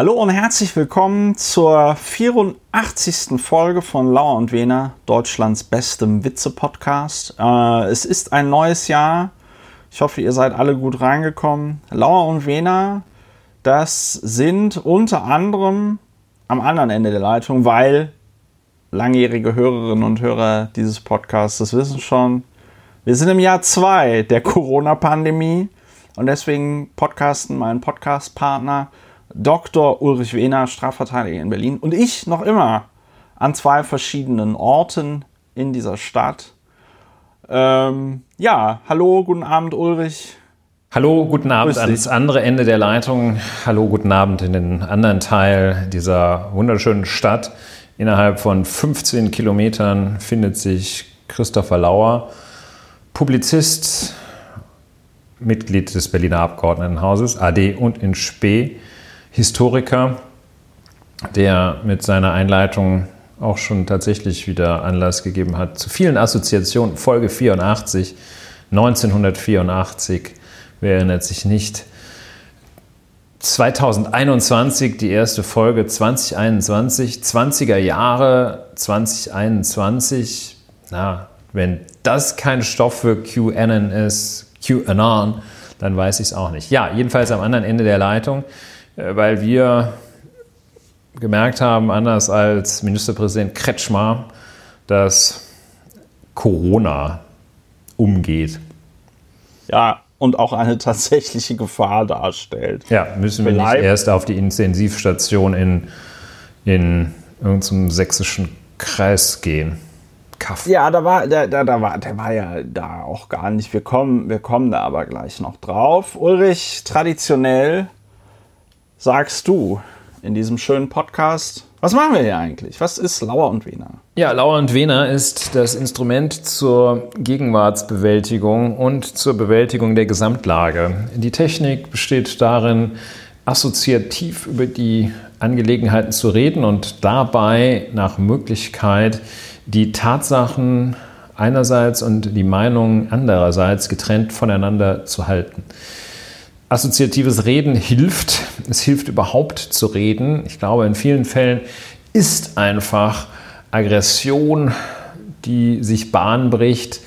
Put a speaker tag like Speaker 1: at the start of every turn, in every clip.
Speaker 1: Hallo und herzlich willkommen zur 84. Folge von Lauer und Wehner, Deutschlands bestem Witze-Podcast. Äh, es ist ein neues Jahr. Ich hoffe, ihr seid alle gut reingekommen. Lauer und Wehner, das sind unter anderem am anderen Ende der Leitung, weil langjährige Hörerinnen und Hörer dieses Podcasts das wissen schon. Wir sind im Jahr 2 der Corona-Pandemie und deswegen podcasten mein Podcast-Partner Dr. Ulrich Wehner, Strafverteidiger in Berlin und ich noch immer an zwei verschiedenen Orten in dieser Stadt. Ähm, ja, hallo, guten Abend Ulrich.
Speaker 2: Hallo, guten Abend ans andere Ende der Leitung. Hallo, guten Abend in den anderen Teil dieser wunderschönen Stadt. Innerhalb von 15 Kilometern findet sich Christopher Lauer, Publizist, Mitglied des Berliner Abgeordnetenhauses, AD und in Spee Historiker, der mit seiner Einleitung auch schon tatsächlich wieder Anlass gegeben hat zu vielen Assoziationen. Folge 84, 1984, wer erinnert sich nicht? 2021, die erste Folge 2021, 20er Jahre 2021. Na, wenn das kein Stoff für QAnon ist, QAnon, dann weiß ich es auch nicht. Ja, jedenfalls am anderen Ende der Leitung weil wir gemerkt haben, anders als Ministerpräsident Kretschmer, dass Corona umgeht.
Speaker 1: Ja, und auch eine tatsächliche Gefahr darstellt.
Speaker 2: Ja, müssen wir Vielleicht. nicht erst auf die Intensivstation in, in irgendeinem sächsischen Kreis gehen.
Speaker 1: Kaff. Ja, da war, da, da, da war, der war ja da auch gar nicht. Wir kommen, wir kommen da aber gleich noch drauf. Ulrich, traditionell sagst du in diesem schönen Podcast? Was machen wir hier eigentlich? Was ist Lauer und Wiener?
Speaker 2: Ja, Lauer und Wiener ist das Instrument zur Gegenwartsbewältigung und zur Bewältigung der Gesamtlage. Die Technik besteht darin, assoziativ über die Angelegenheiten zu reden und dabei nach Möglichkeit die Tatsachen einerseits und die Meinungen andererseits getrennt voneinander zu halten. Assoziatives Reden hilft. Es hilft überhaupt zu reden. Ich glaube, in vielen Fällen ist einfach Aggression, die sich Bahn bricht,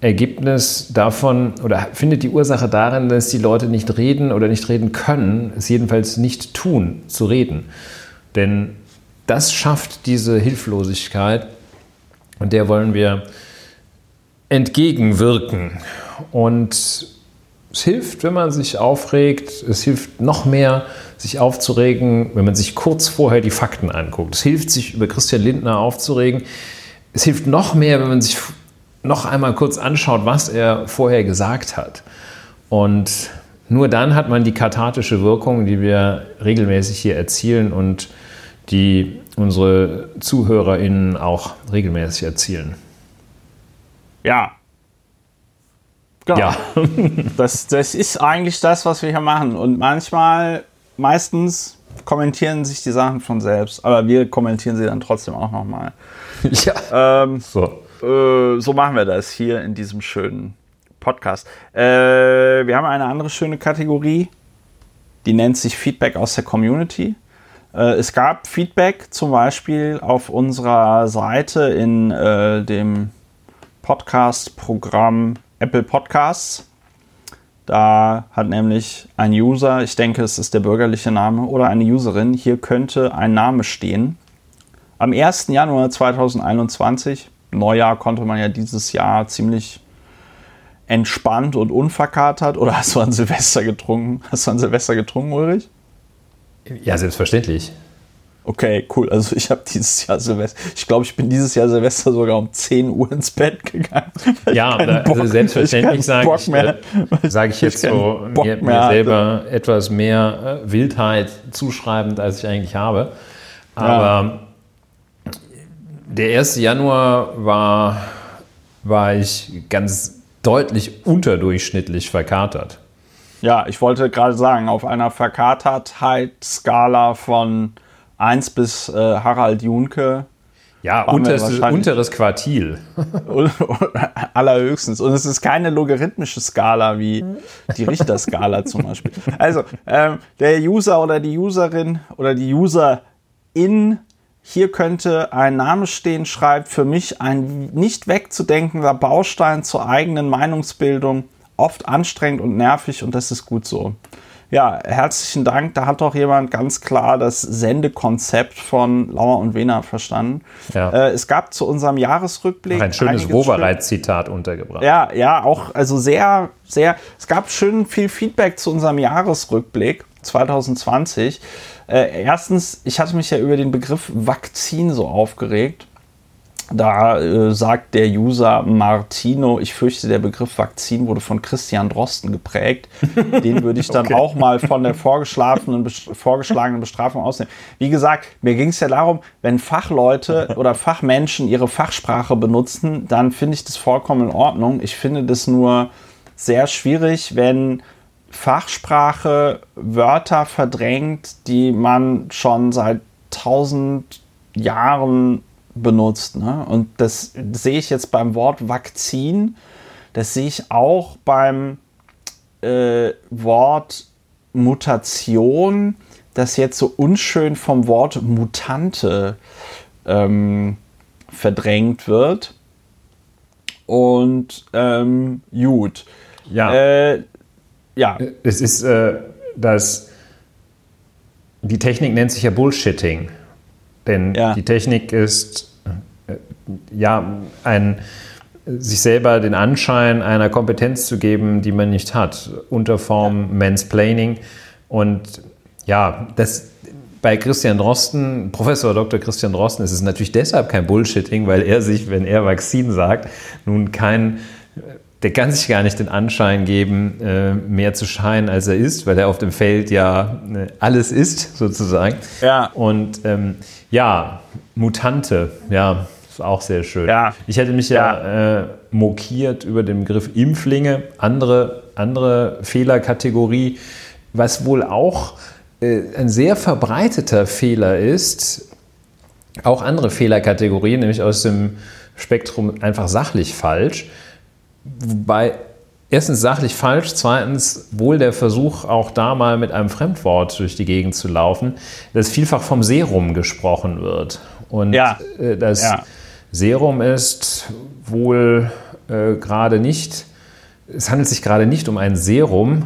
Speaker 2: Ergebnis davon oder findet die Ursache darin, dass die Leute nicht reden oder nicht reden können, es jedenfalls nicht tun, zu reden. Denn das schafft diese Hilflosigkeit und der wollen wir entgegenwirken. Und es hilft, wenn man sich aufregt. Es hilft noch mehr, sich aufzuregen, wenn man sich kurz vorher die Fakten anguckt. Es hilft, sich über Christian Lindner aufzuregen. Es hilft noch mehr, wenn man sich noch einmal kurz anschaut, was er vorher gesagt hat. Und nur dann hat man die kathartische Wirkung, die wir regelmäßig hier erzielen und die unsere ZuhörerInnen auch regelmäßig erzielen.
Speaker 1: Ja, Genau. Ja. das, das ist eigentlich das, was wir hier machen. Und manchmal, meistens kommentieren sich die Sachen von selbst, aber wir kommentieren sie dann trotzdem auch nochmal. Ja. Ähm, so. Äh, so machen wir das hier in diesem schönen Podcast. Äh, wir haben eine andere schöne Kategorie, die nennt sich Feedback aus der Community. Äh, es gab Feedback zum Beispiel auf unserer Seite in äh, dem Podcast-Programm Apple Podcasts. Da hat nämlich ein User, ich denke, es ist der bürgerliche Name, oder eine Userin, hier könnte ein Name stehen. Am 1. Januar 2021, Neujahr konnte man ja dieses Jahr ziemlich entspannt und unverkatert. Oder hast du an Silvester getrunken? Hast du an Silvester getrunken, Ulrich?
Speaker 2: Ja, selbstverständlich.
Speaker 1: Okay, cool. Also ich habe dieses Jahr Silvester, ich glaube, ich bin dieses Jahr Silvester sogar um 10 Uhr ins Bett gegangen.
Speaker 2: Ja, da, also selbstverständlich sage ich, äh, sag ich jetzt so mir, mir selber etwas mehr äh, Wildheit zuschreibend, als ich eigentlich habe. Aber ja. der 1. Januar war, war ich ganz deutlich unterdurchschnittlich verkatert.
Speaker 1: Ja, ich wollte gerade sagen, auf einer Verkatertheitsskala von 1 bis äh, Harald Junke
Speaker 2: Ja, unterste, unteres Quartil.
Speaker 1: Allerhöchstens. Und es ist keine logarithmische Skala wie die Richterskala zum Beispiel. Also, ähm, der User oder die Userin oder die Userin, hier könnte ein Name stehen, schreibt für mich ein nicht wegzudenkender Baustein zur eigenen Meinungsbildung. Oft anstrengend und nervig und das ist gut so. Ja, herzlichen Dank. Da hat doch jemand ganz klar das Sendekonzept von Lauer und Wehner verstanden. Ja. Äh, es gab zu unserem Jahresrückblick.
Speaker 2: ein schönes Wovereit-Zitat untergebracht.
Speaker 1: Ja, ja, auch, also sehr, sehr. Es gab schön viel Feedback zu unserem Jahresrückblick 2020. Äh, erstens, ich hatte mich ja über den Begriff Vakzin so aufgeregt. Da äh, sagt der User Martino, ich fürchte, der Begriff Vakzin wurde von Christian Drosten geprägt. Den würde ich dann okay. auch mal von der vorgeschlagenen, vorgeschlagenen Bestrafung ausnehmen. Wie gesagt, mir ging es ja darum, wenn Fachleute oder Fachmenschen ihre Fachsprache benutzen, dann finde ich das vollkommen in Ordnung. Ich finde das nur sehr schwierig, wenn Fachsprache Wörter verdrängt, die man schon seit tausend Jahren benutzt. Ne? Und das sehe ich jetzt beim Wort Vakzin, das sehe ich auch beim äh, Wort Mutation, das jetzt so unschön vom Wort Mutante ähm, verdrängt wird. Und ähm, gut.
Speaker 2: Ja. Äh, ja. Es ist äh, das. Die Technik nennt sich ja Bullshitting. Denn ja. die Technik ist ja, ein, sich selber den Anschein einer Kompetenz zu geben, die man nicht hat, unter Form Mansplaining. Und ja, das, bei Christian Drosten, Professor Dr. Christian Drosten, ist es natürlich deshalb kein Bullshitting, weil er sich, wenn er Vakzin sagt, nun kein, der kann sich gar nicht den Anschein geben, äh, mehr zu scheinen, als er ist, weil er auf dem Feld ja äh, alles ist, sozusagen. Ja. Und ähm, ja, Mutante, ja, ist auch sehr schön. Ja. Ich hätte mich ja, ja äh, mokiert über den Begriff Impflinge, andere, andere Fehlerkategorie, was wohl auch äh, ein sehr verbreiteter Fehler ist. Auch andere Fehlerkategorien, nämlich aus dem Spektrum einfach sachlich falsch. Wobei erstens sachlich falsch, zweitens wohl der Versuch, auch da mal mit einem Fremdwort durch die Gegend zu laufen, dass vielfach vom Serum gesprochen wird. Und ja. Äh, das ja. Serum ist wohl äh, gerade nicht, es handelt sich gerade nicht um ein Serum,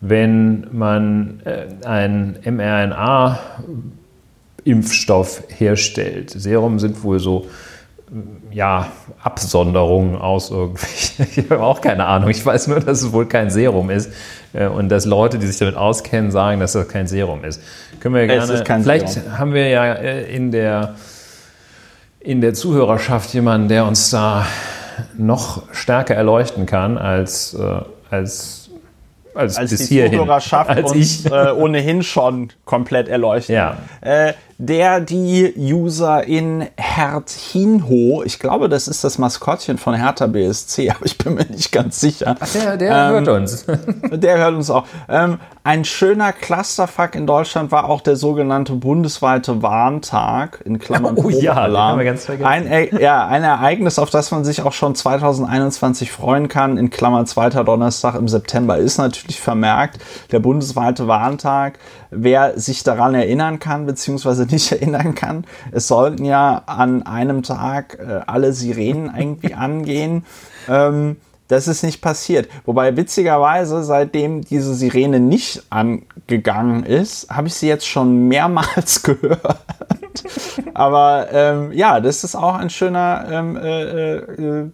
Speaker 2: wenn man äh, einen mRNA-Impfstoff herstellt. Serum sind wohl so ja, Absonderungen aus irgendwelchen. Ich habe auch keine Ahnung. Ich weiß nur, dass es wohl kein Serum ist äh, und dass Leute, die sich damit auskennen, sagen, dass das kein Serum ist. Können wir gerne. vielleicht Serum. haben wir ja äh, in der in der Zuhörerschaft jemanden, der uns da noch stärker erleuchten kann als, äh, als,
Speaker 1: als, als bis die hierhin. Zuhörerschaft als uns äh, ohnehin schon komplett erleuchten. Ja. Äh, der die User in Herthinho, ich glaube, das ist das Maskottchen von Hertha BSC, aber ich bin mir nicht ganz sicher.
Speaker 2: Ach, der, der ähm, hört uns.
Speaker 1: der hört uns auch. Ähm, ein schöner Clusterfuck in Deutschland war auch der sogenannte bundesweite Warntag in Klammern.
Speaker 2: Oh ja, haben wir ganz vergessen.
Speaker 1: Ein, e ja, ein Ereignis, auf das man sich auch schon 2021 freuen kann. In Klammern zweiter Donnerstag im September ist natürlich vermerkt der bundesweite Warntag. Wer sich daran erinnern kann, beziehungsweise nicht erinnern kann. Es sollten ja an einem Tag äh, alle Sirenen irgendwie angehen. Ähm, das ist nicht passiert. Wobei witzigerweise, seitdem diese Sirene nicht angegangen ist, habe ich sie jetzt schon mehrmals gehört. Aber ähm, ja, das ist auch ein schöner ähm, äh, äh,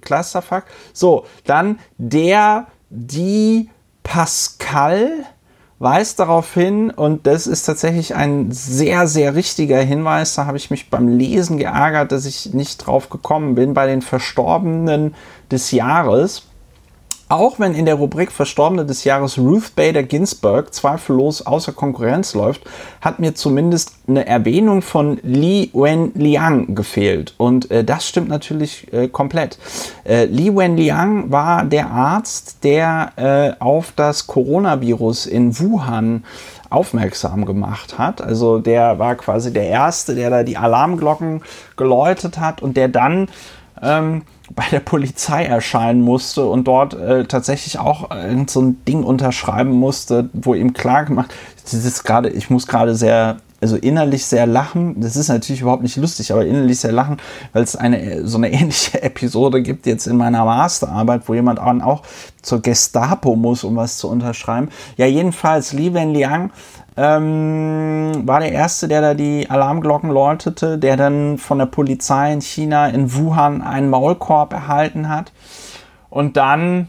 Speaker 1: Clusterfuck. So, dann der, die Pascal weist darauf hin, und das ist tatsächlich ein sehr, sehr richtiger Hinweis, da habe ich mich beim Lesen geärgert, dass ich nicht drauf gekommen bin, bei den Verstorbenen des Jahres auch wenn in der Rubrik Verstorbene des Jahres Ruth Bader Ginsburg zweifellos außer Konkurrenz läuft, hat mir zumindest eine Erwähnung von Li Wenliang gefehlt. Und äh, das stimmt natürlich äh, komplett. Äh, Li Wenliang war der Arzt, der äh, auf das Coronavirus in Wuhan aufmerksam gemacht hat. Also der war quasi der Erste, der da die Alarmglocken geläutet hat und der dann ähm, bei der Polizei erscheinen musste und dort äh, tatsächlich auch äh, so ein Ding unterschreiben musste, wo ihm klar gemacht, das ist gerade, ich muss gerade sehr also innerlich sehr lachen. Das ist natürlich überhaupt nicht lustig, aber innerlich sehr lachen, weil es eine so eine ähnliche Episode gibt jetzt in meiner Masterarbeit, wo jemand auch zur Gestapo muss, um was zu unterschreiben. Ja, jedenfalls Li Wenliang ähm, war der erste, der da die Alarmglocken läutete, der dann von der Polizei in China in Wuhan einen Maulkorb erhalten hat und dann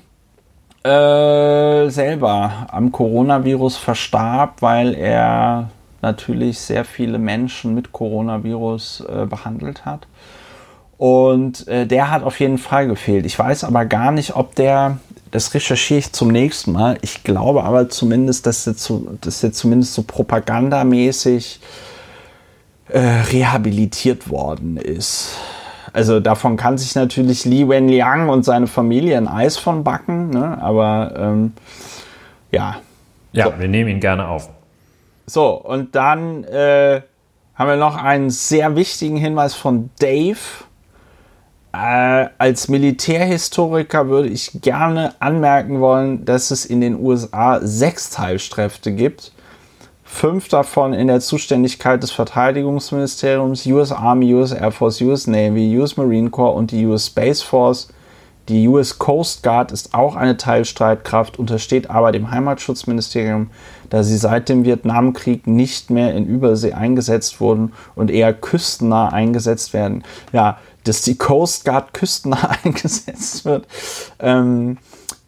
Speaker 1: äh, selber am Coronavirus verstarb, weil er natürlich sehr viele Menschen mit Coronavirus äh, behandelt hat. Und äh, der hat auf jeden Fall gefehlt. Ich weiß aber gar nicht, ob der, das recherchiere ich zum nächsten Mal. Ich glaube aber zumindest, dass er, zu, dass er zumindest so propagandamäßig äh, rehabilitiert worden ist. Also davon kann sich natürlich Li Wenliang und seine Familie ein Eis von backen, ne? aber ähm, ja.
Speaker 2: Ja, so. wir nehmen ihn gerne auf.
Speaker 1: So, und dann äh, haben wir noch einen sehr wichtigen Hinweis von Dave. Äh, als Militärhistoriker würde ich gerne anmerken wollen, dass es in den USA sechs Teilsträfte gibt. Fünf davon in der Zuständigkeit des Verteidigungsministeriums, US Army, US Air Force, US Navy, US Marine Corps und die US Space Force. Die US Coast Guard ist auch eine Teilstreitkraft, untersteht aber dem Heimatschutzministerium da sie seit dem Vietnamkrieg nicht mehr in Übersee eingesetzt wurden und eher küstennah eingesetzt werden. Ja, dass die Coast Guard küstennah eingesetzt wird, ähm,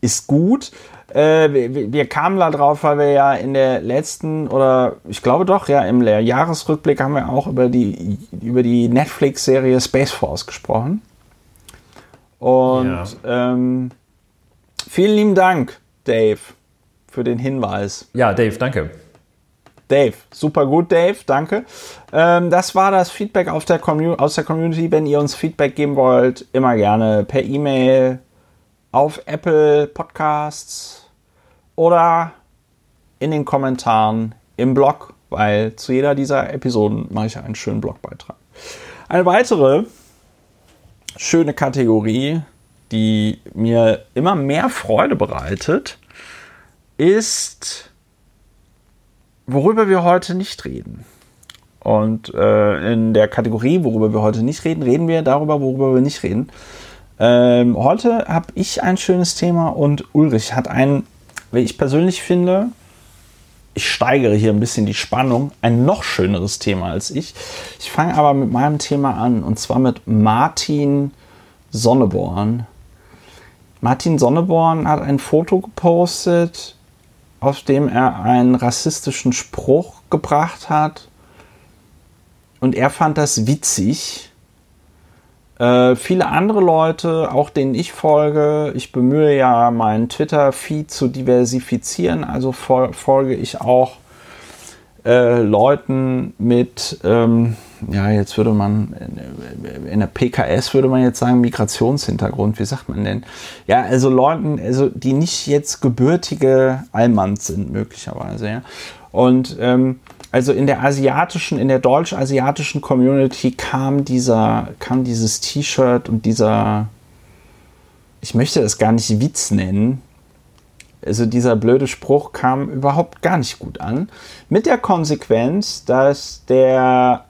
Speaker 1: ist gut. Äh, wir, wir, kamen da drauf, weil wir ja in der letzten oder ich glaube doch, ja, im Jahresrückblick haben wir auch über die, über die Netflix-Serie Space Force gesprochen. Und ja. ähm, vielen lieben Dank, Dave für den Hinweis.
Speaker 2: Ja, Dave, danke.
Speaker 1: Dave, super gut, Dave, danke. Ähm, das war das Feedback der, aus der Community. Wenn ihr uns Feedback geben wollt, immer gerne per E-Mail auf Apple Podcasts oder in den Kommentaren im Blog, weil zu jeder dieser Episoden mache ich einen schönen Blogbeitrag. Eine weitere schöne Kategorie, die mir immer mehr Freude bereitet, ist, worüber wir heute nicht reden. Und äh, in der Kategorie, worüber wir heute nicht reden, reden wir darüber, worüber wir nicht reden. Ähm, heute habe ich ein schönes Thema und Ulrich hat ein, wie ich persönlich finde, ich steigere hier ein bisschen die Spannung, ein noch schöneres Thema als ich. Ich fange aber mit meinem Thema an und zwar mit Martin Sonneborn. Martin Sonneborn hat ein Foto gepostet auf dem er einen rassistischen Spruch gebracht hat. Und er fand das witzig. Äh, viele andere Leute, auch denen ich folge, ich bemühe ja meinen Twitter-Feed zu diversifizieren, also fol folge ich auch äh, Leuten mit, ähm, ja, jetzt würde man, in der PKS würde man jetzt sagen, Migrationshintergrund, wie sagt man denn? Ja, also Leuten, also die nicht jetzt gebürtige Allmanns sind, möglicherweise, ja. Und ähm, also in der asiatischen, in der deutsch-asiatischen Community kam dieser, kam dieses T-Shirt und dieser, ich möchte es gar nicht Witz nennen, also dieser blöde Spruch kam überhaupt gar nicht gut an. Mit der Konsequenz, dass der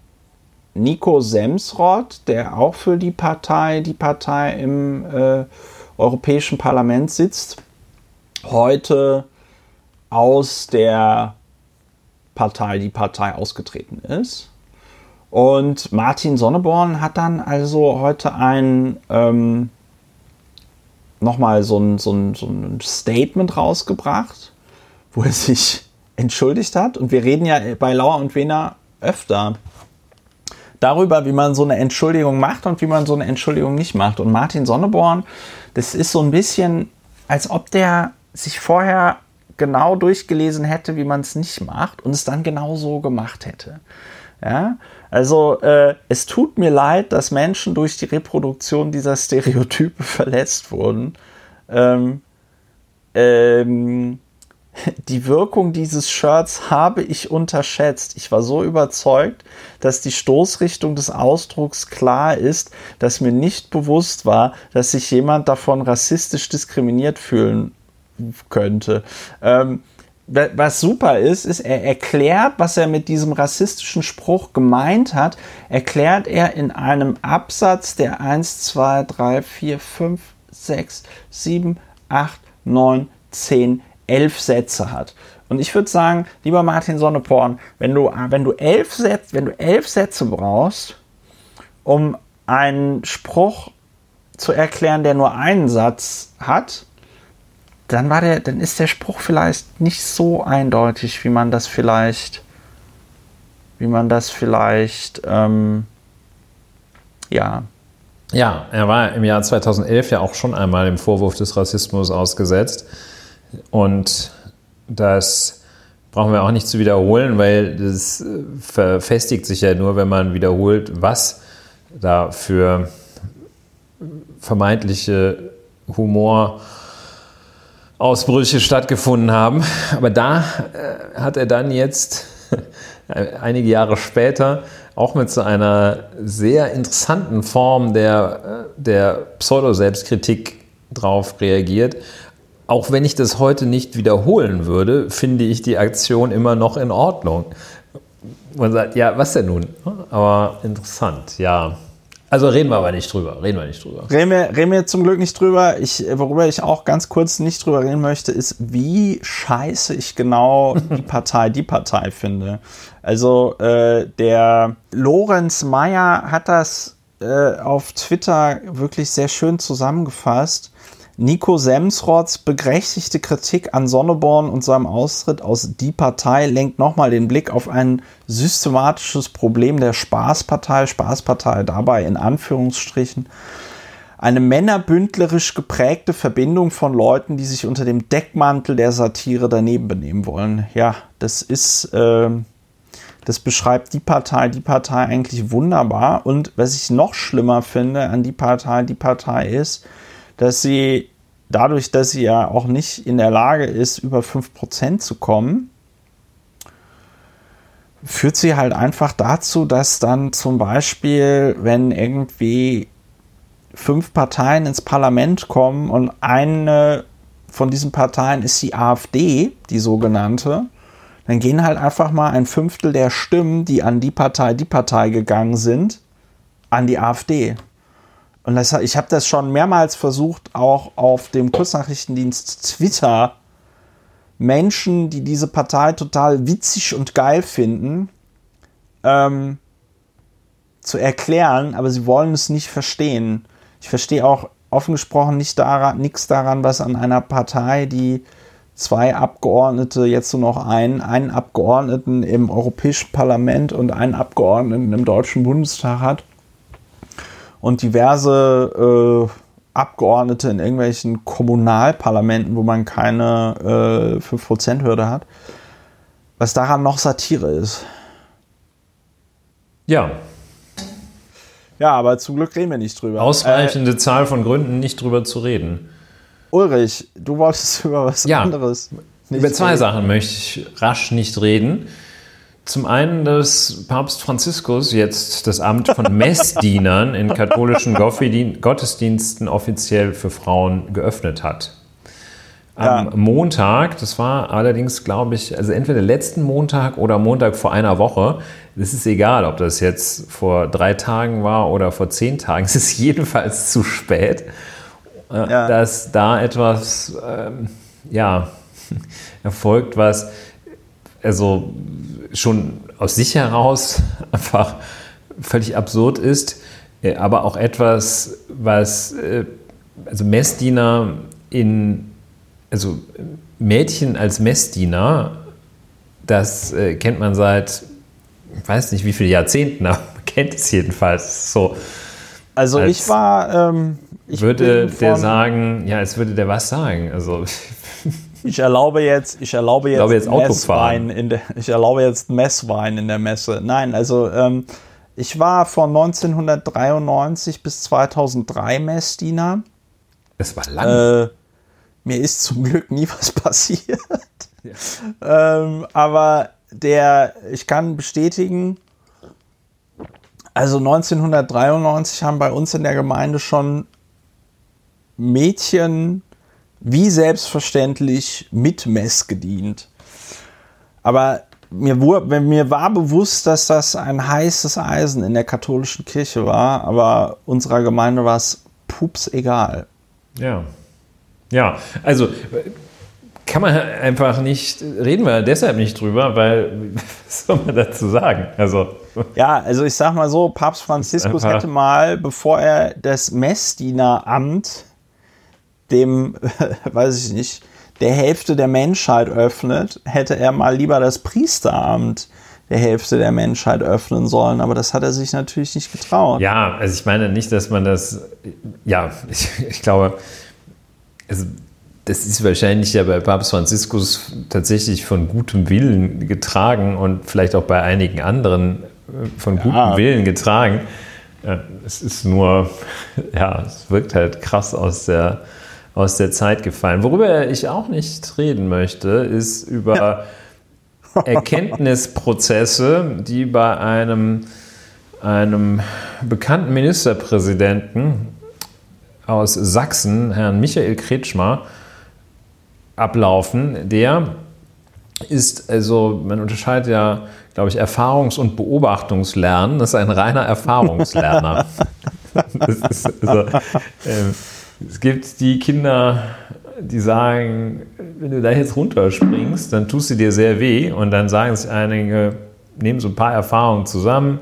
Speaker 1: Nico Semsrott, der auch für die Partei, die Partei im äh, Europäischen Parlament sitzt, heute aus der Partei, die Partei ausgetreten ist. Und Martin Sonneborn hat dann also heute ein ähm, nochmal so ein, so, ein, so ein Statement rausgebracht, wo er sich entschuldigt hat. Und wir reden ja bei Lauer und Wena öfter darüber, wie man so eine Entschuldigung macht und wie man so eine Entschuldigung nicht macht. Und Martin Sonneborn, das ist so ein bisschen, als ob der sich vorher genau durchgelesen hätte, wie man es nicht macht und es dann genau so gemacht hätte. Ja, also äh, es tut mir leid, dass Menschen durch die Reproduktion dieser Stereotype verletzt wurden. Ähm, ähm, die Wirkung dieses Shirts habe ich unterschätzt. Ich war so überzeugt, dass die Stoßrichtung des Ausdrucks klar ist, dass mir nicht bewusst war, dass sich jemand davon rassistisch diskriminiert fühlen könnte. Ähm, was super ist, ist, er erklärt, was er mit diesem rassistischen Spruch gemeint hat, erklärt er in einem Absatz, der 1, 2, 3, 4, 5, 6, 7, 8, 9, 10, 11 Sätze hat. Und ich würde sagen, lieber Martin Sonneporn, wenn du, wenn, du elf Sätze, wenn du elf Sätze brauchst, um einen Spruch zu erklären, der nur einen Satz hat, dann war der, dann ist der Spruch vielleicht nicht so eindeutig, wie man das vielleicht, wie man das vielleicht, ähm, ja.
Speaker 2: Ja, er war im Jahr 2011 ja auch schon einmal im Vorwurf des Rassismus ausgesetzt. Und das brauchen wir auch nicht zu wiederholen, weil das äh, verfestigt sich ja nur, wenn man wiederholt, was da für vermeintliche Humor Ausbrüche stattgefunden haben. Aber da äh, hat er dann jetzt einige Jahre später auch mit so einer sehr interessanten Form der, äh, der Pseudo-Selbstkritik drauf reagiert. Auch wenn ich das heute nicht wiederholen würde, finde ich die Aktion immer noch in Ordnung. Man sagt, ja, was denn nun? Aber interessant, ja. Also reden wir aber nicht drüber. Reden wir nicht drüber.
Speaker 1: Reden wir, reden wir zum Glück nicht drüber. Ich, worüber ich auch ganz kurz nicht drüber reden möchte, ist, wie scheiße ich genau die Partei, die Partei finde. Also äh, der Lorenz Meyer hat das äh, auf Twitter wirklich sehr schön zusammengefasst. Nico Semsroths berechtigte Kritik an Sonneborn und seinem Austritt aus Die Partei lenkt nochmal den Blick auf ein systematisches Problem der Spaßpartei. Spaßpartei dabei in Anführungsstrichen. Eine männerbündlerisch geprägte Verbindung von Leuten, die sich unter dem Deckmantel der Satire daneben benehmen wollen. Ja, das ist, äh, das beschreibt die Partei, die Partei eigentlich wunderbar. Und was ich noch schlimmer finde an die Partei, die Partei ist, dass sie dadurch, dass sie ja auch nicht in der Lage ist, über 5% zu kommen, führt sie halt einfach dazu, dass dann zum Beispiel, wenn irgendwie fünf Parteien ins Parlament kommen und eine von diesen Parteien ist die AfD, die sogenannte, dann gehen halt einfach mal ein Fünftel der Stimmen, die an die Partei, die Partei gegangen sind, an die AfD. Und das, ich habe das schon mehrmals versucht, auch auf dem Kurznachrichtendienst Twitter Menschen, die diese Partei total witzig und geil finden, ähm, zu erklären, aber sie wollen es nicht verstehen. Ich verstehe auch offen gesprochen nicht daran, nichts daran, was an einer Partei, die zwei Abgeordnete, jetzt nur noch einen, einen Abgeordneten im Europäischen Parlament und einen Abgeordneten im Deutschen Bundestag hat, und diverse äh, Abgeordnete in irgendwelchen Kommunalparlamenten, wo man keine äh, 5%-Hürde hat, was daran noch Satire ist.
Speaker 2: Ja.
Speaker 1: Ja, aber zum Glück reden wir nicht drüber.
Speaker 2: Ausreichende äh, Zahl von Gründen, nicht drüber zu reden.
Speaker 1: Ulrich, du wolltest über was
Speaker 2: ja,
Speaker 1: anderes.
Speaker 2: Über zwei reden. Sachen möchte ich rasch nicht reden. Zum einen, dass Papst Franziskus jetzt das Amt von Messdienern in katholischen Gottesdiensten offiziell für Frauen geöffnet hat. Am ja. Montag, das war allerdings, glaube ich, also entweder letzten Montag oder Montag vor einer Woche. Es ist egal, ob das jetzt vor drei Tagen war oder vor zehn Tagen. Es ist jedenfalls zu spät, äh, ja. dass da etwas ähm, ja, erfolgt, was also schon aus sich heraus einfach völlig absurd ist, äh, aber auch etwas, was äh, also Messdiener in, also Mädchen als Messdiener, das äh, kennt man seit, ich weiß nicht wie viele Jahrzehnten, aber man kennt es jedenfalls so.
Speaker 1: Also ich war, ähm,
Speaker 2: ich würde der sagen, ja, es würde der was sagen. Also
Speaker 1: ich erlaube jetzt, ich erlaube jetzt,
Speaker 2: ich erlaube jetzt Messwein
Speaker 1: in der, ich erlaube jetzt Messwein in der Messe. Nein, also ähm, ich war von 1993 bis 2003 Messdiener.
Speaker 2: Das war lang. Äh,
Speaker 1: mir ist zum Glück nie was passiert. Ja. Ähm, aber der, ich kann bestätigen, also 1993 haben bei uns in der Gemeinde schon Mädchen wie selbstverständlich mit Mess gedient. Aber mir, wurde, mir war bewusst, dass das ein heißes Eisen in der katholischen Kirche war, aber unserer Gemeinde war es pups egal.
Speaker 2: Ja. Ja, also kann man einfach nicht, reden wir deshalb nicht drüber, weil, was soll man dazu sagen? Also.
Speaker 1: Ja, also ich sag mal so, Papst Franziskus hätte mal, bevor er das Messdieneramt dem, weiß ich nicht, der Hälfte der Menschheit öffnet, hätte er mal lieber das Priesteramt der Hälfte der Menschheit öffnen sollen. Aber das hat er sich natürlich nicht getraut.
Speaker 2: Ja, also ich meine nicht, dass man das, ja, ich, ich glaube, also das ist wahrscheinlich ja bei Papst Franziskus tatsächlich von gutem Willen getragen und vielleicht auch bei einigen anderen äh, von gutem ja. Willen getragen. Es ist nur, ja, es wirkt halt krass aus der, aus der Zeit gefallen. Worüber ich auch nicht reden möchte, ist über ja. Erkenntnisprozesse, die bei einem, einem bekannten Ministerpräsidenten aus Sachsen, Herrn Michael Kretschmer, ablaufen. Der ist, also man unterscheidet ja, glaube ich, Erfahrungs- und Beobachtungslernen. Das ist ein reiner Erfahrungslerner. also, äh, es gibt die Kinder, die sagen, wenn du da jetzt runterspringst, dann tust du dir sehr weh. Und dann sagen sich einige, nehmen so ein paar Erfahrungen zusammen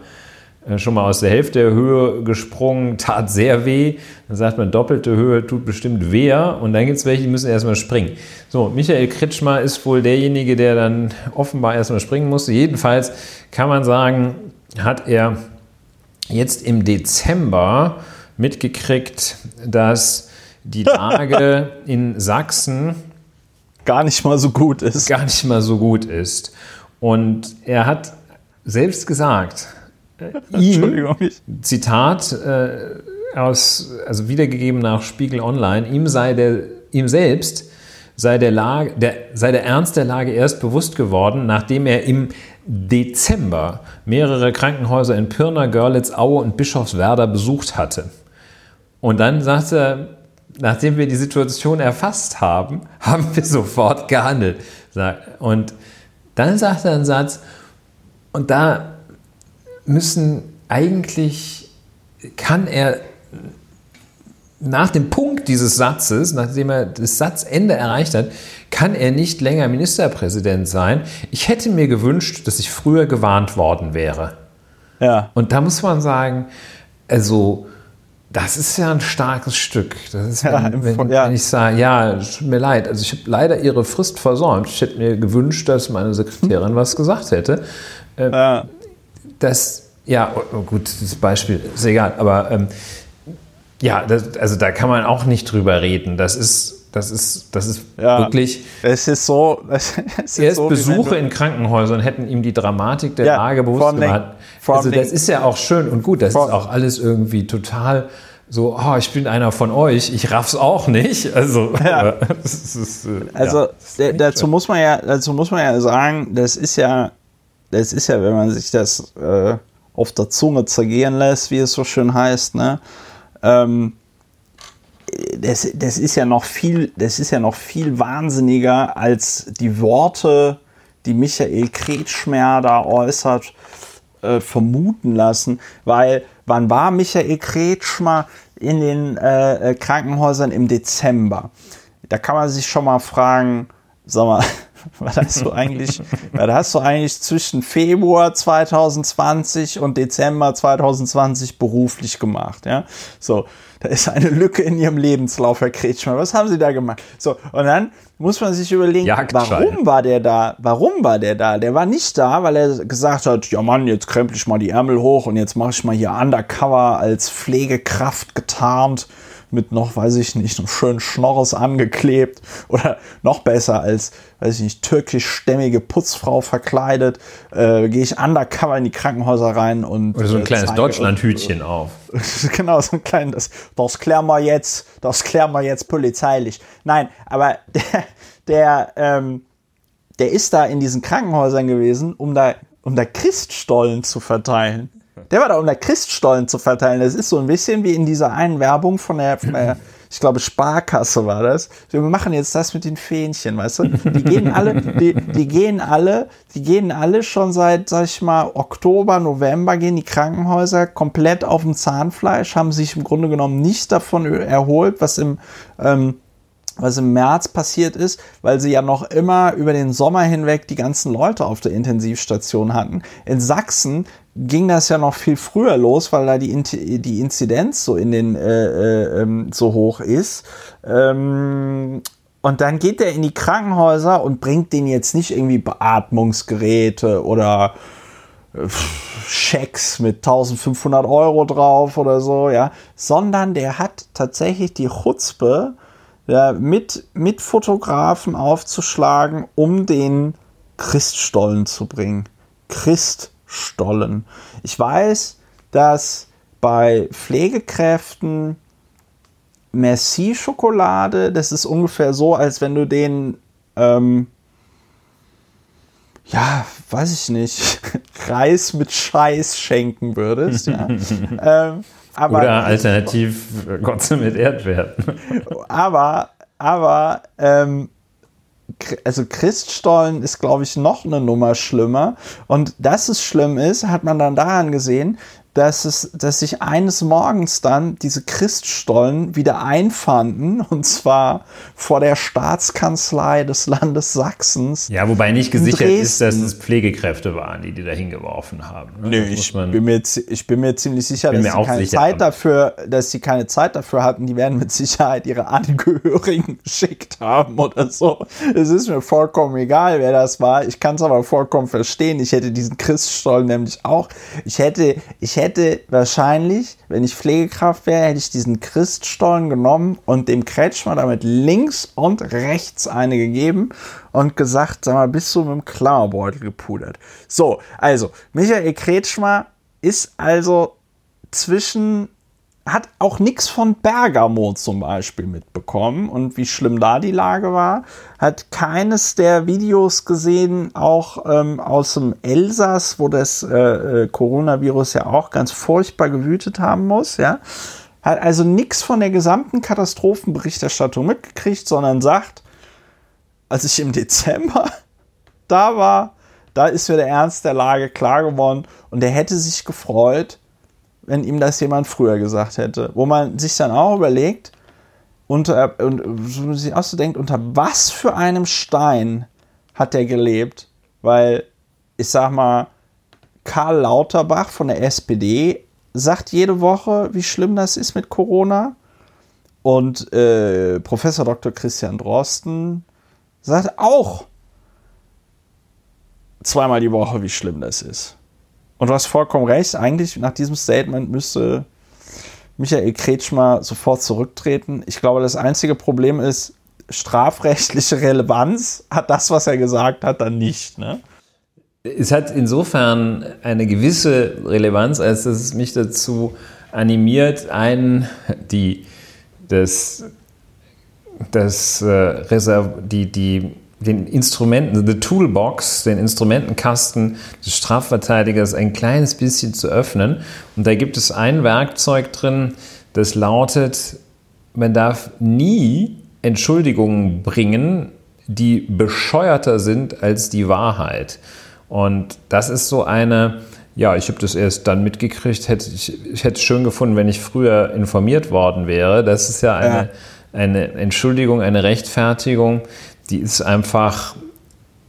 Speaker 2: äh, schon mal aus der Hälfte der Höhe gesprungen, tat sehr weh. Dann sagt man, doppelte Höhe tut bestimmt weh. Und dann gibt es welche, die müssen erstmal springen. So, Michael Kretschmer ist wohl derjenige, der dann offenbar erstmal springen musste. Jedenfalls kann man sagen, hat er jetzt im Dezember mitgekriegt, dass die Lage in Sachsen
Speaker 1: gar nicht mal so gut ist.
Speaker 2: Gar nicht mal so gut ist. Und er hat selbst gesagt, ihm, Zitat äh, aus, also wiedergegeben nach Spiegel Online, ihm sei der, ihm selbst sei der, Lage, der, sei der Ernst der Lage erst bewusst geworden, nachdem er im Dezember mehrere Krankenhäuser in Pirna, Görlitz, Aue und Bischofswerda besucht hatte. Und dann sagte er, nachdem wir die Situation erfasst haben, haben wir sofort gehandelt. Und dann sagt er einen Satz, und da müssen eigentlich, kann er nach dem Punkt dieses Satzes, nachdem er das Satzende erreicht hat, kann er nicht länger Ministerpräsident sein. Ich hätte mir gewünscht, dass ich früher gewarnt worden wäre. Ja. Und da muss man sagen, also das ist ja ein starkes Stück. Das ist, wenn, ja, wenn, ja. wenn ich sage, ja, tut mir leid, also ich habe leider Ihre Frist versäumt. Ich hätte mir gewünscht, dass meine Sekretärin was gesagt hätte. Äh, ja dass, ja, oh, gut, das Beispiel ist egal, aber ähm, ja, das, also da kann man auch nicht drüber reden. Das ist, das ist, das ist ja, wirklich.
Speaker 1: Es ist so. Es
Speaker 2: ist erst so, Besuche in Krankenhäusern hätten ihm die Dramatik der ja, Lage bewusst gemacht. Also das ist ja auch schön und gut. Das ist auch alles irgendwie total so, oh, ich bin einer von euch, ich raff's auch nicht. Also, ja.
Speaker 1: ist, äh, also ja, dazu muss man ja, dazu muss man ja sagen, das ist ja das ist ja, wenn man sich das äh, auf der Zunge zergehen lässt, wie es so schön heißt, ne? Ähm, das, das ist ja noch viel, das ist ja noch viel wahnsinniger als die Worte, die Michael Kretschmer da äußert, äh, vermuten lassen, weil wann war Michael Kretschmer in den äh, Krankenhäusern im Dezember? Da kann man sich schon mal fragen, sag mal, was hast du eigentlich, was hast du eigentlich zwischen Februar 2020 und Dezember 2020 beruflich gemacht, ja? So, da ist eine Lücke in ihrem Lebenslauf, Herr Kretschmer. Was haben Sie da gemacht? So, und dann muss man sich überlegen, warum war der da? Warum war der da? Der war nicht da, weil er gesagt hat, ja Mann, jetzt krempel ich mal die Ärmel hoch und jetzt mache ich mal hier Undercover als Pflegekraft getarnt mit noch, weiß ich nicht, einem schönen Schnorres angeklebt oder noch besser als, weiß ich nicht, türkischstämmige Putzfrau verkleidet, äh, gehe ich undercover in die Krankenhäuser rein und.
Speaker 2: Oder so ein äh, kleines Deutschlandhütchen auf.
Speaker 1: genau, so ein kleines, das, das klären wir jetzt, das klären wir jetzt polizeilich. Nein, aber der, der, ähm, der ist da in diesen Krankenhäusern gewesen, um da, um da Christstollen zu verteilen. Der war da, um da Christstollen zu verteilen. Das ist so ein bisschen wie in dieser einen Werbung von der, von der ich glaube, Sparkasse war das. Wir machen jetzt das mit den Fähnchen, weißt du? Die gehen alle, die, die gehen alle, die gehen alle schon seit, sag ich mal, Oktober, November gehen die Krankenhäuser komplett auf dem Zahnfleisch, haben sich im Grunde genommen nicht davon erholt, was im, ähm, was im März passiert ist, weil sie ja noch immer über den Sommer hinweg die ganzen Leute auf der Intensivstation hatten. In Sachsen ging das ja noch viel früher los, weil da die, die Inzidenz so in den äh, äh, ähm, so hoch ist. Ähm, und dann geht er in die Krankenhäuser und bringt denen jetzt nicht irgendwie Beatmungsgeräte oder äh, Schecks mit 1500 Euro drauf oder so, ja, sondern der hat tatsächlich die Chutzpe, ja, mit, mit Fotografen aufzuschlagen, um den Christstollen zu bringen. Christstollen. Ich weiß, dass bei Pflegekräften Merci-Schokolade, das ist ungefähr so, als wenn du den, ähm, ja, weiß ich nicht, Reis mit Scheiß schenken würdest. ja.
Speaker 2: ähm, aber, Oder alternativ Gotze mit Erdbeeren.
Speaker 1: Aber, aber, ähm, also Christstollen ist, glaube ich, noch eine Nummer schlimmer. Und dass es schlimm ist, hat man dann daran gesehen, dass, es, dass sich eines Morgens dann diese Christstollen wieder einfanden, und zwar vor der Staatskanzlei des Landes Sachsens.
Speaker 2: Ja, wobei nicht gesichert ist, dass es Pflegekräfte waren, die die da hingeworfen haben.
Speaker 1: Ne? Nö, ich bin, mir, ich bin mir ziemlich sicher, dass sie keine sicher Zeit dafür, dass sie keine Zeit dafür hatten. Die werden mit Sicherheit ihre Angehörigen geschickt haben oder so. Es ist mir vollkommen egal, wer das war. Ich kann es aber vollkommen verstehen. Ich hätte diesen Christstollen nämlich auch. Ich hätte, ich hätte hätte wahrscheinlich, wenn ich Pflegekraft wäre, hätte ich diesen Christstollen genommen und dem Kretschmer damit links und rechts eine gegeben und gesagt, sag mal, bist du mit dem Klammerbeutel gepudert. So, also, Michael Kretschmer ist also zwischen hat auch nichts von Bergamo zum Beispiel mitbekommen und wie schlimm da die Lage war. Hat keines der Videos gesehen, auch ähm, aus dem Elsass, wo das äh, äh, Coronavirus ja auch ganz furchtbar gewütet haben muss. Ja. Hat also nichts von der gesamten Katastrophenberichterstattung mitgekriegt, sondern sagt, als ich im Dezember da war, da ist mir der Ernst der Lage klar geworden und er hätte sich gefreut, wenn ihm das jemand früher gesagt hätte. Wo man sich dann auch überlegt, unter, und sich auch so denkt, unter was für einem Stein hat er gelebt? Weil, ich sag mal, Karl Lauterbach von der SPD sagt jede Woche, wie schlimm das ist mit Corona. Und äh, Professor Dr. Christian Drosten sagt auch zweimal die Woche, wie schlimm das ist. Und du hast vollkommen recht, eigentlich nach diesem Statement müsste Michael Kretschmer sofort zurücktreten. Ich glaube, das einzige Problem ist, strafrechtliche Relevanz hat das, was er gesagt hat, dann nicht. Ne?
Speaker 2: Es hat insofern eine gewisse Relevanz, als dass es mich dazu animiert, einen, die, das, das, äh, die, die den Instrumenten, the Toolbox, den Instrumentenkasten des Strafverteidigers ein kleines bisschen zu öffnen. Und da gibt es ein Werkzeug drin, das lautet, man darf nie Entschuldigungen bringen, die bescheuerter sind als die Wahrheit. Und das ist so eine, ja, ich habe das erst dann mitgekriegt, hätte ich, ich hätte es schön gefunden, wenn ich früher informiert worden wäre. Das ist ja eine, ja. eine Entschuldigung, eine Rechtfertigung, die ist einfach,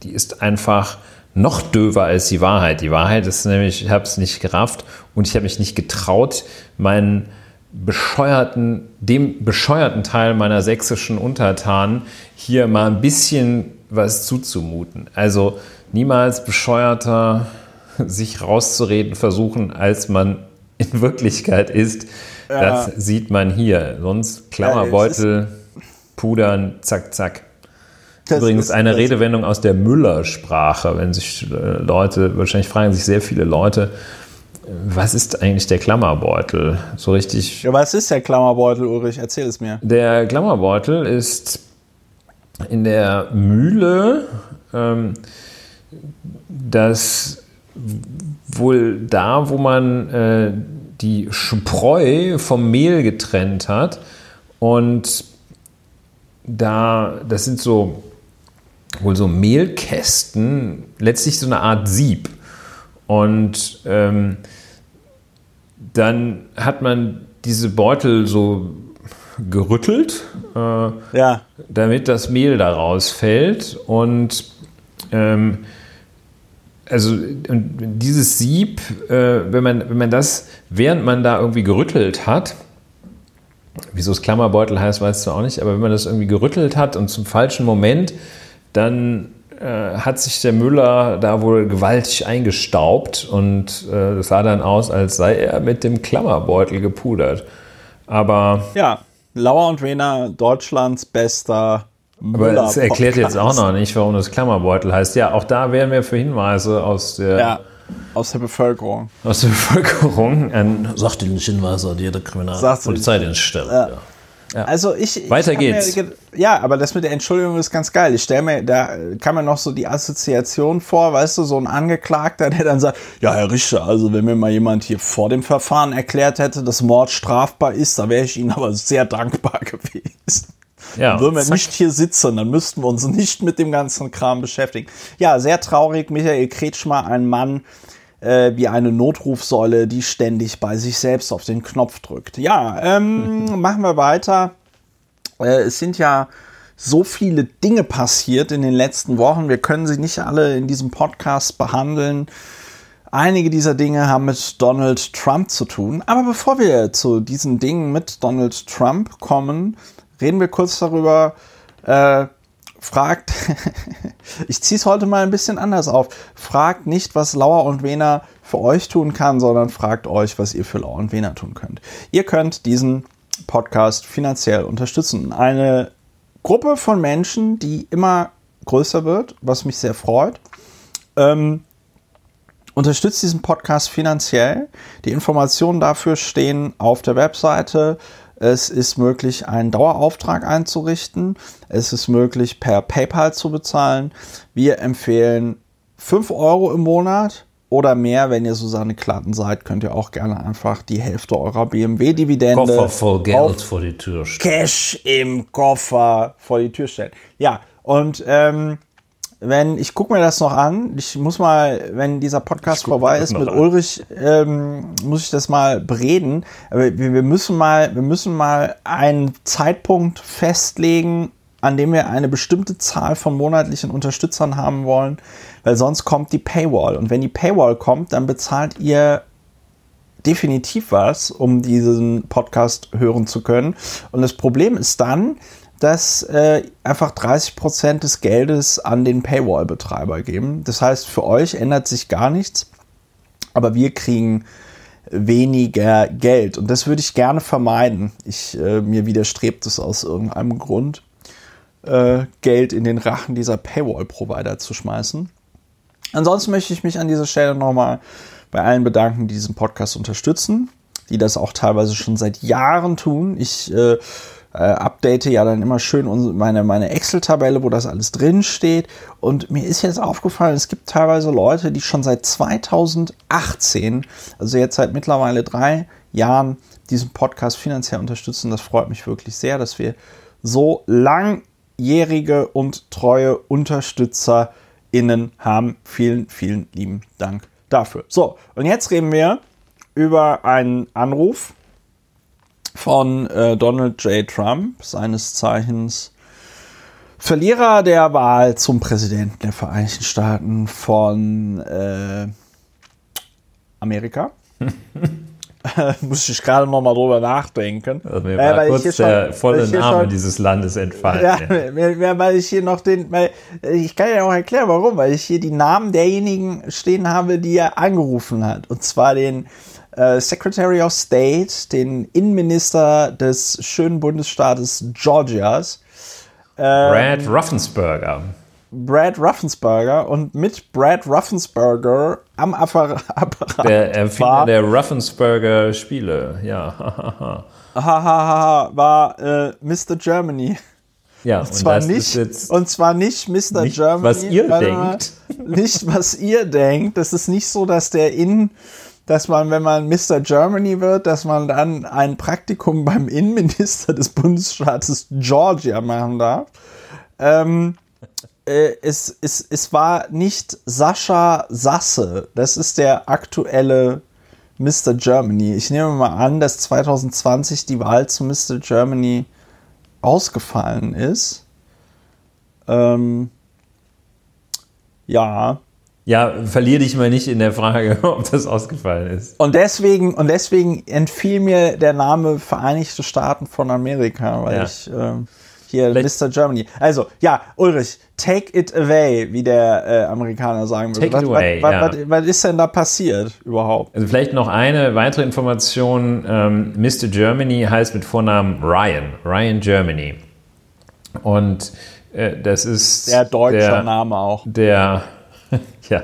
Speaker 2: die ist einfach noch döver als die Wahrheit. Die Wahrheit ist nämlich, ich habe es nicht gerafft und ich habe mich nicht getraut, meinen bescheuerten, dem bescheuerten Teil meiner sächsischen Untertanen hier mal ein bisschen was zuzumuten. Also niemals bescheuerter sich rauszureden versuchen, als man in Wirklichkeit ist. Ja. Das sieht man hier. Sonst Klammerbeutel, pudern, zack, zack. Das Übrigens eine Redewendung aus der Müller-Sprache, wenn sich äh, Leute, wahrscheinlich fragen sich sehr viele Leute, was ist eigentlich der Klammerbeutel? So richtig.
Speaker 1: Ja, was ist der Klammerbeutel, Ulrich? Erzähl es mir.
Speaker 2: Der Klammerbeutel ist in der Mühle ähm, dass wohl da, wo man äh, die Spreu vom Mehl getrennt hat und da, das sind so wohl so Mehlkästen, letztlich so eine Art Sieb. Und ähm, dann hat man diese Beutel so gerüttelt, äh, ja. damit das Mehl daraus fällt. Und ähm, also und dieses Sieb, äh, wenn, man, wenn man das, während man da irgendwie gerüttelt hat, wieso es Klammerbeutel heißt, weißt du auch nicht, aber wenn man das irgendwie gerüttelt hat und zum falschen Moment, dann äh, hat sich der Müller da wohl gewaltig eingestaubt und äh, das sah dann aus, als sei er mit dem Klammerbeutel gepudert. Aber.
Speaker 1: Ja, Lauer und Wiener, Deutschlands bester
Speaker 2: aber das erklärt jetzt auch noch nicht, warum das Klammerbeutel heißt. Ja, auch da wären wir für Hinweise aus der,
Speaker 1: ja, aus der Bevölkerung.
Speaker 2: Aus der Bevölkerung. Ein sachdienliche Hinweise an jede Kriminalpolizeidienststelle. Ja.
Speaker 1: Ja. Also ich,
Speaker 2: Weiter geht's.
Speaker 1: Mir, ja, aber das mit der Entschuldigung ist ganz geil. Ich stelle mir, da kann man noch so die Assoziation vor, weißt du, so ein Angeklagter, der dann sagt, ja, Herr Richter, also wenn mir mal jemand hier vor dem Verfahren erklärt hätte, dass Mord strafbar ist, da wäre ich Ihnen aber sehr dankbar gewesen. Ja, dann würden wir zack. nicht hier sitzen, dann müssten wir uns nicht mit dem ganzen Kram beschäftigen. Ja, sehr traurig, Michael Kretschmer, ein Mann äh, wie eine Notrufsäule, die ständig bei sich selbst auf den Knopf drückt. Ja, ähm, machen wir weiter. Äh, es sind ja so viele Dinge passiert in den letzten Wochen. Wir können sie nicht alle in diesem Podcast behandeln. Einige dieser Dinge haben mit Donald Trump zu tun. Aber bevor wir zu diesen Dingen mit Donald Trump kommen, reden wir kurz darüber, äh, fragt, ich ziehe es heute mal ein bisschen anders auf, fragt nicht, was Lauer und Wena für euch tun kann, sondern fragt euch, was ihr für Lauer und Wena tun könnt. Ihr könnt diesen Podcast finanziell unterstützen. Eine Gruppe von Menschen, die immer größer wird, was mich sehr freut. Ähm, unterstützt diesen Podcast finanziell. Die Informationen dafür stehen auf der Webseite es ist möglich, einen Dauerauftrag einzurichten. Es ist möglich, per PayPal zu bezahlen. Wir empfehlen 5 Euro im Monat oder mehr, wenn ihr Susanne Klatten seid, könnt ihr auch gerne einfach die Hälfte eurer BMW-Dividende
Speaker 2: Koffer voll Geld vor die Tür
Speaker 1: stellen. Cash im Koffer vor die Tür stellen. Ja, und ähm, wenn ich gucke mir das noch an, ich muss mal, wenn dieser Podcast vorbei ist mit an. Ulrich, ähm, muss ich das mal bereden. Aber wir, wir müssen mal, wir müssen mal einen Zeitpunkt festlegen, an dem wir eine bestimmte Zahl von monatlichen Unterstützern haben wollen, weil sonst kommt die Paywall. Und wenn die Paywall kommt, dann bezahlt ihr definitiv was, um diesen Podcast hören zu können. Und das Problem ist dann, dass äh, einfach 30 Prozent des Geldes an den Paywall-Betreiber geben. Das heißt, für euch ändert sich gar nichts, aber wir kriegen weniger Geld. Und das würde ich gerne vermeiden. Ich, äh, mir widerstrebt es aus irgendeinem Grund, äh, Geld in den Rachen dieser Paywall-Provider zu schmeißen. Ansonsten möchte ich mich an dieser Stelle nochmal bei allen bedanken, die diesen Podcast unterstützen, die das auch teilweise schon seit Jahren tun. Ich äh, äh, update ja dann immer schön meine, meine Excel-Tabelle, wo das alles drin steht. Und mir ist jetzt aufgefallen, es gibt teilweise Leute, die schon seit 2018, also jetzt seit mittlerweile drei Jahren, diesen Podcast finanziell unterstützen. Das freut mich wirklich sehr, dass wir so langjährige und treue UnterstützerInnen haben. Vielen, vielen lieben Dank dafür. So, und jetzt reden wir über einen Anruf, von äh, Donald J. Trump, seines Zeichens Verlierer der Wahl zum Präsidenten der Vereinigten Staaten von äh, Amerika. Muss ich gerade noch mal drüber nachdenken.
Speaker 2: Also mir war äh, kurz der schon, volle Name schon, dieses Landes entfallen.
Speaker 1: Ja, ja. weil ich hier noch den, weil ich kann ja auch erklären, warum, weil ich hier die Namen derjenigen stehen habe, die er angerufen hat. Und zwar den äh, Secretary of State, den Innenminister des schönen Bundesstaates Georgias.
Speaker 2: Ähm, Brad Ruffensberger.
Speaker 1: Brad Ruffensberger und mit Brad Ruffensberger am Apparat.
Speaker 2: Der Erfinder der Ruffensberger Spiele, ja.
Speaker 1: Hahaha, war äh, Mr. Germany. Ja, und, und zwar nicht, und zwar nicht Mr.
Speaker 2: Nicht,
Speaker 1: Germany.
Speaker 2: Was ihr denkt.
Speaker 1: Nicht, was ihr denkt. Das ist nicht so, dass der in, dass man, wenn man Mr. Germany wird, dass man dann ein Praktikum beim Innenminister des Bundesstaates Georgia machen darf. Ähm, äh, es, es, es war nicht Sascha Sasse. Das ist der aktuelle Mr. Germany. Ich nehme mal an, dass 2020 die Wahl zu Mr. Germany ausgefallen ist. Ähm, ja.
Speaker 2: Ja, verliere dich mal nicht in der Frage, ob das ausgefallen ist.
Speaker 1: Und deswegen, und deswegen entfiel mir der Name Vereinigte Staaten von Amerika, weil ja. ich ähm, hier Vielleicht Mr. Germany. Also, ja, Ulrich, take it away, wie der äh, Amerikaner sagen würde.
Speaker 2: Take was, it away,
Speaker 1: was,
Speaker 2: ja.
Speaker 1: was, was, ist denn da passiert überhaupt?
Speaker 2: Also vielleicht noch eine weitere Information. Ähm, Mr. Germany heißt mit Vornamen Ryan. Ryan Germany. Und äh, das ist
Speaker 1: der deutsche Name auch.
Speaker 2: Der, ja,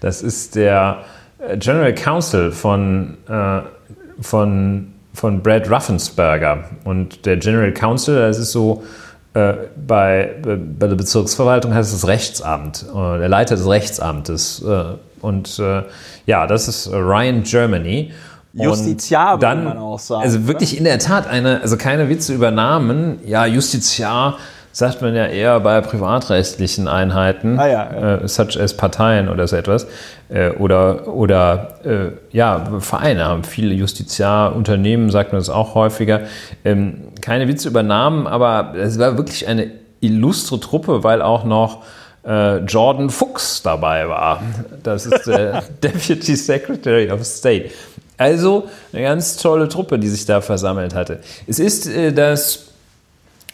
Speaker 2: das ist der äh, General Counsel von, äh, von, von Brad Ruffensberger. Und der General Counsel, das ist so äh, bei, bei der Bezirksverwaltung heißt es Rechtsamt, äh, der Leiter des Rechtsamtes. Äh, und äh, ja, das ist Ryan Germany.
Speaker 1: Justiziar,
Speaker 2: dann, man auch sagen. Also wirklich oder? in der Tat eine, also keine Witze über Namen. Ja, Justiziar sagt man ja eher bei privatrechtlichen Einheiten,
Speaker 1: ah, ja, ja.
Speaker 2: Äh, such as Parteien oder so etwas, äh, oder, oder äh, ja, Vereine haben viele Justiziarunternehmen, sagt man das auch häufiger. Ähm, keine Witze übernahmen, aber es war wirklich eine illustre Truppe, weil auch noch äh, Jordan Fuchs dabei war. Das ist der Deputy Secretary of State. Also eine ganz tolle Truppe, die sich da versammelt hatte. Es ist äh, das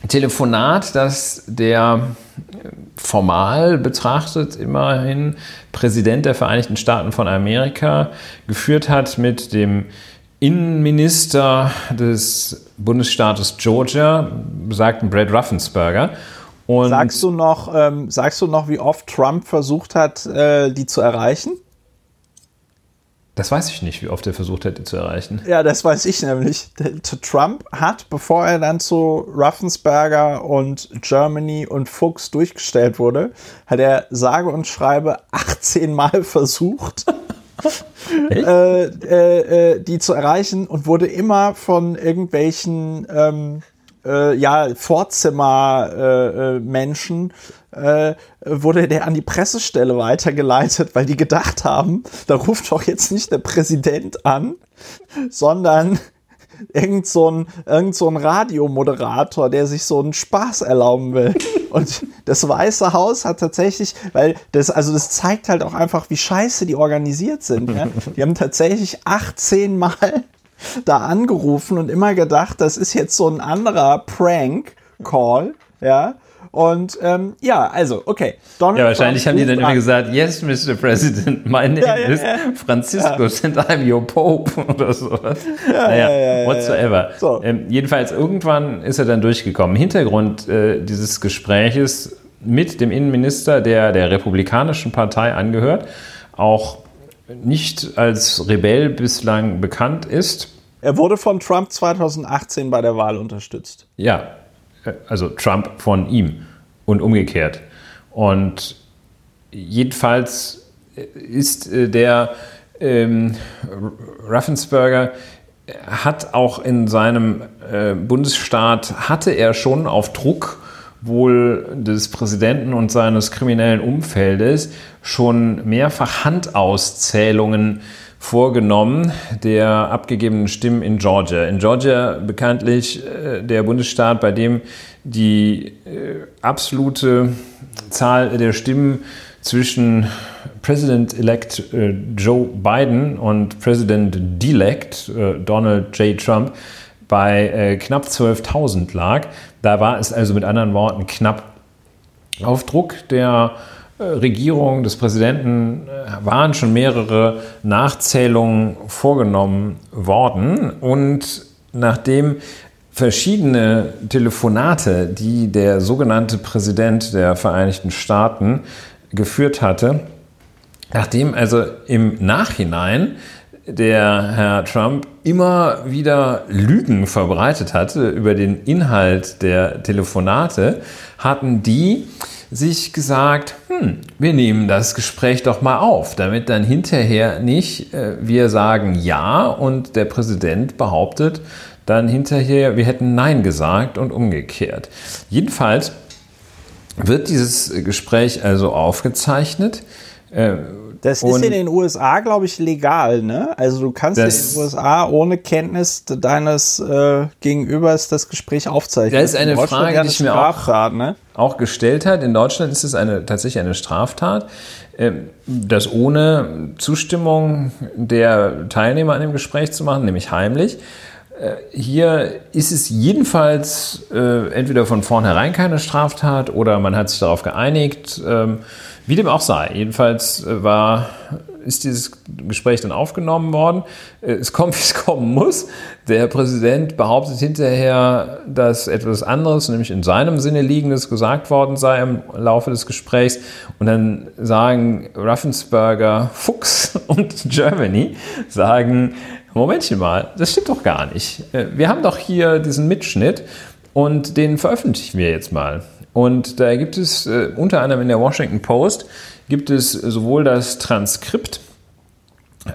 Speaker 2: Telefonat, das der formal betrachtet immerhin Präsident der Vereinigten Staaten von Amerika geführt hat mit dem Innenminister des Bundesstaates Georgia, besagten Brad Ruffensberger.
Speaker 1: Und sagst du noch, ähm, sagst du noch, wie oft Trump versucht hat, äh, die zu erreichen?
Speaker 2: Das weiß ich nicht, wie oft er versucht hätte zu erreichen.
Speaker 1: Ja, das weiß ich nämlich. Trump hat, bevor er dann zu Ruffensberger und Germany und Fuchs durchgestellt wurde, hat er sage und schreibe 18 Mal versucht, äh, äh, äh, die zu erreichen und wurde immer von irgendwelchen ähm, äh, ja, Vorzimmermenschen äh, wurde der an die Pressestelle weitergeleitet, weil die gedacht haben, da ruft doch jetzt nicht der Präsident an, sondern irgend so ein, irgend so ein Radiomoderator, der sich so einen Spaß erlauben will. Und das Weiße Haus hat tatsächlich, weil das, also das zeigt halt auch einfach, wie scheiße die organisiert sind. Ja? Die haben tatsächlich 18 Mal da angerufen und immer gedacht, das ist jetzt so ein anderer Prank-Call, ja. Und ähm, ja, also, okay.
Speaker 2: Donald ja, wahrscheinlich Trump haben die dann immer gesagt, yes, Mr. President, my name ja, ja, is ja. Francisco and I'm your Pope oder sowas. naja, whatsoever. So. Ähm, jedenfalls, irgendwann ist er dann durchgekommen. Hintergrund äh, dieses Gespräches mit dem Innenminister, der der Republikanischen Partei angehört, auch nicht als Rebell bislang bekannt ist.
Speaker 1: Er wurde von Trump 2018 bei der Wahl unterstützt.
Speaker 2: Ja, also Trump von ihm und umgekehrt. Und jedenfalls ist äh, der ähm, Raffensperger hat auch in seinem äh, Bundesstaat hatte er schon auf Druck wohl des Präsidenten und seines kriminellen Umfeldes schon mehrfach Handauszählungen vorgenommen der abgegebenen Stimmen in Georgia. In Georgia bekanntlich äh, der Bundesstaat, bei dem die äh, absolute Zahl der Stimmen zwischen President-elect äh, Joe Biden und President-elect Donald J. Trump bei knapp 12.000 lag. Da war es also mit anderen Worten knapp. Auf Druck der Regierung des Präsidenten äh, waren schon mehrere Nachzählungen vorgenommen worden. Und nachdem verschiedene Telefonate, die der sogenannte Präsident der Vereinigten Staaten geführt hatte, nachdem also im Nachhinein der Herr Trump immer wieder Lügen verbreitet hatte über den Inhalt der Telefonate, hatten die sich gesagt, hm, wir nehmen das Gespräch doch mal auf, damit dann hinterher nicht äh, wir sagen Ja und der Präsident behauptet dann hinterher, wir hätten Nein gesagt und umgekehrt. Jedenfalls wird dieses Gespräch also aufgezeichnet.
Speaker 1: Äh, das ist in den USA, glaube ich, legal, ne? Also du kannst in den USA ohne Kenntnis deines äh, Gegenübers das Gespräch aufzeichnen.
Speaker 2: Das ist eine Frage, die ich mir auch, ne? auch, gestellt hat. In Deutschland ist es eine, tatsächlich eine Straftat, äh, das ohne Zustimmung der Teilnehmer an dem Gespräch zu machen, nämlich heimlich. Äh, hier ist es jedenfalls äh, entweder von vornherein keine Straftat oder man hat sich darauf geeinigt. Ähm, wie dem auch sei. Jedenfalls äh, war, ist dieses Gespräch dann aufgenommen worden. Äh, es kommt, wie es kommen muss. Der Präsident behauptet hinterher, dass etwas anderes, nämlich in seinem Sinne liegendes, gesagt worden sei im Laufe des Gesprächs. Und dann sagen Raffensperger, Fuchs und Germany, sagen, Momentchen mal, das stimmt doch gar nicht. Äh, wir haben doch hier diesen Mitschnitt und den veröffentlichen wir jetzt mal. Und da gibt es äh, unter anderem in der Washington Post gibt es sowohl das Transkript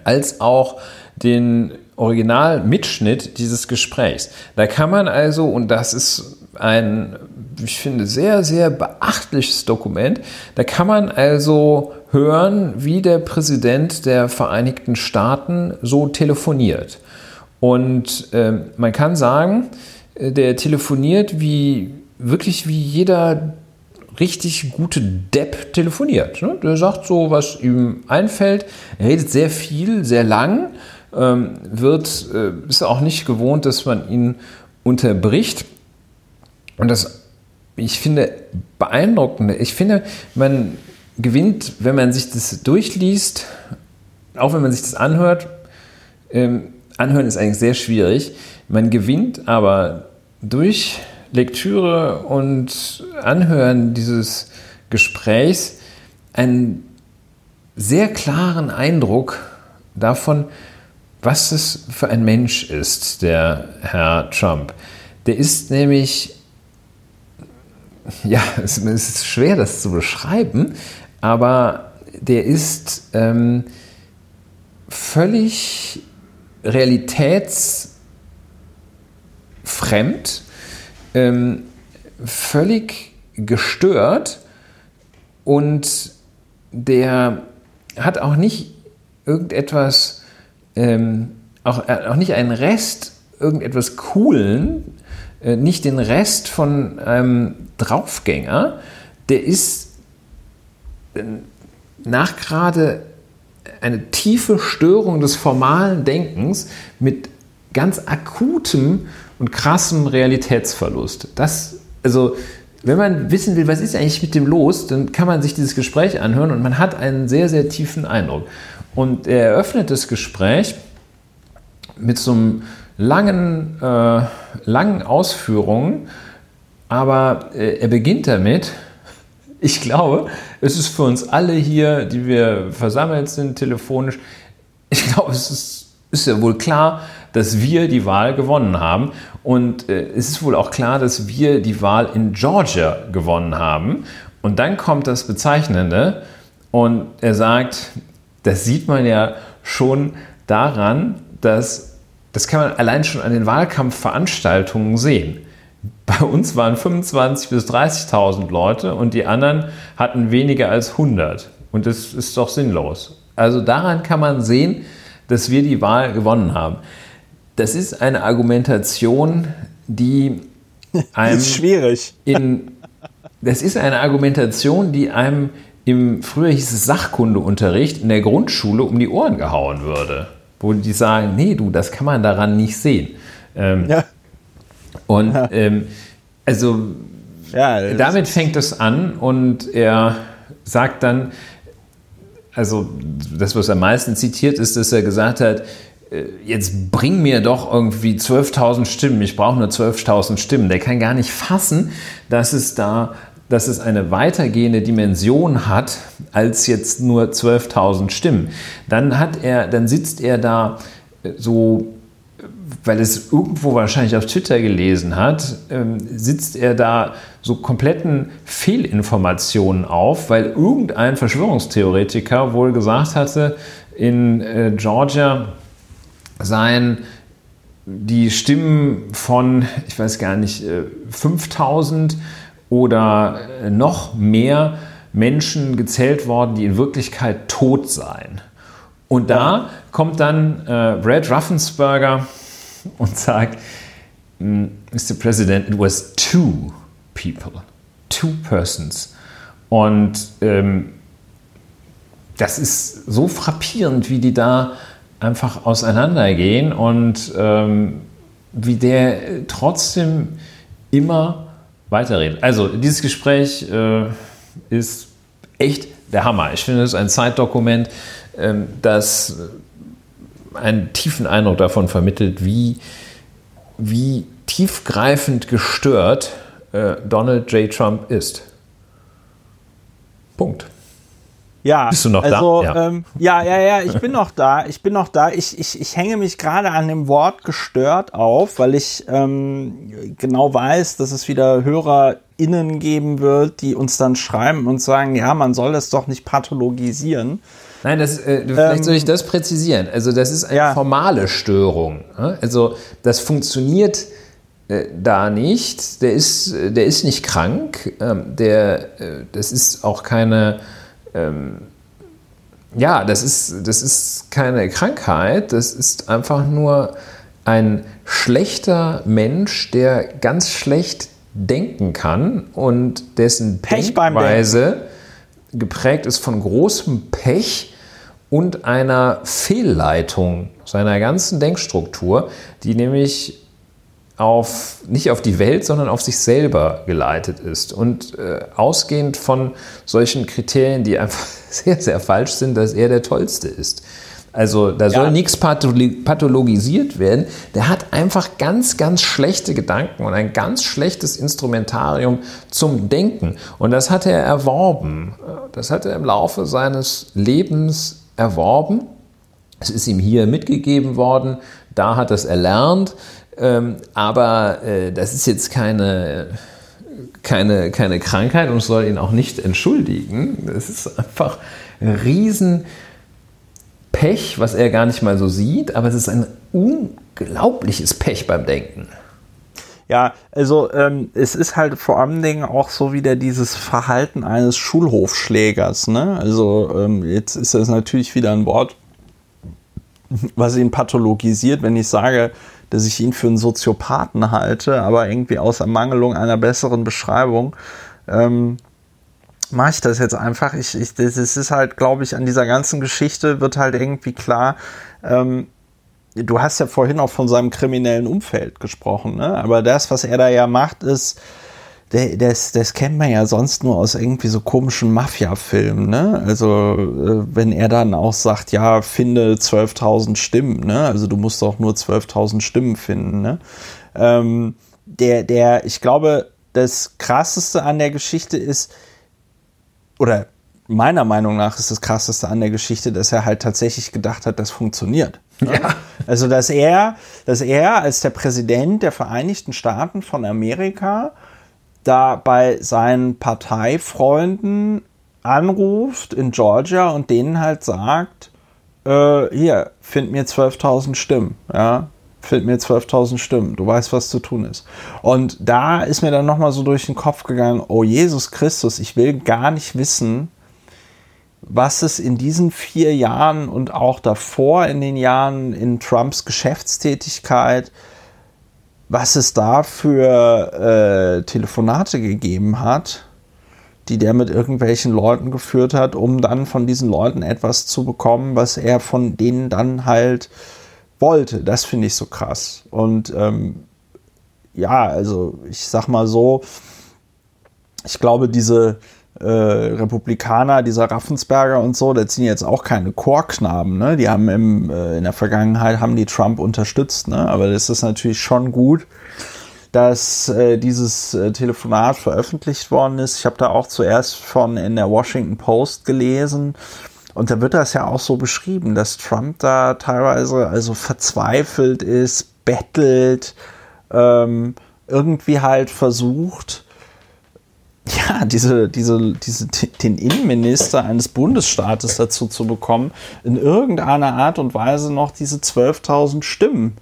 Speaker 2: als auch den Originalmitschnitt dieses Gesprächs. Da kann man also, und das ist ein, ich finde, sehr, sehr beachtliches Dokument, da kann man also hören, wie der Präsident der Vereinigten Staaten so telefoniert. Und äh, man kann sagen, äh, der telefoniert wie wirklich wie jeder richtig gute Depp telefoniert. Ne? Der sagt so, was ihm einfällt. Er redet sehr viel, sehr lang, ähm, wird, äh, ist auch nicht gewohnt, dass man ihn unterbricht. Und das, ich finde, beeindruckend. Ich finde, man gewinnt, wenn man sich das durchliest, auch wenn man sich das anhört, ähm, anhören ist eigentlich sehr schwierig. Man gewinnt aber durch Lektüre und Anhören dieses Gesprächs einen sehr klaren Eindruck davon, was es für ein Mensch ist, der Herr Trump. Der ist nämlich, ja, es ist schwer, das zu beschreiben, aber der ist ähm, völlig realitätsfremd, ähm, völlig gestört und der hat auch nicht irgendetwas, ähm, auch, äh, auch nicht einen Rest irgendetwas Coolen, äh, nicht den Rest von einem Draufgänger, der ist äh, nach gerade eine tiefe Störung des formalen Denkens mit ganz akutem und krassem Realitätsverlust. Das, also, wenn man wissen will, was ist eigentlich mit dem los, dann kann man sich dieses Gespräch anhören und man hat einen sehr, sehr tiefen Eindruck. Und er eröffnet das Gespräch mit so einem langen, äh, langen Ausführungen, aber äh, er beginnt damit, ich glaube, es ist für uns alle hier, die wir versammelt sind, telefonisch, ich glaube, es ist, ist ja wohl klar, dass wir die Wahl gewonnen haben. Und äh, es ist wohl auch klar, dass wir die Wahl in Georgia gewonnen haben. Und dann kommt das Bezeichnende und er sagt, das sieht man ja schon daran, dass das kann man allein schon an den Wahlkampfveranstaltungen sehen. Bei uns waren 25.000 bis 30.000 Leute und die anderen hatten weniger als 100. Und das ist doch sinnlos. Also daran kann man sehen, dass wir die Wahl gewonnen haben. Das ist eine Argumentation, die einem.
Speaker 1: Das ist schwierig.
Speaker 2: In, das ist eine Argumentation, die einem im früher hieß es Sachkundeunterricht in der Grundschule um die Ohren gehauen würde. Wo die sagen, nee, du, das kann man daran nicht sehen. Ähm, ja. Und ja. Ähm, also ja, damit fängt es an und er sagt dann, also das, was am meisten zitiert, ist, dass er gesagt hat, äh, jetzt bring mir doch irgendwie 12.000 Stimmen, ich brauche nur 12.000 Stimmen. Der kann gar nicht fassen, dass es da dass es eine weitergehende Dimension hat als jetzt nur 12.000 Stimmen. Dann hat er, dann sitzt er da so weil es irgendwo wahrscheinlich auf Twitter gelesen hat, ähm, sitzt er da so kompletten Fehlinformationen auf, weil irgendein Verschwörungstheoretiker wohl gesagt hatte, in äh, Georgia seien die Stimmen von, ich weiß gar nicht, äh, 5000 oder äh, noch mehr Menschen gezählt worden, die in Wirklichkeit tot seien. Und da kommt dann äh, Brad Raffensperger und sagt, Mr. President, it was two people, two persons. Und ähm, das ist so frappierend, wie die da einfach auseinandergehen und ähm, wie der trotzdem immer weiterredet. Also dieses Gespräch äh, ist echt der Hammer. Ich finde es ein Zeitdokument, ähm, das einen tiefen Eindruck davon vermittelt, wie, wie tiefgreifend gestört äh, Donald J. Trump ist. Punkt.
Speaker 1: Ja, bist du noch also, da? Ja. Ähm, ja, ja, ja, ich bin noch da. Ich bin noch da. Ich, ich, ich hänge mich gerade an dem Wort gestört auf, weil ich ähm, genau weiß, dass es wieder HörerInnen geben wird, die uns dann schreiben und sagen, ja, man soll das doch nicht pathologisieren.
Speaker 2: Nein, das, äh, vielleicht ähm, soll ich das präzisieren. Also das ist eine ja. formale Störung. Also das funktioniert äh, da nicht. Der ist, der ist nicht krank. Ähm, der, äh, das ist auch keine, ähm, ja, das ist, das ist keine Krankheit. Das ist einfach nur ein schlechter Mensch, der ganz schlecht denken kann und dessen Pech Denkweise geprägt ist von großem Pech und einer Fehlleitung seiner ganzen Denkstruktur, die nämlich auf, nicht auf die Welt, sondern auf sich selber geleitet ist. Und äh, ausgehend von solchen Kriterien, die einfach sehr, sehr falsch sind, dass er der Tollste ist. Also da soll ja. nichts pathologisiert werden. Der hat einfach ganz, ganz schlechte Gedanken und ein ganz schlechtes Instrumentarium zum Denken. Und das hat er erworben. Das hat er im Laufe seines Lebens erworben. Es ist ihm hier mitgegeben worden, da hat er es erlernt, ähm, aber äh, das ist jetzt keine, keine, keine Krankheit und soll ihn auch nicht entschuldigen. Das ist einfach ein Riesenpech, was er gar nicht mal so sieht, aber es ist ein unglaubliches Pech beim Denken.
Speaker 1: Ja, also ähm, es ist halt vor allen Dingen auch so wieder dieses Verhalten eines Schulhofschlägers. Ne? Also ähm, jetzt ist das natürlich wieder ein Wort, was ihn pathologisiert, wenn ich sage, dass ich ihn für einen Soziopathen halte, aber irgendwie aus Ermangelung einer besseren Beschreibung. Ähm, mache ich das jetzt einfach. Ich, ich, das ist halt, glaube ich, an dieser ganzen Geschichte wird halt irgendwie klar, ähm, du hast ja vorhin auch von seinem kriminellen Umfeld gesprochen, ne? aber das, was er da ja macht, ist, das, das kennt man ja sonst nur aus irgendwie so komischen Mafia-Filmen, ne? Also, äh, wenn er dann auch sagt, ja, finde 12.000 Stimmen, ne? Also, du musst auch nur 12.000 Stimmen finden, ne? Ähm, der, der, ich glaube, das krasseste an der Geschichte ist, oder meiner Meinung nach ist das krasseste an der Geschichte, dass er halt tatsächlich gedacht hat, das funktioniert. Ja. Also, dass er, dass er als der Präsident der Vereinigten Staaten von Amerika da bei seinen Parteifreunden anruft in Georgia und denen halt sagt, äh, hier, find mir 12.000 Stimmen, ja, find mir 12.000 Stimmen, du weißt, was zu tun ist. Und da ist mir dann nochmal so durch den Kopf gegangen, oh Jesus Christus, ich will gar nicht wissen, was es in diesen vier Jahren und auch davor in den Jahren in Trumps Geschäftstätigkeit, was es da für äh, Telefonate gegeben hat, die der mit irgendwelchen Leuten geführt hat, um dann von diesen Leuten etwas zu bekommen, was er von denen dann halt wollte. Das finde ich so krass. Und ähm, ja, also ich sag mal so, ich glaube, diese, äh, Republikaner, dieser Raffensberger und so, das sind jetzt auch keine Chorknaben, ne? Die haben im, äh, in der Vergangenheit haben die Trump unterstützt, ne? Aber das ist natürlich schon gut, dass äh, dieses äh, Telefonat veröffentlicht worden ist. Ich habe da auch zuerst von in der Washington Post gelesen. Und da wird das ja auch so beschrieben, dass Trump da teilweise also verzweifelt ist, bettelt, ähm, irgendwie halt versucht, ja, diese, diese, diese, den Innenminister eines Bundesstaates dazu zu bekommen, in irgendeiner Art und Weise noch diese 12.000 Stimmen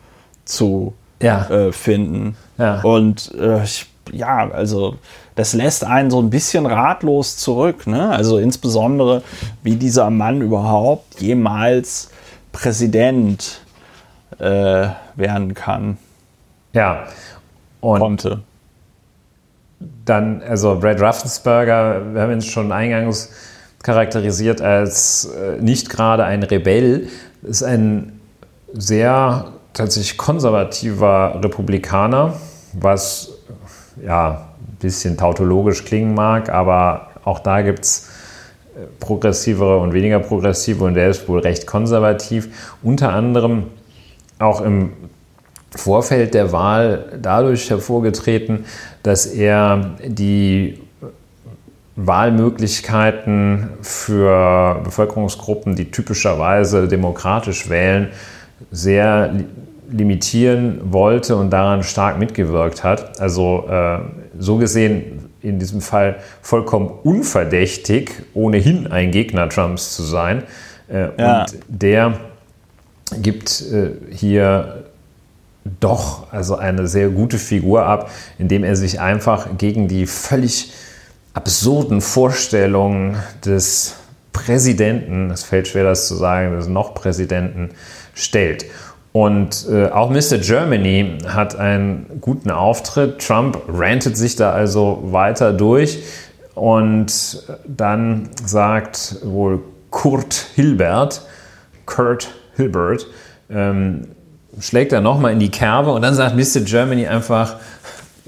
Speaker 1: zu ja. äh, finden. Ja. Und äh, ich, ja, also das lässt einen so ein bisschen ratlos zurück. Ne? Also insbesondere, wie dieser Mann überhaupt jemals Präsident äh, werden kann.
Speaker 2: Ja.
Speaker 1: Und konnte.
Speaker 2: Dann, also Brad Raffensperger, wir haben ihn schon eingangs charakterisiert als äh, nicht gerade ein Rebell, ist ein sehr tatsächlich konservativer Republikaner, was ja ein bisschen tautologisch klingen mag, aber auch da gibt es äh, progressivere und weniger progressive und der ist wohl recht konservativ. Unter anderem auch im Vorfeld der Wahl dadurch hervorgetreten, dass er die Wahlmöglichkeiten für Bevölkerungsgruppen, die typischerweise demokratisch wählen, sehr limitieren wollte und daran stark mitgewirkt hat. Also äh, so gesehen in diesem Fall vollkommen unverdächtig, ohnehin ein Gegner Trumps zu sein. Äh, ja. Und der gibt äh, hier doch also eine sehr gute Figur ab, indem er sich einfach gegen die völlig absurden Vorstellungen des Präsidenten, es fällt schwer das zu sagen, des noch Präsidenten, stellt. Und äh, auch Mr. Germany hat einen guten Auftritt. Trump rantet sich da also weiter durch und dann sagt wohl Kurt Hilbert, Kurt Hilbert, ähm, schlägt er nochmal in die Kerbe und dann sagt Mr. Germany einfach,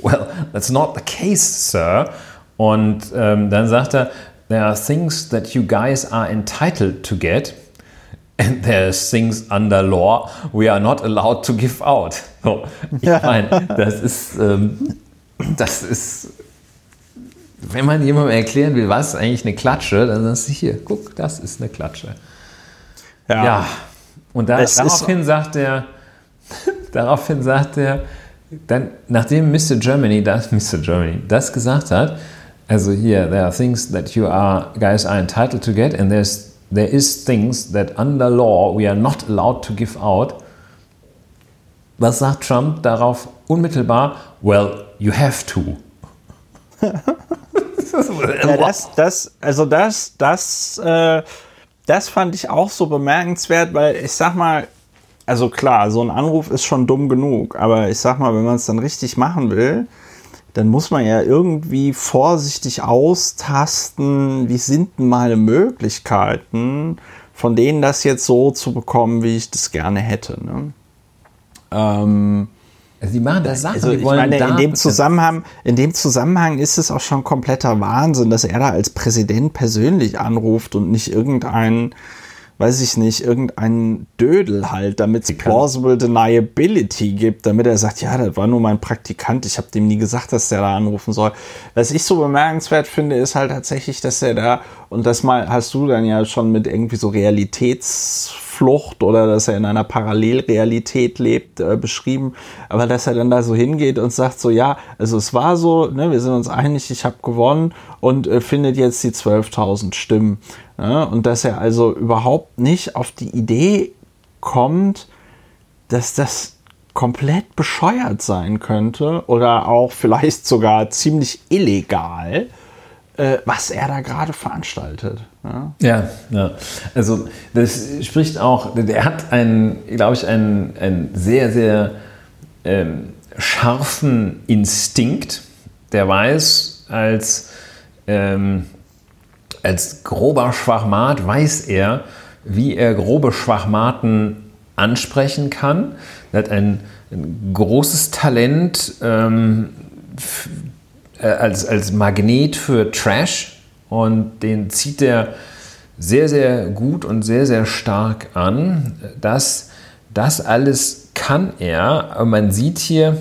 Speaker 2: well, that's not the case, sir. Und ähm, dann sagt er, there are things that you guys are entitled to get and there's things under law we are not allowed to give out. So, ich ja. meine, das ist, ähm, das ist, wenn man jemandem erklären will, was ist eigentlich eine Klatsche, dann sagst du hier, guck, das ist eine Klatsche. Ja. ja. Und da, daraufhin sagt er, daraufhin sagt er, dann, nachdem Mr. Germany das, Mr. Germany das gesagt hat, also hier, there are things that you are, guys are entitled to get and there's there is things that under law we are not allowed to give out. Was sagt Trump darauf unmittelbar? Well, you have to.
Speaker 1: ja, das, das, also das, das, äh, das fand ich auch so bemerkenswert, weil ich sag mal, also klar, so ein Anruf ist schon dumm genug, aber ich sag mal, wenn man es dann richtig machen will, dann muss man ja irgendwie vorsichtig austasten, wie sind denn meine Möglichkeiten, von denen das jetzt so zu bekommen, wie ich das gerne hätte. Ne? Ähm,
Speaker 2: also die machen da Sachen,
Speaker 1: also ich meine, in dem, Zusammenhang, in dem Zusammenhang ist es auch schon kompletter Wahnsinn, dass er da als Präsident persönlich anruft und nicht irgendeinen weiß ich nicht, irgendein Dödel halt, damit es plausible deniability gibt, damit er sagt, ja, das war nur mein Praktikant, ich habe dem nie gesagt, dass der da anrufen soll. Was ich so bemerkenswert finde, ist halt tatsächlich, dass er da, und das mal hast du dann ja schon mit irgendwie so Realitätsflucht oder dass er in einer Parallelrealität lebt, äh, beschrieben, aber dass er dann da so hingeht und sagt so, ja, also es war so, ne, wir sind uns einig, ich habe gewonnen und äh, findet jetzt die 12.000 Stimmen. Ja, und dass er also überhaupt nicht auf die Idee kommt, dass das komplett bescheuert sein könnte oder auch vielleicht sogar ziemlich illegal, was er da gerade veranstaltet.
Speaker 2: Ja? ja, ja. Also das spricht auch, der hat einen, glaube ich, einen, einen sehr, sehr ähm, scharfen Instinkt, der weiß, als ähm, als grober Schwachmat weiß er, wie er grobe Schwachmaten ansprechen kann. Er hat ein, ein großes Talent ähm, äh, als, als Magnet für Trash und den zieht er sehr, sehr gut und sehr, sehr stark an. Das, das alles kann er. Man sieht hier,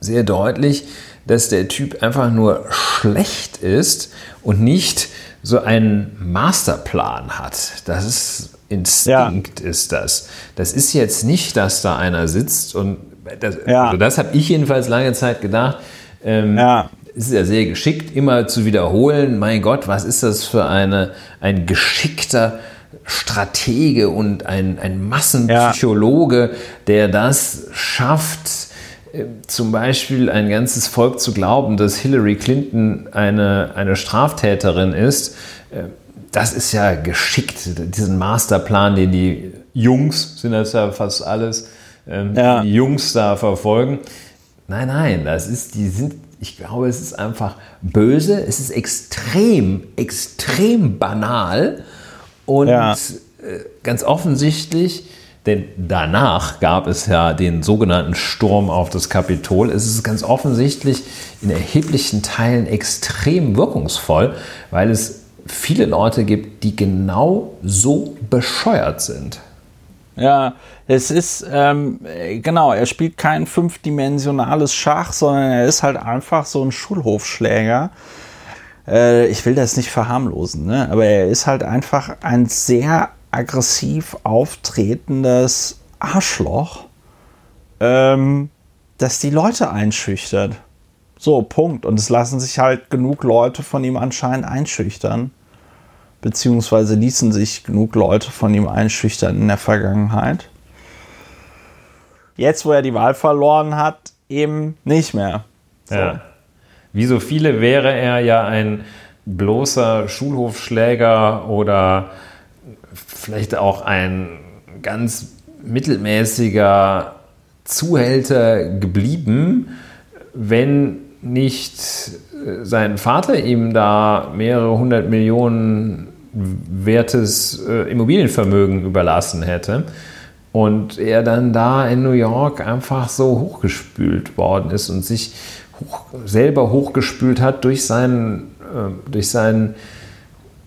Speaker 2: sehr deutlich, dass der Typ einfach nur schlecht ist und nicht so einen Masterplan hat. Das ist Instinkt ja. ist das. Das ist jetzt nicht, dass da einer sitzt und das, ja. also das habe ich jedenfalls lange Zeit gedacht. Ähm, ja. Es ist ja sehr geschickt, immer zu wiederholen. Mein Gott, was ist das für eine, ein geschickter Stratege und ein, ein Massenpsychologe, ja. der das schafft, äh, zum Beispiel ein ganzes Volk zu glauben, dass Hillary Clinton eine, eine Straftäterin ist. Äh, das ist ja geschickt, diesen Masterplan, den die Jungs, sind das ja fast alles, ähm, ja. die Jungs da verfolgen. Nein, nein, das ist, die sind, ich glaube, es ist einfach böse, es ist extrem, extrem banal und ja. äh, ganz offensichtlich, denn danach gab es ja den sogenannten Sturm auf das Kapitol. Es ist ganz offensichtlich in erheblichen Teilen extrem wirkungsvoll, weil es viele Leute gibt, die genau so bescheuert sind.
Speaker 1: Ja, es ist, ähm, genau, er spielt kein fünfdimensionales Schach, sondern er ist halt einfach so ein Schulhofschläger. Äh, ich will das nicht verharmlosen, ne? aber er ist halt einfach ein sehr aggressiv auftretendes Arschloch, ähm, das die Leute einschüchtert. So, Punkt. Und es lassen sich halt genug Leute von ihm anscheinend einschüchtern beziehungsweise ließen sich genug Leute von ihm einschüchtern in der Vergangenheit. Jetzt, wo er die Wahl verloren hat, eben nicht mehr.
Speaker 2: So. Ja. Wie so viele wäre er ja ein bloßer Schulhofschläger oder vielleicht auch ein ganz mittelmäßiger Zuhälter geblieben, wenn nicht sein Vater ihm da mehrere hundert Millionen wertes äh, Immobilienvermögen überlassen hätte und er dann da in New York einfach so hochgespült worden ist und sich hoch, selber hochgespült hat durch seinen, äh, durch seinen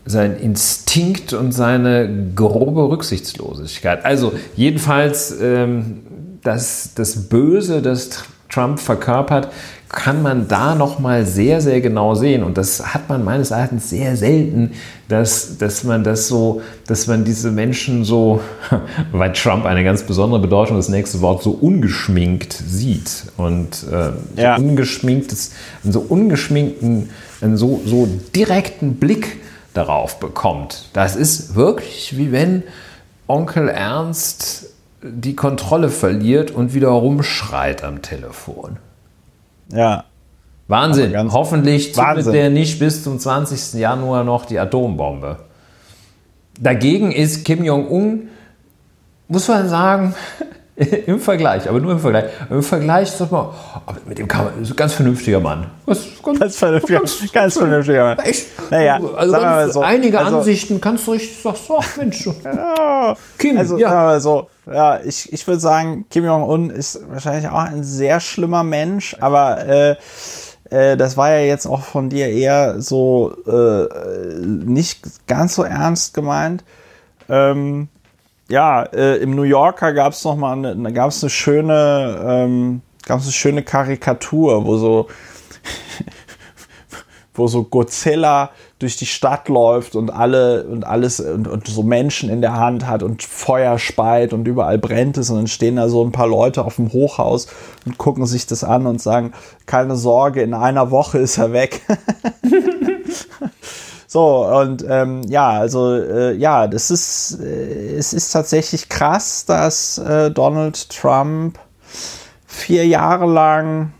Speaker 2: sein Instinkt und seine grobe Rücksichtslosigkeit. Also jedenfalls ähm, das, das Böse, das Trump verkörpert, kann man da noch mal sehr, sehr genau sehen. Und das hat man meines Erachtens sehr selten, dass, dass man das so, dass man diese Menschen so, weil Trump eine ganz besondere Bedeutung, das nächste Wort, so ungeschminkt sieht. Und äh, ja. so ungeschminktes, einen so ungeschminkten, einen so, so direkten Blick darauf bekommt. Das ist wirklich wie wenn Onkel Ernst die Kontrolle verliert und wieder rumschreit am Telefon.
Speaker 1: Ja.
Speaker 2: Wahnsinn. Hoffentlich zündet der nicht bis zum 20. Januar noch die Atombombe. Dagegen ist Kim Jong-un, muss man sagen, im Vergleich, aber nur im Vergleich. Im Vergleich, sag mal, mit dem kann man, ist ein ganz vernünftiger Mann.
Speaker 1: Was, ganz, ganz, vernünftiger, ganz, ganz vernünftiger Mann. Echt?
Speaker 2: Naja, also ganz, so, einige also, Ansichten kannst du richtig sagen, so, Mensch.
Speaker 1: ja, Kim, also, ja. so, ja, ich, ich würde sagen, Kim Jong-un ist wahrscheinlich auch ein sehr schlimmer Mensch, aber äh, äh, das war ja jetzt auch von dir eher so äh, nicht ganz so ernst gemeint. Ähm, ja, äh, im New Yorker gab es noch mal eine, gab es eine schöne, ähm, gab es eine schöne Karikatur, wo so wo so Godzilla durch die Stadt läuft und alle und alles und, und, so Menschen in der Hand hat und Feuer speit und überall brennt es und dann stehen da so ein paar Leute auf dem Hochhaus und gucken sich das an und sagen, keine Sorge, in einer Woche ist er weg. so, und ähm, ja, also äh, ja, das ist, äh, es ist tatsächlich krass, dass äh, Donald Trump vier Jahre lang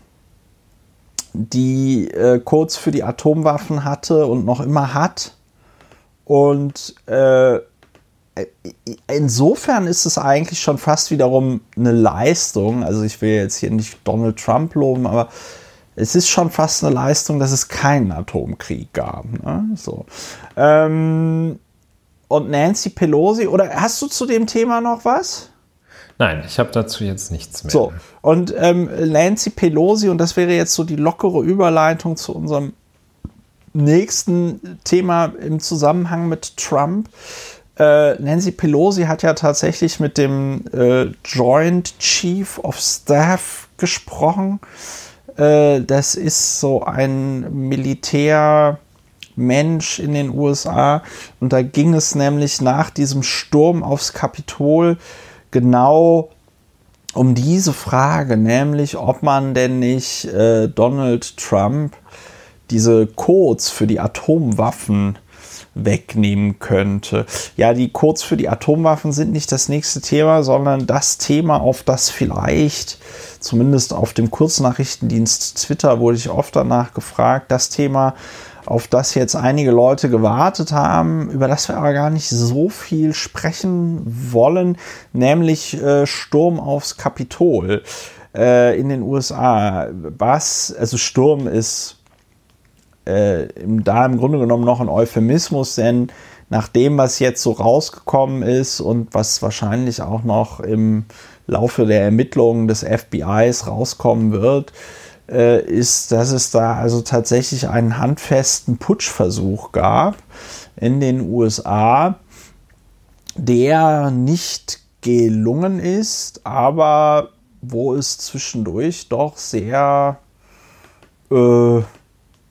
Speaker 1: die äh, Codes für die Atomwaffen hatte und noch immer hat. Und äh, insofern ist es eigentlich schon fast wiederum eine Leistung. Also ich will jetzt hier nicht Donald Trump loben, aber es ist schon fast eine Leistung, dass es keinen Atomkrieg gab. Ne? So. Ähm, und Nancy Pelosi, oder hast du zu dem Thema noch was?
Speaker 2: Nein, ich habe dazu jetzt nichts mehr.
Speaker 1: So, und ähm, Nancy Pelosi, und das wäre jetzt so die lockere Überleitung zu unserem nächsten Thema im Zusammenhang mit Trump. Äh, Nancy Pelosi hat ja tatsächlich mit dem äh, Joint Chief of Staff gesprochen Äh, das ist so ein Militärmensch in den USA. Und da ging es nämlich nach diesem Sturm aufs Kapitol genau um diese Frage, nämlich ob man denn nicht äh, Donald Trump diese Codes für die Atomwaffen wegnehmen könnte. Ja, die Codes für die Atomwaffen sind nicht das nächste Thema, sondern das Thema, auf das vielleicht, zumindest auf dem Kurznachrichtendienst Twitter wurde ich oft danach gefragt, das Thema, auf das jetzt einige Leute gewartet haben, über das wir aber gar nicht so viel sprechen wollen, nämlich äh, Sturm aufs Kapitol äh, in den USA. Was, also Sturm ist äh, da im Grunde genommen noch ein Euphemismus, denn nach dem, was jetzt so rausgekommen ist und was wahrscheinlich auch noch im Laufe der Ermittlungen des FBIs rauskommen wird, äh, ist, dass es da also tatsächlich einen handfesten Putschversuch gab in den USA, der nicht gelungen ist, aber wo es zwischendurch doch sehr, äh,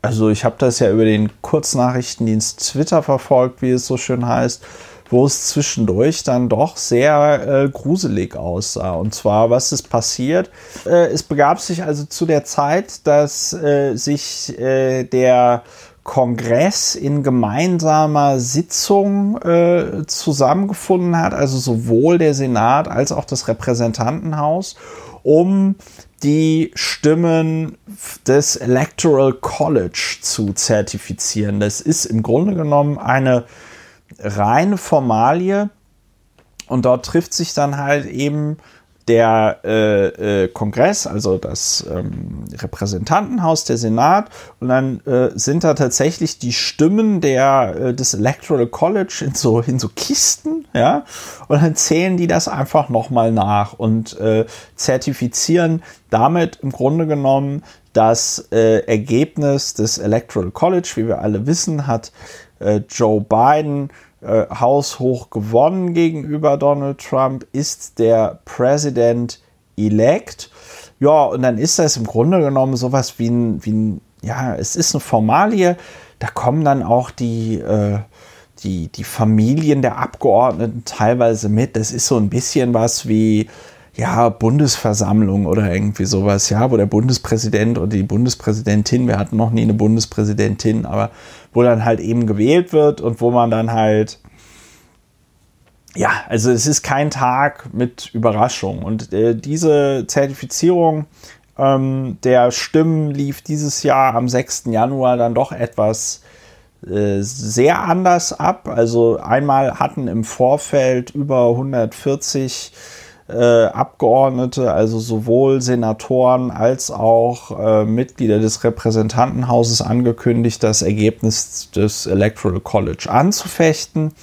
Speaker 1: also ich habe das ja über den Kurznachrichtendienst Twitter verfolgt, wie es so schön heißt, wo es zwischendurch dann doch sehr äh, gruselig aussah. Und zwar, was ist passiert? Äh, es begab sich also zu der Zeit, dass äh, sich äh, der Kongress in gemeinsamer Sitzung äh, zusammengefunden hat, also sowohl der Senat als auch das Repräsentantenhaus, um die Stimmen des Electoral College zu zertifizieren. Das ist im Grunde genommen eine reine Formalie und dort trifft sich dann halt eben der äh, äh, Kongress, also das ähm, Repräsentantenhaus, der Senat, und dann äh, sind da tatsächlich die Stimmen der, äh, des Electoral College in so, in so Kisten, ja, und dann zählen die das einfach nochmal nach und äh, zertifizieren damit im Grunde genommen das äh, Ergebnis des Electoral College, wie wir alle wissen, hat Joe Biden äh, haushoch gewonnen gegenüber Donald Trump, ist der President elect. Ja, und dann ist das im Grunde genommen sowas wie ein, wie ein ja, es ist eine Formalie. Da kommen dann auch die, äh, die, die Familien der Abgeordneten teilweise mit. Das ist so ein bisschen was wie, ja, Bundesversammlung oder irgendwie sowas, ja, wo der Bundespräsident oder die Bundespräsidentin, wir hatten noch nie eine Bundespräsidentin, aber wo dann halt eben gewählt wird und wo man dann halt, ja, also es ist kein Tag mit Überraschung. Und äh, diese Zertifizierung ähm, der Stimmen lief dieses Jahr am 6. Januar dann doch etwas äh, sehr anders ab. Also einmal hatten im Vorfeld über 140 äh, Abgeordnete, also sowohl Senatoren als auch äh, Mitglieder des Repräsentantenhauses angekündigt, das Ergebnis des Electoral College anzufechten.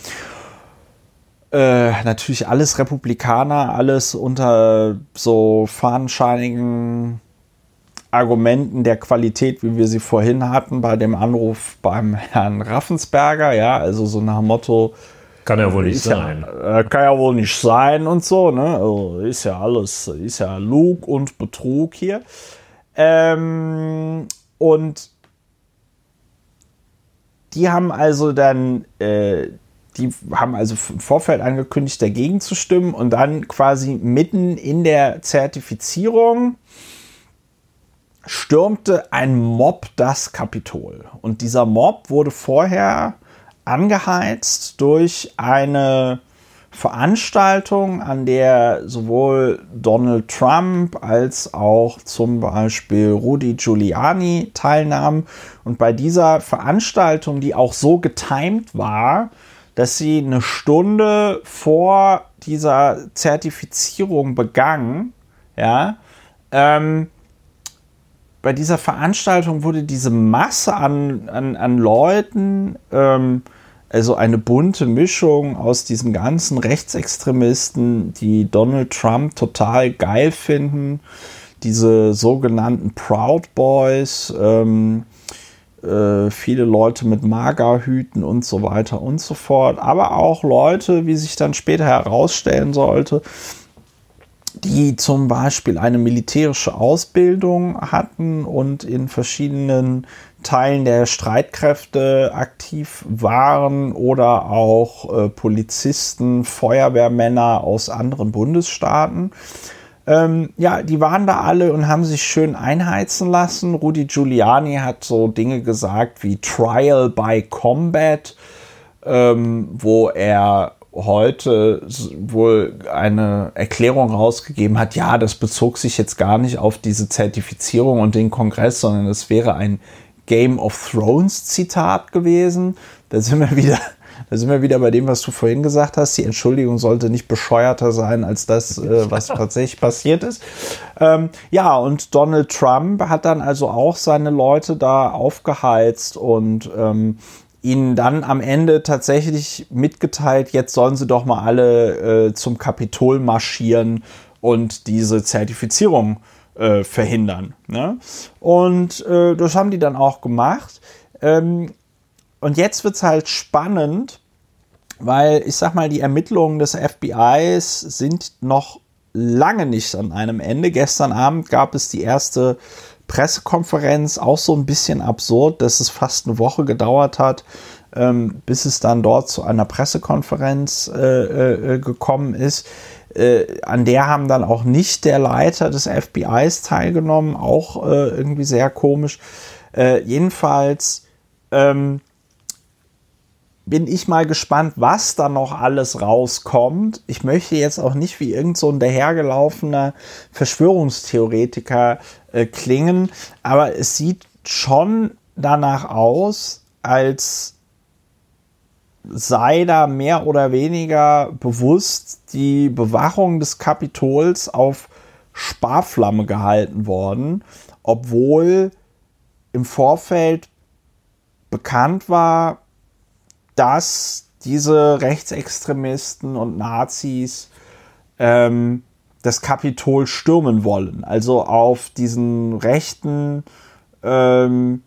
Speaker 1: Äh, natürlich alles Republikaner, alles unter so fahnenscheinigen Argumenten der Qualität, wie wir sie vorhin hatten bei dem Anruf beim Herrn Raffensberger, ja, also so nach dem Motto,
Speaker 2: kann ja wohl nicht sein.
Speaker 1: Ja, äh, kann ja wohl nicht sein und so, ne? Also ist ja alles, ist ja Lug und Betrug hier. Ähm, und die haben also dann, äh, die haben also im Vorfeld angekündigt, dagegen zu stimmen und dann quasi mitten in der Zertifizierung stürmte ein Mob das Kapitol. Und dieser Mob wurde vorher angeheizt durch eine Veranstaltung, an der sowohl Donald Trump als auch zum Beispiel Rudy Giuliani teilnahmen. Und bei dieser Veranstaltung, die auch so getimt war, dass sie eine Stunde vor dieser Zertifizierung begann, ja, ähm, bei dieser Veranstaltung wurde diese Masse an, an, an Leuten ähm, also eine bunte Mischung aus diesen ganzen Rechtsextremisten, die Donald Trump total geil finden, diese sogenannten Proud Boys, ähm, äh, viele Leute mit Magerhüten und so weiter und so fort, aber auch Leute, wie sich dann später herausstellen sollte, die zum Beispiel eine militärische Ausbildung hatten und in verschiedenen Teilen der Streitkräfte aktiv waren oder auch äh, Polizisten, Feuerwehrmänner aus anderen Bundesstaaten. Ähm, ja, die waren da alle und haben sich schön einheizen lassen. Rudy Giuliani hat so Dinge gesagt wie Trial by Combat, ähm, wo er heute wohl eine Erklärung rausgegeben hat, ja, das bezog sich jetzt gar nicht auf diese Zertifizierung und den Kongress, sondern es wäre ein Game of Thrones Zitat gewesen. Da sind wir wieder, da sind wir wieder bei dem, was du vorhin gesagt hast. Die Entschuldigung sollte nicht bescheuerter sein als das, äh, was tatsächlich passiert ist. Ähm, ja, und Donald Trump hat dann also auch seine Leute da aufgeheizt und ähm, ihnen dann am Ende tatsächlich mitgeteilt, jetzt sollen sie doch mal alle äh, zum Kapitol marschieren und diese Zertifizierung äh, verhindern. Ne? Und äh, das haben die dann auch gemacht. Ähm, und jetzt wird es halt spannend, weil ich sag mal, die Ermittlungen des FBIs sind noch lange nicht an einem Ende. Gestern Abend gab es die erste Pressekonferenz, auch so ein bisschen absurd, dass es fast eine Woche gedauert hat, ähm, bis es dann dort zu einer Pressekonferenz äh, äh, gekommen ist. Äh, an der haben dann auch nicht der Leiter des FBIs teilgenommen, auch äh, irgendwie sehr komisch. Äh, jedenfalls ähm, bin ich mal gespannt, was da noch alles rauskommt. Ich möchte jetzt auch nicht wie irgend so ein dahergelaufener Verschwörungstheoretiker äh, klingen, aber es sieht schon danach aus, als sei da mehr oder weniger bewusst die Bewachung des Kapitols auf Sparflamme gehalten worden, obwohl im Vorfeld bekannt war, dass diese Rechtsextremisten und Nazis ähm, das Kapitol stürmen wollen. Also auf diesen rechten ähm,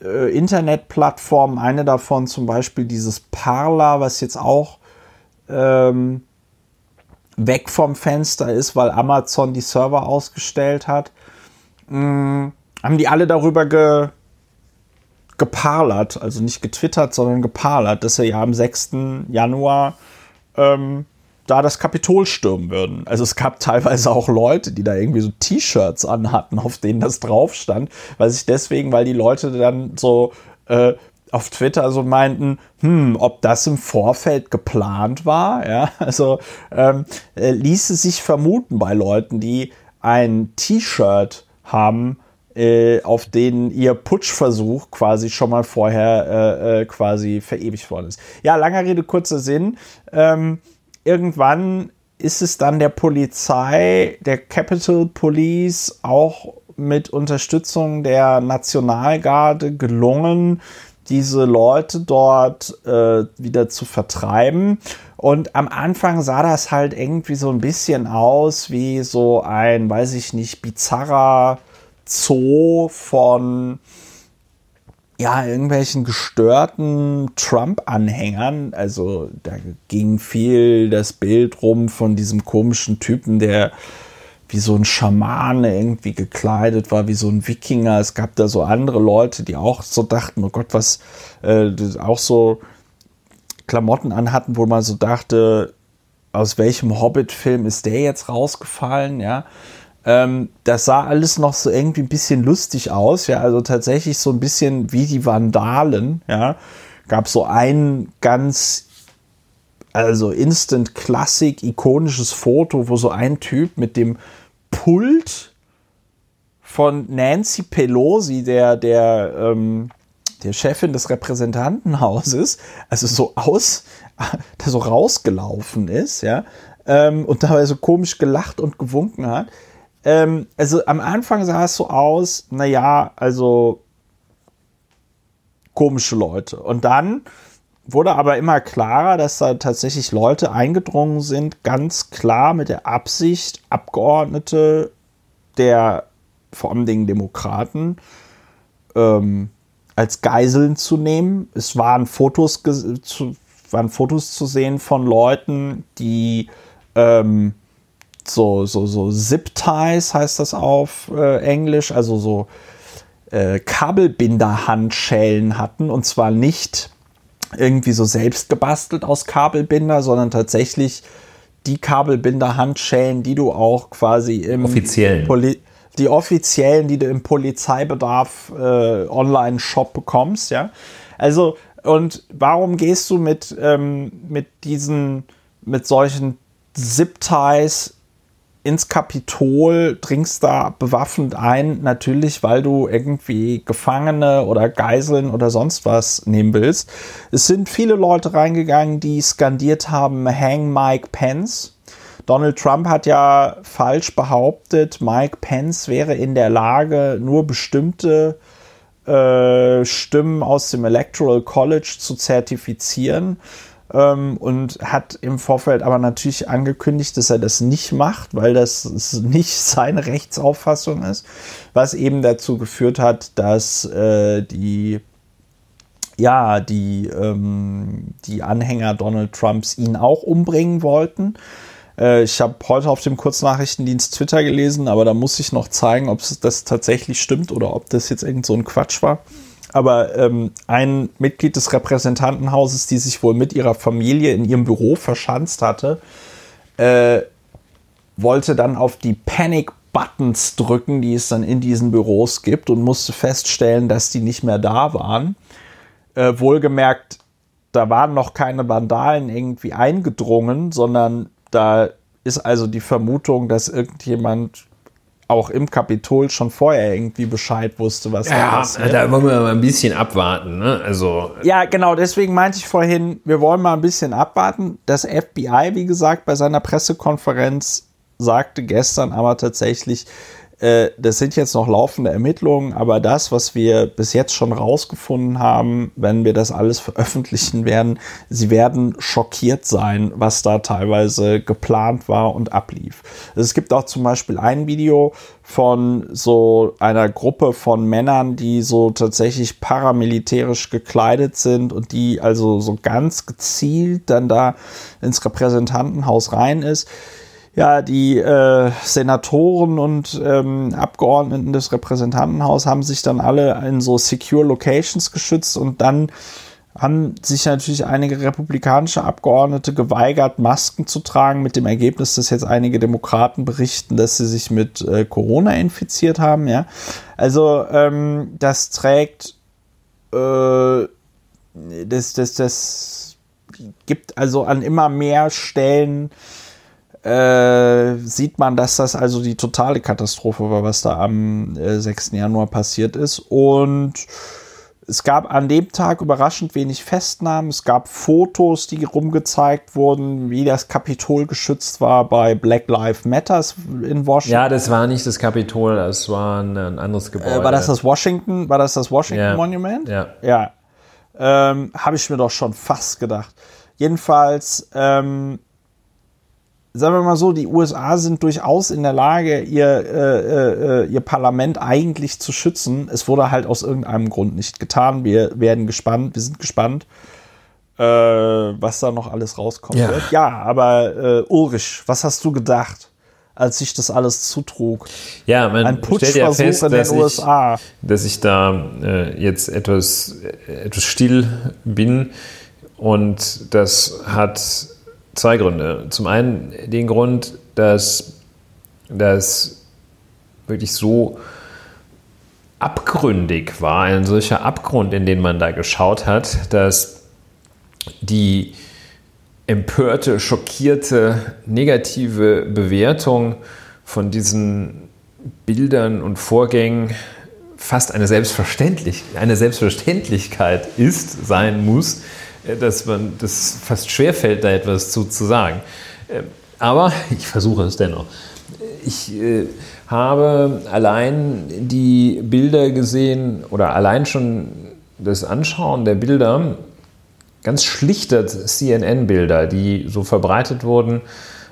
Speaker 1: äh, Internetplattformen, eine davon zum Beispiel dieses Parler, was jetzt auch ähm, weg vom Fenster ist, weil Amazon die Server ausgestellt hat, mh, mm, haben die alle darüber ge geparlert, also nicht getwittert, sondern geparlert, dass sie ja am 6. Januar ähm, da das Kapitol stürmen würden. Also es gab teilweise auch Leute, die da irgendwie so T-Shirts anhatten, auf denen das drauf stand, weil sich deswegen, weil die Leute dann so äh, auf Twitter so meinten, hm, ob das im Vorfeld geplant war, ja, also ähm, äh, ließe sich vermuten bei Leuten, die ein T-Shirt haben, äh, auf denen ihr Putschversuch quasi schon mal vorher äh, äh, quasi verewigt worden ist. Ja, langer Rede, kurzer Sinn. Ähm, irgendwann ist es dann der Polizei, der Capitol Police, auch mit Unterstützung der Nationalgarde gelungen, diese Leute dort äh, wieder zu vertreiben. Und am Anfang sah das halt irgendwie so ein bisschen aus wie so ein, weiß ich nicht, bizarrer Zoo von ja, irgendwelchen gestörten Trump-Anhängern. Also da ging viel das Bild rum von diesem komischen Typen, der wie so ein Schamane irgendwie gekleidet war, wie so ein Wikinger. Es gab da so andere Leute, die auch so dachten, oh Gott, was, äh, auch so Klamotten anhatten, wo man so dachte, aus welchem Hobbit-Film ist der jetzt rausgefallen, ja. Ähm, das sah alles noch so irgendwie ein bisschen lustig aus, ja, also tatsächlich so ein bisschen wie die Vandalen, ja. Gab so ein ganz, also Instant Classic, ikonisches Foto, wo so ein Typ mit dem Pult von Nancy Pelosi, der, der, ähm, der Chefin des Repräsentantenhauses, also so aus, der so rausgelaufen ist, ja, ähm, und dabei so komisch gelacht und gewunken hat. Ähm, also am Anfang sah es so aus, naja, also komische Leute. Und dann wurde aber immer klarer, dass da tatsächlich Leute eingedrungen sind, ganz klar mit der Absicht, Abgeordnete der vor allem den Demokraten ähm, als Geiseln zu nehmen. Es waren Fotos, zu, waren Fotos zu sehen von Leuten, die ähm, so, so, so Zip-Ties heißt das auf äh, Englisch, also so äh, Kabelbinder-Handschellen hatten und zwar nicht irgendwie so selbst gebastelt aus Kabelbinder, sondern tatsächlich die Kabelbinder-Handschellen, die du auch quasi im
Speaker 2: offiziellen.
Speaker 1: Poli die offiziellen, die du im Polizeibedarf äh, Online-Shop bekommst, ja. Also, und warum gehst du mit, ähm, mit diesen, mit solchen Zip-Ties ins Kapitol, dringst da bewaffnet ein, natürlich, weil du irgendwie Gefangene oder Geiseln oder sonst was nehmen willst. Es sind viele Leute reingegangen, die skandiert haben, Hang Mike Pence. Donald Trump hat ja falsch behauptet, Mike Pence wäre in der Lage, nur bestimmte äh, Stimmen aus dem Electoral College zu zertifizieren ähm, und hat im Vorfeld aber natürlich angekündigt, dass er das nicht macht, weil das nicht seine Rechtsauffassung ist, was eben dazu geführt hat, dass äh, die ja, die, ähm, die Anhänger Donald Trumps ihn auch umbringen wollten. Äh, ich habe heute auf dem Kurznachrichtendienst Twitter gelesen, aber da muss ich noch zeigen, ob das tatsächlich stimmt oder ob das jetzt irgend so ein Quatsch war aber ähm, ein Mitglied des Repräsentantenhauses, die sich wohl mit ihrer Familie in ihrem Büro verschanzt hatte, äh, wollte dann auf die Panic Buttons drücken, die es dann in diesen Büros gibt und musste feststellen, dass die nicht mehr da waren. Äh, wohlgemerkt, da waren noch keine Vandalen irgendwie eingedrungen, sondern da ist also die Vermutung, dass irgendjemand auch im Kapitol schon vorher irgendwie Bescheid wusste, was
Speaker 2: ja, da passiert. Da wollen wir mal ein bisschen abwarten. Ne? Also
Speaker 1: ja, genau, deswegen meinte ich vorhin, wir wollen mal ein bisschen abwarten. Das FBI, wie gesagt, bei seiner Pressekonferenz sagte gestern aber tatsächlich, äh, das sind jetzt noch laufende Ermittlungen, aber das, was wir bis jetzt schon rausgefunden haben, wenn wir das alles veröffentlichen werden, sie werden schockiert sein, was da teilweise geplant war und ablief. Es gibt auch zum Beispiel ein Video von so einer Gruppe von Männern, die so tatsächlich paramilitärisch gekleidet sind und die also so ganz gezielt dann da ins Repräsentantenhaus rein ist ja, die äh, Senatoren und ähm, Abgeordneten des Repräsentantenhauses haben sich dann alle in so secure Locations geschützt und dann haben sich natürlich einige republikanische Abgeordnete geweigert, Masken zu tragen, mit dem Ergebnis, dass jetzt einige Demokraten berichten, dass sie sich mit äh, Corona infiziert haben. Ja, also ähm, das trägt, äh, das, das, das gibt also an immer mehr Stellen äh, sieht man, dass das also die totale Katastrophe war, was da am äh, 6. Januar passiert ist. Und es gab an dem Tag überraschend wenig Festnahmen. Es gab Fotos, die rumgezeigt wurden, wie das Kapitol geschützt war bei Black Lives Matters in Washington.
Speaker 2: Ja, das war nicht das Kapitol, das war ein, anderes Gebäude.
Speaker 1: Äh, war das das Washington? War das das Washington ja. Monument?
Speaker 2: Ja.
Speaker 1: Ja. Ähm, Habe ich mir doch schon fast gedacht. Jedenfalls ähm, sagen wir mal so, die USA sind durchaus in der Lage, ihr, äh, äh, ihr Parlament eigentlich zu schützen. Es wurde halt aus irgendeinem Grund nicht getan. Wir werden gespannt, wir sind gespannt, äh, was da noch alles rauskommt. Ja, wird. ja aber äh, Ulrich, was hast du gedacht? als sich das alles zutrug.
Speaker 2: Ja, man ein Putschversuch ja fest, in den USA. Ich, dass ich da äh, jetzt etwas, äh, etwas still bin und das hat zwei Gründe. Zum einen den Grund, dass das wirklich so abgründig war, ein solcher Abgrund, in den man da geschaut hat, dass die empörte, schockierte, negative Bewertung von diesen Bildern und Vorgängen fast eine, Selbstverständlich eine Selbstverständlichkeit ist, sein muss, dass man das fast schwerfällt, da etwas zu, zu sagen. Ähm, aber ich versuche es dennoch. Ich äh, habe allein die Bilder gesehen oder allein schon das Anschauen der Bilder, ganz schlichte CNN-Bilder, die so verbreitet wurden,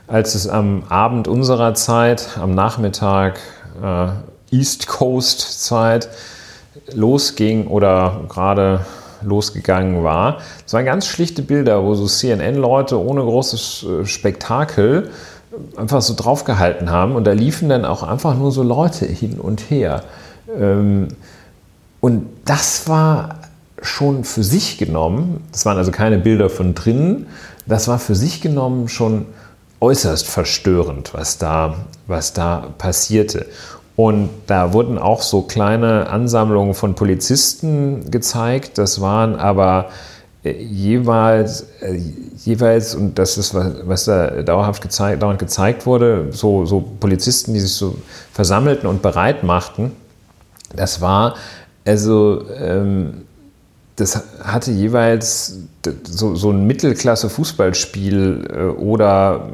Speaker 2: als es am Abend unserer Zeit, am Nachmittag äh, East Coast Zeit losging oder gerade losgegangen war. Es waren ganz schlichte Bilder, wo so CNN-Leute ohne großes äh, Spektakel einfach so draufgehalten haben. Und da liefen dann auch einfach nur so Leute hin und her. Ähm, und das war schon für sich genommen, das waren also keine Bilder von drinnen, das war für sich genommen schon äußerst verstörend, was da, was da passierte. Und da wurden auch so kleine Ansammlungen von Polizisten gezeigt. Das waren aber äh, jeweils, äh, jeweils, und das ist, was, da dauerhaft gezeigt, dauernd gezeigt wurde, so, so Polizisten, die sich so versammelten und bereit machten. Das war also ähm, das hatte jeweils so, so ein Mittelklasse-Fußballspiel äh, oder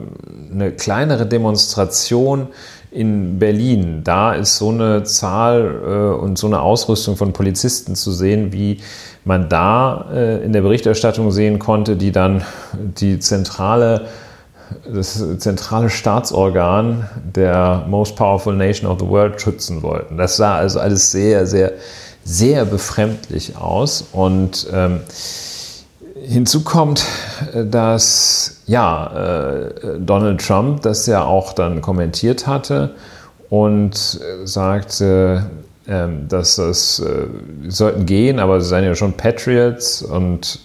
Speaker 2: eine kleinere Demonstration in Berlin. Da ist so eine Zahl äh, und so eine Ausrüstung von Polizisten zu sehen, wie man da äh, in der Berichterstattung sehen konnte, die dann die zentrale das zentrale Staatsorgan der Most Powerful Nation of the World schützen wollten. Das sah also alles sehr, sehr sehr befremdlich aus. Und ähm, hinzu kommt, äh, dass ja, äh, Donald Trump das ja auch dann kommentiert hatte und äh, sagte, äh, dass das äh, sollten gehen, aber sie seien ja schon Patriots und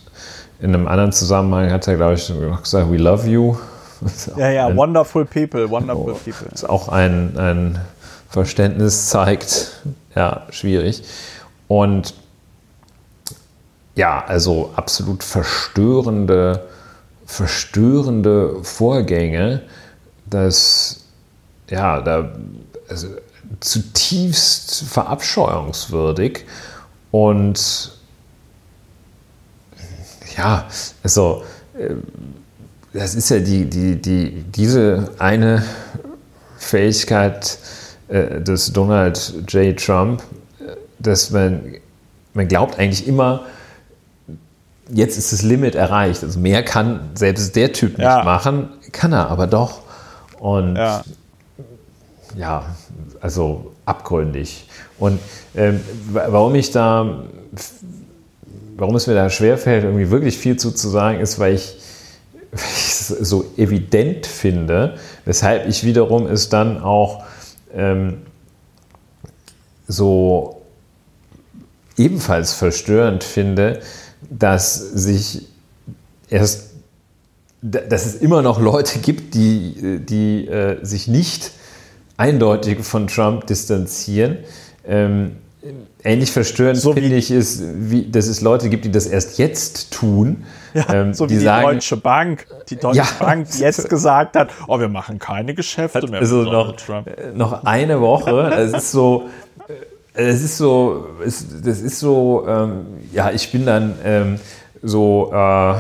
Speaker 2: in einem anderen Zusammenhang hat er, glaube ich, gesagt, we love you.
Speaker 1: Ja, ja, ein, wonderful people, wonderful oh, people.
Speaker 2: Das auch ein, ein Verständnis zeigt, ja, schwierig. Und ja, also absolut verstörende, verstörende Vorgänge, dass ja, da also zutiefst verabscheuungswürdig und ja, also äh, das ist ja die, die, die, diese eine Fähigkeit äh, des Donald J. Trump, dass man, man glaubt eigentlich immer, jetzt ist das Limit erreicht. Also mehr kann selbst der Typ nicht ja. machen, kann er aber doch. Und ja, ja also abgründig. Und ähm, warum ich da, warum es mir da schwerfällt, irgendwie wirklich viel zu, zu sagen, ist, weil ich, weil ich es so evident finde, weshalb ich wiederum es dann auch ähm, so ebenfalls verstörend finde, dass sich erst, dass es immer noch Leute gibt, die, die äh, sich nicht eindeutig von Trump distanzieren. Ähm, ähnlich verstörend so finde ich es, wie, dass es Leute gibt, die das erst jetzt tun.
Speaker 1: Ja, ähm, so wie die, die sagen, Deutsche Bank, die Deutsche ja, Bank jetzt gesagt hat, oh, wir machen keine Geschäfte mehr
Speaker 2: also noch, Trump. Noch eine Woche, es ist so, es ist so, es, das ist so, ähm, ja, ich bin dann ähm, so, äh,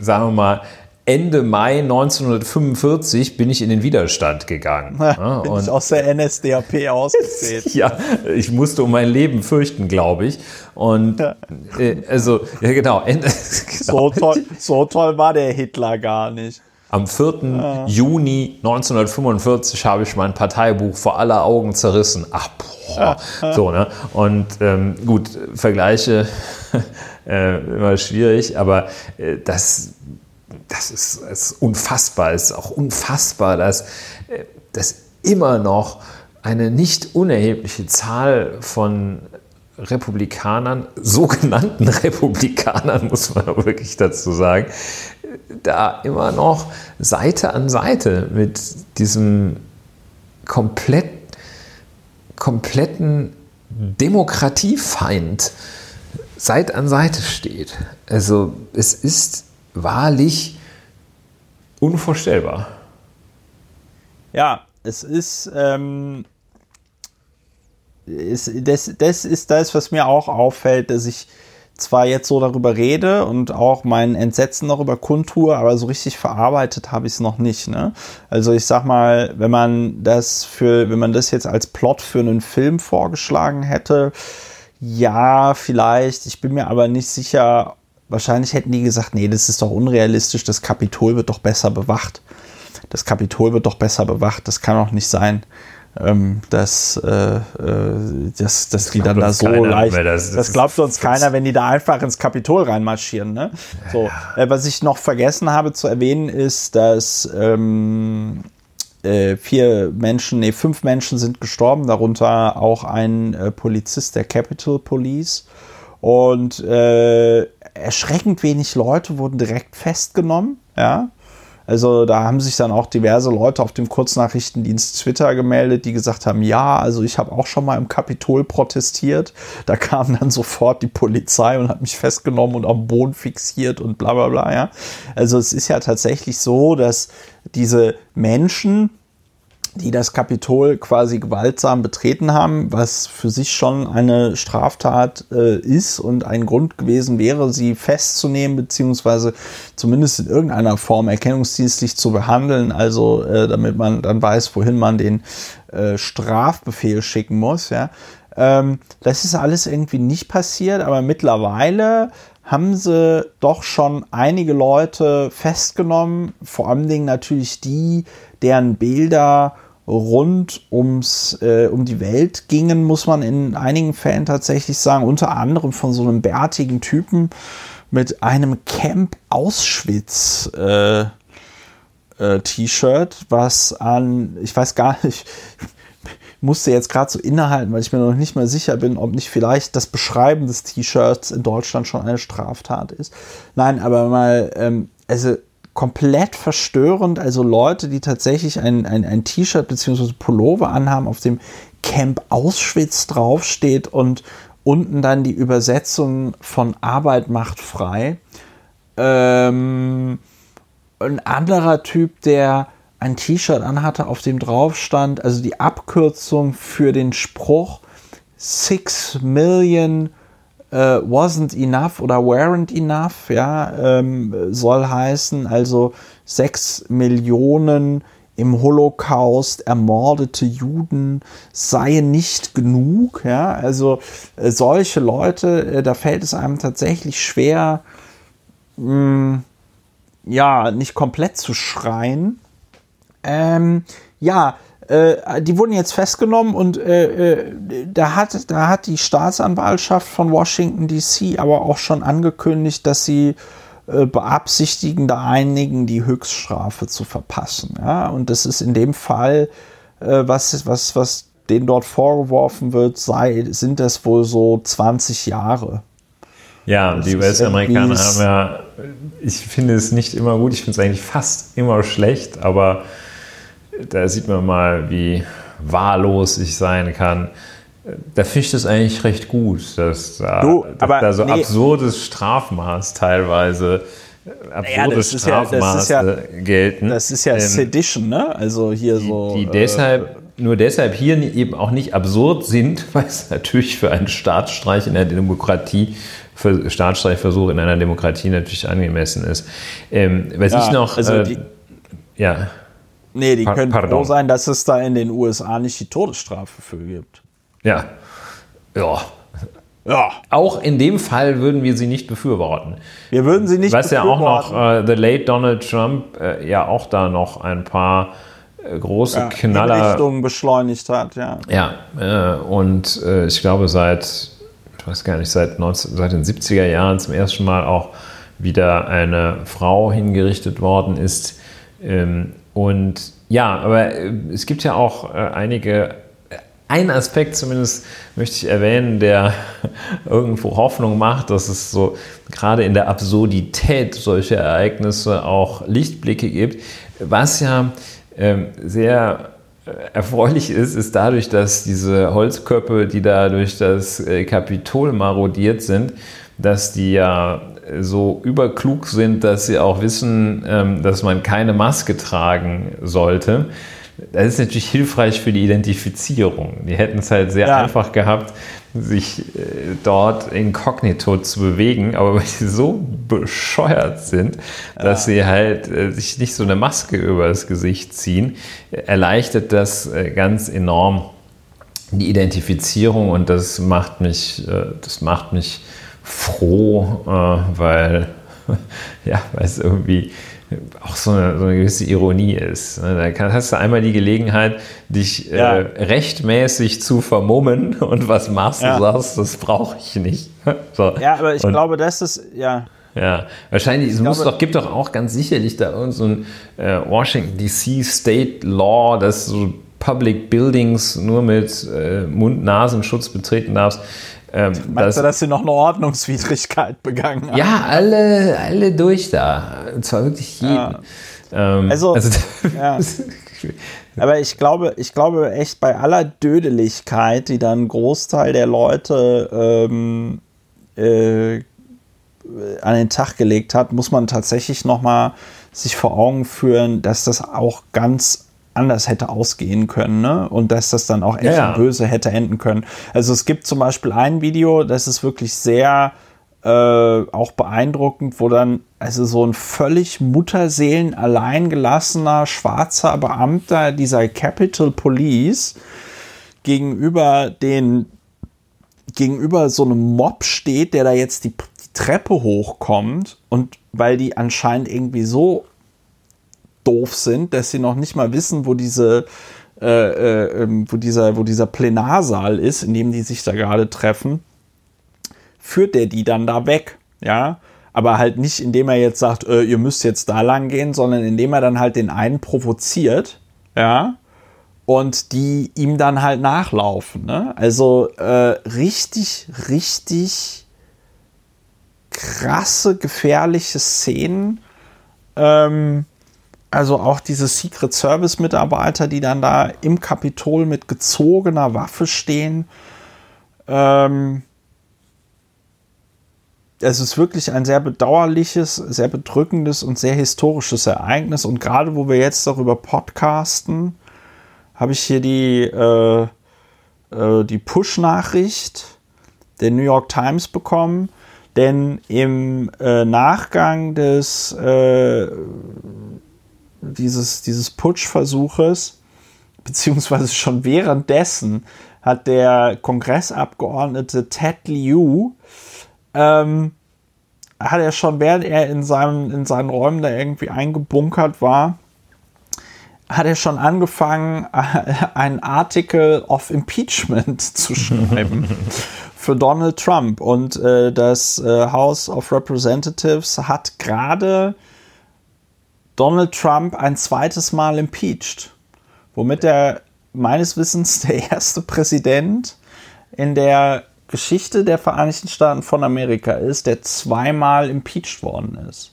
Speaker 2: sagen wir mal, Ende Mai 1945 bin ich in den Widerstand gegangen.
Speaker 1: Ja, bin und ich aus der NSDAP ausgetreten.
Speaker 2: ja, ich musste um mein Leben fürchten, glaube ich. Und ja. Äh, also, ja genau,
Speaker 1: genau. So, toll, so toll war der Hitler gar nicht.
Speaker 2: Am 4. Ja. Juni 1945 habe ich mein Parteibuch vor aller Augen zerrissen. Ach, boah. So, ne? Und ähm, gut, Vergleiche äh, immer schwierig, aber äh, das, das ist, ist unfassbar. Es ist auch unfassbar, dass, äh, dass immer noch eine nicht unerhebliche Zahl von Republikanern, sogenannten Republikanern, muss man wirklich dazu sagen, da immer noch Seite an Seite mit diesem komplett, kompletten Demokratiefeind Seite an Seite steht. Also es ist wahrlich unvorstellbar.
Speaker 1: Ja, es ist, ähm, ist das, das ist das, was mir auch auffällt, dass ich zwar jetzt so darüber rede und auch mein Entsetzen darüber kundtue, aber so richtig verarbeitet habe ich es noch nicht. Ne? Also ich sag mal, wenn man das für, wenn man das jetzt als Plot für einen Film vorgeschlagen hätte, ja, vielleicht. Ich bin mir aber nicht sicher. Wahrscheinlich hätten die gesagt, nee, das ist doch unrealistisch. Das Kapitol wird doch besser bewacht. Das Kapitol wird doch besser bewacht. Das kann doch nicht sein ähm, dass, äh, äh dass, dass das die dann da so leicht. Das, das, das, glaubt uns keiner, wenn die da einfach ins Kapitol reinmarschieren. Ne? So, äh, was ich noch vergessen habe zu erwähnen, ist, dass ähm, äh, vier Menschen, nee, fünf Menschen sind gestorben, darunter auch ein äh, Polizist der Capitol Police. Und äh, erschreckend wenig Leute wurden direkt festgenommen, ja. Also da haben sich dann auch diverse Leute auf dem Kurznachrichtendienst Twitter gemeldet, die gesagt haben, ja, also ich habe auch schon mal im Kapitol protestiert. Da kam dann sofort die Polizei und hat mich festgenommen und am Boden fixiert und bla bla bla. Ja. Also es ist ja tatsächlich so, dass diese Menschen, die das Kapitol quasi gewaltsam betreten haben, was für sich schon eine Straftat äh, ist und ein Grund gewesen wäre, sie festzunehmen, beziehungsweise zumindest in irgendeiner Form erkennungsdienstlich zu behandeln, also äh, damit man dann weiß, wohin man den äh, Strafbefehl schicken muss. Ja. Ähm, das ist alles irgendwie nicht passiert, aber mittlerweile haben sie doch schon einige Leute festgenommen, vor allen Dingen natürlich die, deren Bilder rund ums, äh, um die Welt gingen, muss man in einigen Fällen tatsächlich sagen, unter anderem von so einem bärtigen Typen mit einem Camp Auschwitz äh, äh, T-Shirt, was an, ich weiß gar nicht, musste jetzt gerade so innehalten, weil ich mir noch nicht mal sicher bin, ob nicht vielleicht das Beschreiben des T-Shirts in Deutschland schon eine Straftat ist. Nein, aber mal, ähm, also komplett verstörend. Also Leute, die tatsächlich ein, ein, ein T-Shirt bzw. Pullover anhaben, auf dem Camp Auschwitz draufsteht und unten dann die Übersetzung von Arbeit macht frei. Ähm, ein anderer Typ, der ein T-Shirt anhatte, auf dem drauf stand, also die Abkürzung für den Spruch Six Million äh, wasn't enough oder weren't enough, ja, ähm, soll heißen, also sechs Millionen im Holocaust ermordete Juden seien nicht genug, ja, also äh, solche Leute, äh, da fällt es einem tatsächlich schwer, mh, hm, ja, nicht komplett zu schreien. Ähm, ja, äh, die wurden jetzt festgenommen und äh, äh, da, hat, da hat die Staatsanwaltschaft von Washington DC aber auch schon angekündigt, dass sie äh, beabsichtigen, da einigen die Höchststrafe zu verpassen. Ja? Und das ist in dem Fall, äh, was, was, was denen dort vorgeworfen wird, sei, sind das wohl so 20 Jahre.
Speaker 2: Ja, das die US-Amerikaner haben ja, ich finde es nicht immer gut, ich finde es eigentlich fast immer schlecht, aber da sieht man mal, wie wahllos ich sein kann. Da finde ich das eigentlich recht gut, dass da, du, dass da so nee. absurdes Strafmaß teilweise absurdes naja, Strafmaß
Speaker 1: ja, ja, gelten. Das ist ja ähm, Sedition, ne? Also hier so.
Speaker 2: Die, die deshalb, äh, nur deshalb hier eben auch nicht absurd sind, weil es natürlich für einen Staatsstreich in der Demokratie für Staatsstreichversuch in einer Demokratie natürlich angemessen ist. Ähm, was ja, ich noch. Also äh, die,
Speaker 1: ja. Nee, die pa können pardon. froh sein, dass es da in den USA nicht die Todesstrafe für gibt.
Speaker 2: Ja. Ja. Ja. Auch in dem Fall würden wir sie nicht befürworten.
Speaker 1: Wir würden sie nicht
Speaker 2: Was ja auch noch äh, The Late Donald Trump äh, ja auch da noch ein paar äh, große ja, Knaller.
Speaker 1: Richtungen beschleunigt hat, ja.
Speaker 2: Ja, äh, und äh, ich glaube seit, ich weiß gar nicht, seit, 19, seit den 70er Jahren zum ersten Mal auch wieder eine Frau hingerichtet worden ist. Ähm, und ja, aber äh, es gibt ja auch äh, einige, äh, ein Aspekt zumindest möchte ich erwähnen, der irgendwo Hoffnung macht, dass es so gerade in der Absurdität solcher Ereignisse auch Lichtblicke gibt. Was ja ähm, sehr erfreulich ist, ist dadurch, dass diese Holzköpfe, die da durch das Kapitol marodiert sind, dass die ja so überklug sind, dass sie auch wissen, ähm, dass man keine Maske tragen sollte. Das ist natürlich hilfreich für die Identifizierung. Die hätten es halt sehr ja. einfach gehabt, sich äh, dort inkognito zu bewegen, aber weil sie so bescheuert sind, dass ja. sie halt äh, sich nicht so eine Maske über das Gesicht ziehen, erleichtert das äh, ganz enorm die Identifizierung und das macht mich, das macht mich froh, äh, weil, ja, weil es irgendwie auch so eine, so eine gewisse Ironie ist. Ne? Da hast du einmal die Gelegenheit, dich äh, ja. äh, rechtmäßig zu vermummen und was machst du, ja. sagst, das brauche ich nicht.
Speaker 1: So. Ja, aber ich und, glaube, das ist, ja.
Speaker 2: Ja, wahrscheinlich, es muss doch, gibt doch auch ganz sicherlich da irgendein so äh, Washington DC State Law, dass so Public Buildings nur mit äh, Mund-Nasenschutz betreten darfst.
Speaker 1: Ähm, Meinst dass, du, dass sie noch eine Ordnungswidrigkeit begangen haben?
Speaker 2: Ja, alle, alle durch da. Und zwar wirklich jeden. Ja.
Speaker 1: Ähm, also, also ja. aber ich glaube, ich glaube echt bei aller Dödeligkeit, die dann ein Großteil der Leute ähm, äh, an den Tag gelegt hat, muss man tatsächlich noch mal sich vor Augen führen, dass das auch ganz anders hätte ausgehen können ne? und dass das dann auch echt ja, böse hätte enden können. Also es gibt zum Beispiel ein Video, das ist wirklich sehr äh, auch beeindruckend, wo dann also so ein völlig Mutterseelen allein gelassener schwarzer Beamter dieser Capitol Police gegenüber den gegenüber so einem Mob steht, der da jetzt die, die Treppe hochkommt und weil die anscheinend irgendwie so doof sind, dass sie noch nicht mal wissen, wo diese äh, äh, ähm, wo dieser wo dieser Plenarsaal ist, in dem die sich da gerade treffen, führt der die dann da weg, ja, aber halt nicht, indem er jetzt sagt, äh, ihr müsst jetzt da lang gehen, sondern indem er dann halt den einen provoziert, ja, und die ihm dann halt nachlaufen. Ne? Also äh, richtig, richtig krasse, gefährliche Szenen. Ähm, also auch diese Secret Service Mitarbeiter, die dann da im Kapitol mit gezogener Waffe stehen. Ähm, es ist wirklich ein sehr bedauerliches, sehr bedrückendes und sehr historisches Ereignis. Und gerade wo wir jetzt darüber podcasten, habe ich hier die, äh, äh, die Push-Nachricht der New York Times bekommen. Denn im äh, Nachgang des äh, dieses, dieses Putschversuches, beziehungsweise schon währenddessen, hat der Kongressabgeordnete Ted Liu ähm, hat er schon, während er in, seinem, in seinen Räumen da irgendwie eingebunkert war, hat er schon angefangen, einen Artikel of Impeachment zu schreiben für Donald Trump. Und äh, das äh, House of Representatives hat gerade Donald Trump ein zweites Mal impeached, womit er meines Wissens der erste Präsident in der Geschichte der Vereinigten Staaten von Amerika ist, der zweimal impeached worden ist.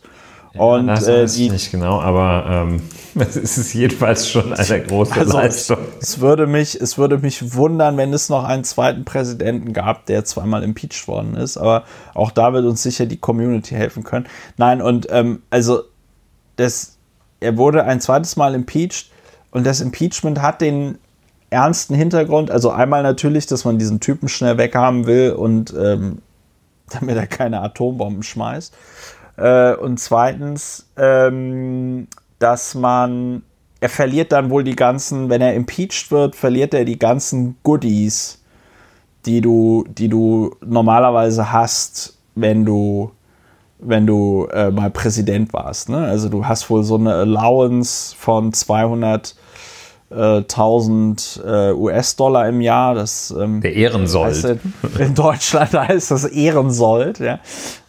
Speaker 2: Ja, und das äh, weiß ich nicht genau, aber ähm, es ist jedenfalls schon eine große also Leistung.
Speaker 1: Es, würde mich, es würde mich wundern, wenn es noch einen zweiten Präsidenten gab, der zweimal impeached worden ist. Aber auch da wird uns sicher die Community helfen können. Nein, und ähm, also das, er wurde ein zweites Mal impeached und das Impeachment hat den ernsten Hintergrund. Also einmal natürlich, dass man diesen Typen schnell weghaben will und ähm, damit er keine Atombomben schmeißt. Äh, und zweitens, ähm, dass man, er verliert dann wohl die ganzen, wenn er impeached wird, verliert er die ganzen Goodies, die du, die du normalerweise hast, wenn du wenn du äh, mal Präsident warst. Ne? Also du hast wohl so eine Allowance von 200 1000 äh, US-Dollar im Jahr. Das,
Speaker 2: ähm, Der Ehrensold. Heißt,
Speaker 1: in Deutschland heißt das Ehrensold. Ja.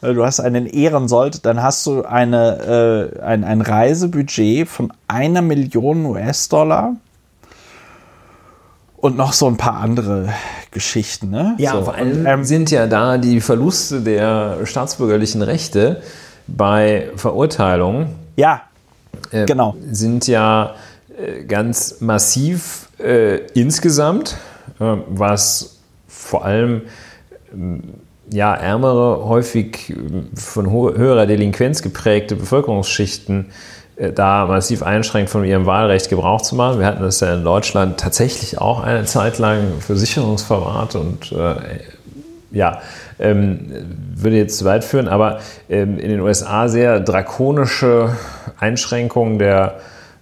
Speaker 1: Äh, du hast einen Ehrensold, dann hast du eine, äh, ein, ein Reisebudget von einer Million US-Dollar und noch so ein paar andere Geschichten. Ne?
Speaker 2: Ja,
Speaker 1: so.
Speaker 2: vor allem ähm, sind ja da die Verluste der staatsbürgerlichen Rechte bei Verurteilungen.
Speaker 1: Ja, äh, genau.
Speaker 2: Sind ja äh, ganz massiv äh, insgesamt, äh, was vor allem ähm, ja, ärmere, häufig äh, von höherer Delinquenz geprägte Bevölkerungsschichten da massiv einschränkt, von ihrem Wahlrecht Gebrauch zu machen. Wir hatten das ja in Deutschland tatsächlich auch eine Zeit lang für Sicherungsverwahrt und äh, ja, ähm, würde jetzt zu weit führen, aber ähm, in den USA sehr drakonische Einschränkungen der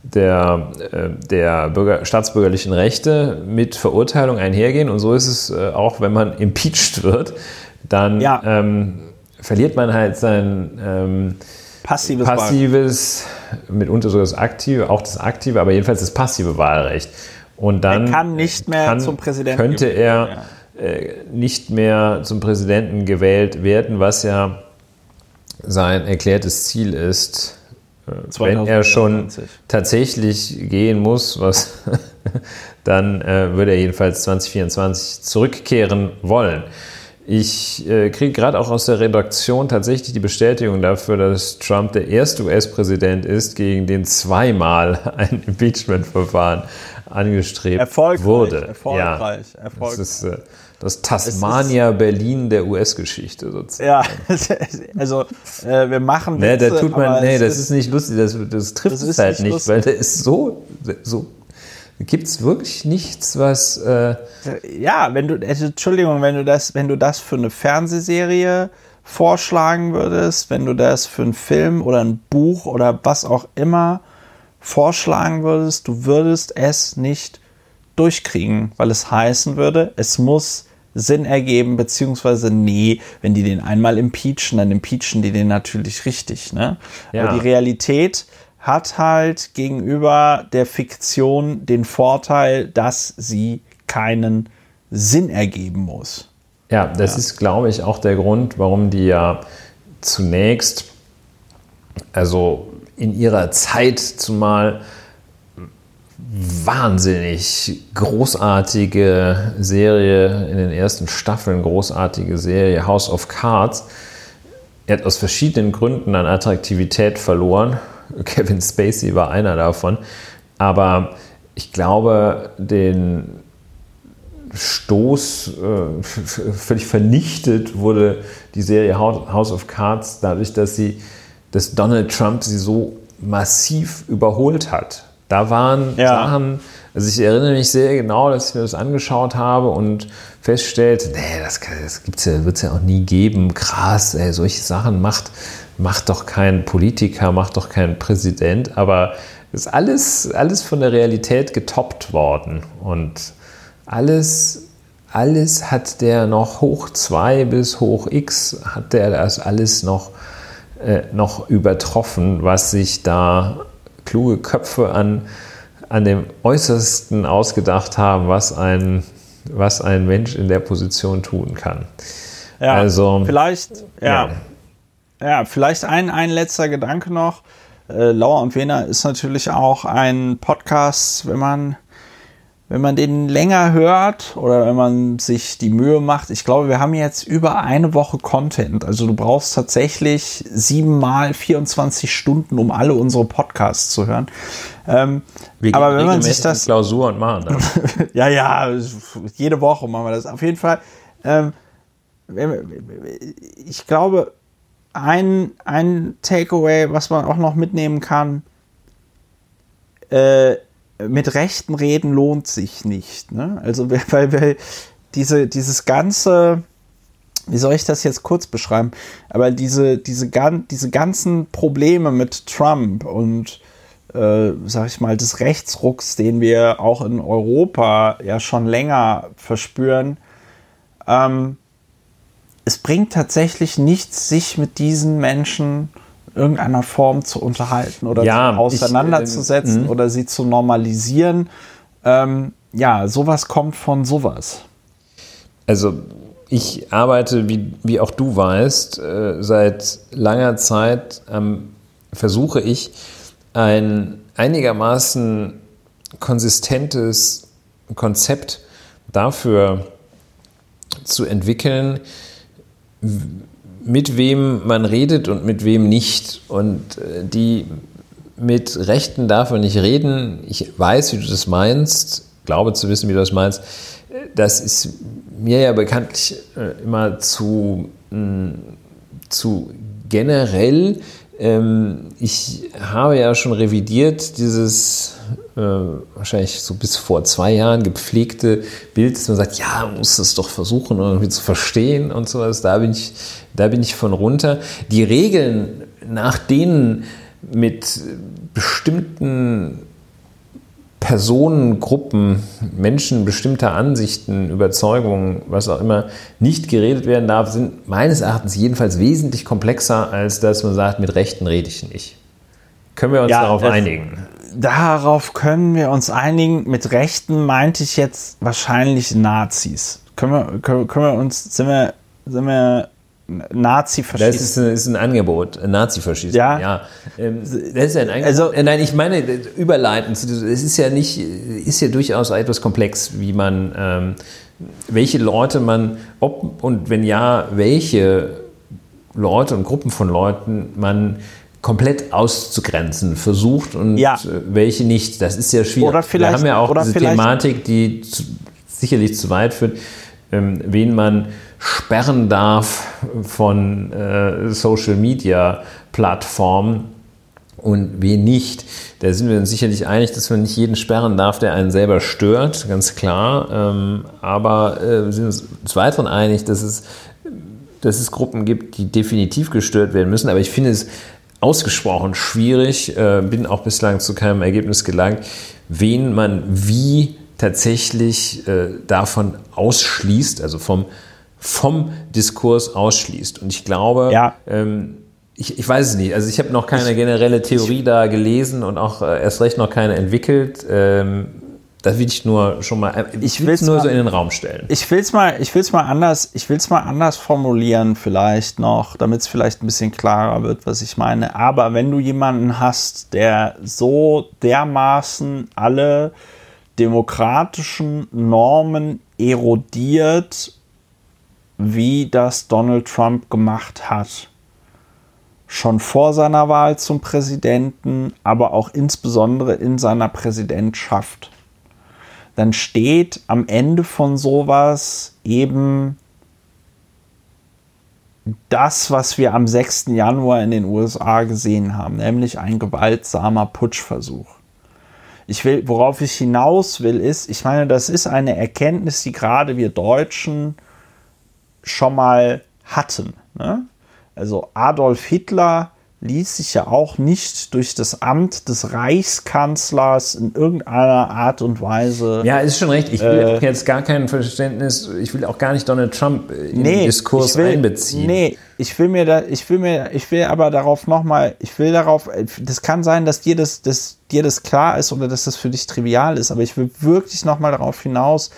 Speaker 2: der, äh, der Bürger, staatsbürgerlichen Rechte mit Verurteilung einhergehen. Und so ist es äh, auch, wenn man impeached wird, dann ja. ähm, verliert man halt sein ähm,
Speaker 1: passives,
Speaker 2: passives mitunter sogar das aktive, auch das aktive, aber jedenfalls das passive Wahlrecht. Und dann
Speaker 1: er kann nicht mehr kann, zum Präsidenten
Speaker 2: könnte er ja. äh, nicht mehr zum Präsidenten gewählt werden, was ja sein erklärtes Ziel ist, äh, wenn er schon tatsächlich gehen muss, was dann äh, würde er jedenfalls 2024 zurückkehren wollen. Ich äh, kriege gerade auch aus der Redaktion tatsächlich die Bestätigung dafür, dass Trump der erste US-Präsident ist, gegen den zweimal ein Impeachment-Verfahren angestrebt
Speaker 1: erfolgreich,
Speaker 2: wurde.
Speaker 1: Erfolgreich,
Speaker 2: ja,
Speaker 1: erfolgreich.
Speaker 2: Das ist äh, das Tasmania Berlin der US-Geschichte sozusagen.
Speaker 1: Ja, also äh, wir machen
Speaker 2: nee, da tut man, nee, das ist, ist, nicht lustig, das, das trifft es halt nicht, lustig. weil der ist so, so Gibt es wirklich nichts, was. Äh
Speaker 1: ja, wenn du, also, Entschuldigung, wenn du das, wenn du das für eine Fernsehserie vorschlagen würdest, wenn du das für einen Film oder ein Buch oder was auch immer vorschlagen würdest, du würdest es nicht durchkriegen, weil es heißen würde, es muss Sinn ergeben, beziehungsweise nee, wenn die den einmal impeachen, dann impeachen die den natürlich richtig. Ne? Ja. Aber die Realität hat halt gegenüber der Fiktion den Vorteil, dass sie keinen Sinn ergeben muss.
Speaker 2: Ja, das ja. ist, glaube ich, auch der Grund, warum die ja zunächst, also in ihrer Zeit zumal wahnsinnig großartige Serie in den ersten Staffeln, großartige Serie House of Cards. Er hat aus verschiedenen Gründen an Attraktivität verloren Kevin Spacey war einer davon. Aber ich glaube, den Stoß äh, völlig vernichtet wurde die Serie House of Cards dadurch, dass sie, dass Donald Trump sie so massiv überholt hat. Da waren ja. Sachen, also ich erinnere mich sehr genau, dass ich mir das angeschaut habe und feststellte, nee, das, das ja, wird es ja auch nie geben. Krass, ey, solche Sachen macht macht doch kein Politiker, macht doch kein Präsident, aber ist alles, alles von der Realität getoppt worden und alles, alles hat der noch hoch 2 bis hoch x, hat der das alles noch, äh, noch übertroffen, was sich da kluge Köpfe an, an dem Äußersten ausgedacht haben, was ein, was ein Mensch in der Position tun kann.
Speaker 1: Ja, also, vielleicht, ja. ja ja, vielleicht ein, ein letzter Gedanke noch. Äh, Lauer und Wiener ist natürlich auch ein Podcast, wenn man, wenn man den länger hört oder wenn man sich die Mühe macht. Ich glaube, wir haben jetzt über eine Woche Content. Also du brauchst tatsächlich siebenmal 24 Stunden, um alle unsere Podcasts zu hören. Ähm,
Speaker 2: wir aber wenn man sich das Klausur und machen das.
Speaker 1: ja, ja, jede Woche machen wir das. Auf jeden Fall. Ähm, ich glaube, ein, ein Takeaway, was man auch noch mitnehmen kann, äh, mit rechten Reden lohnt sich nicht. Ne? Also, weil, weil diese, dieses ganze, wie soll ich das jetzt kurz beschreiben? Aber diese, diese, diese ganzen Probleme mit Trump und, äh, sag ich mal, des Rechtsrucks, den wir auch in Europa ja schon länger verspüren, ähm, es bringt tatsächlich nichts, sich mit diesen Menschen irgendeiner Form zu unterhalten oder ja, auseinanderzusetzen ich, äh, oder sie zu normalisieren. Ähm, ja, sowas kommt von sowas.
Speaker 2: Also ich arbeite, wie, wie auch du weißt, äh, seit langer Zeit ähm, versuche ich ein einigermaßen konsistentes Konzept dafür zu entwickeln, mit wem man redet und mit wem nicht. Und äh, die mit Rechten darf man nicht reden. Ich weiß, wie du das meinst, glaube zu wissen, wie du das meinst. Das ist mir ja bekanntlich äh, immer zu, mm, zu generell. Ähm, ich habe ja schon revidiert dieses äh, wahrscheinlich so bis vor zwei Jahren gepflegte Bild, dass man sagt, ja, man muss das doch versuchen irgendwie zu verstehen und sowas. Da bin ich, da bin ich von runter. Die Regeln, nach denen mit bestimmten Personengruppen, Menschen bestimmter Ansichten, Überzeugungen, was auch immer, nicht geredet werden darf, sind meines Erachtens jedenfalls wesentlich komplexer, als dass man sagt, mit Rechten rede ich nicht. Können wir uns ja, darauf einigen?
Speaker 1: Darauf können wir uns einigen. Mit Rechten meinte ich jetzt wahrscheinlich Nazis. Können wir, können, können wir uns, sind wir, sind wir Nazi-Faschist.
Speaker 2: Das ist ein, ist ein Angebot, ein Nazi-Faschist.
Speaker 1: Ja.
Speaker 2: ja. Ähm, das ist ja ein Angebot.
Speaker 1: Also-
Speaker 2: Äh, Nein, ich meine, äh, überleitend, es ist ja nicht, ist ja durchaus etwas komplex, wie man, ähm, welche Leute man, ob und wenn ja, welche Leute und Gruppen von Leuten man komplett auszugrenzen versucht und
Speaker 1: Ja.
Speaker 2: äh, welche nicht. Das ist sehr schwierig.
Speaker 1: Oder vielleicht-
Speaker 2: Wir haben ja auch diese Thematik, die zu, sicherlich zu weit führt, ähm, wen man sperren darf von äh, Social Media Plattformen und wen nicht. Da sind wir uns sicherlich einig, dass man nicht jeden sperren darf, der einen selber stört, ganz klar. Ähm, aber äh, wir sind uns des Weiteren einig, dass es, dass es Gruppen gibt, die definitiv gestört werden müssen. Aber ich finde es ausgesprochen schwierig, äh, bin auch bislang zu keinem Ergebnis gelangt, wen man wie tatsächlich äh, davon ausschließt, also vom, vom Diskurs ausschließt. Und ich glaube,
Speaker 1: Ja.
Speaker 2: ähm, ich, ich weiß es nicht. Also ich habe noch keine generelle Theorie da gelesen und auch äh, erst recht noch keine entwickelt. Ähm, das will ich nur schon mal, äh,
Speaker 1: Ich
Speaker 2: will es nur
Speaker 1: mal-
Speaker 2: so in den Raum stellen.
Speaker 1: Ich will es mal, ich will's mal anders, ich will's mal anders formulieren vielleicht noch, damit es vielleicht ein bisschen klarer wird, was ich meine. Aber wenn du jemanden hast, der so dermaßen alle demokratischen Normen erodiert, wie das Donald Trump gemacht hat, schon vor seiner Wahl zum Präsidenten, aber auch insbesondere in seiner Präsidentschaft, dann steht am Ende von sowas eben das, was wir am 6. Januar in den USA gesehen haben, nämlich ein gewaltsamer Putschversuch. Ich will, worauf ich hinaus will, ist, ich meine, das ist eine Erkenntnis, die gerade wir Deutschen schon mal hatten. Ne? Also Adolf Hitler ließ sich ja auch nicht durch das Amt des Reichskanzlers in irgendeiner Art und Weise.
Speaker 2: Ja, ist schon recht. Ich will
Speaker 1: Äh,
Speaker 2: auch jetzt gar kein Verständnis, ich will auch gar nicht Donald Trump in den
Speaker 1: nee,
Speaker 2: Diskurs
Speaker 1: ich will,
Speaker 2: einbeziehen.
Speaker 1: Nee, ich will mir da, ich will mir, ich will aber darauf nochmal, ich will darauf, das kann sein, dass dir das, dass dir das klar ist oder dass das für dich trivial ist, aber ich will wirklich nochmal darauf hinaus,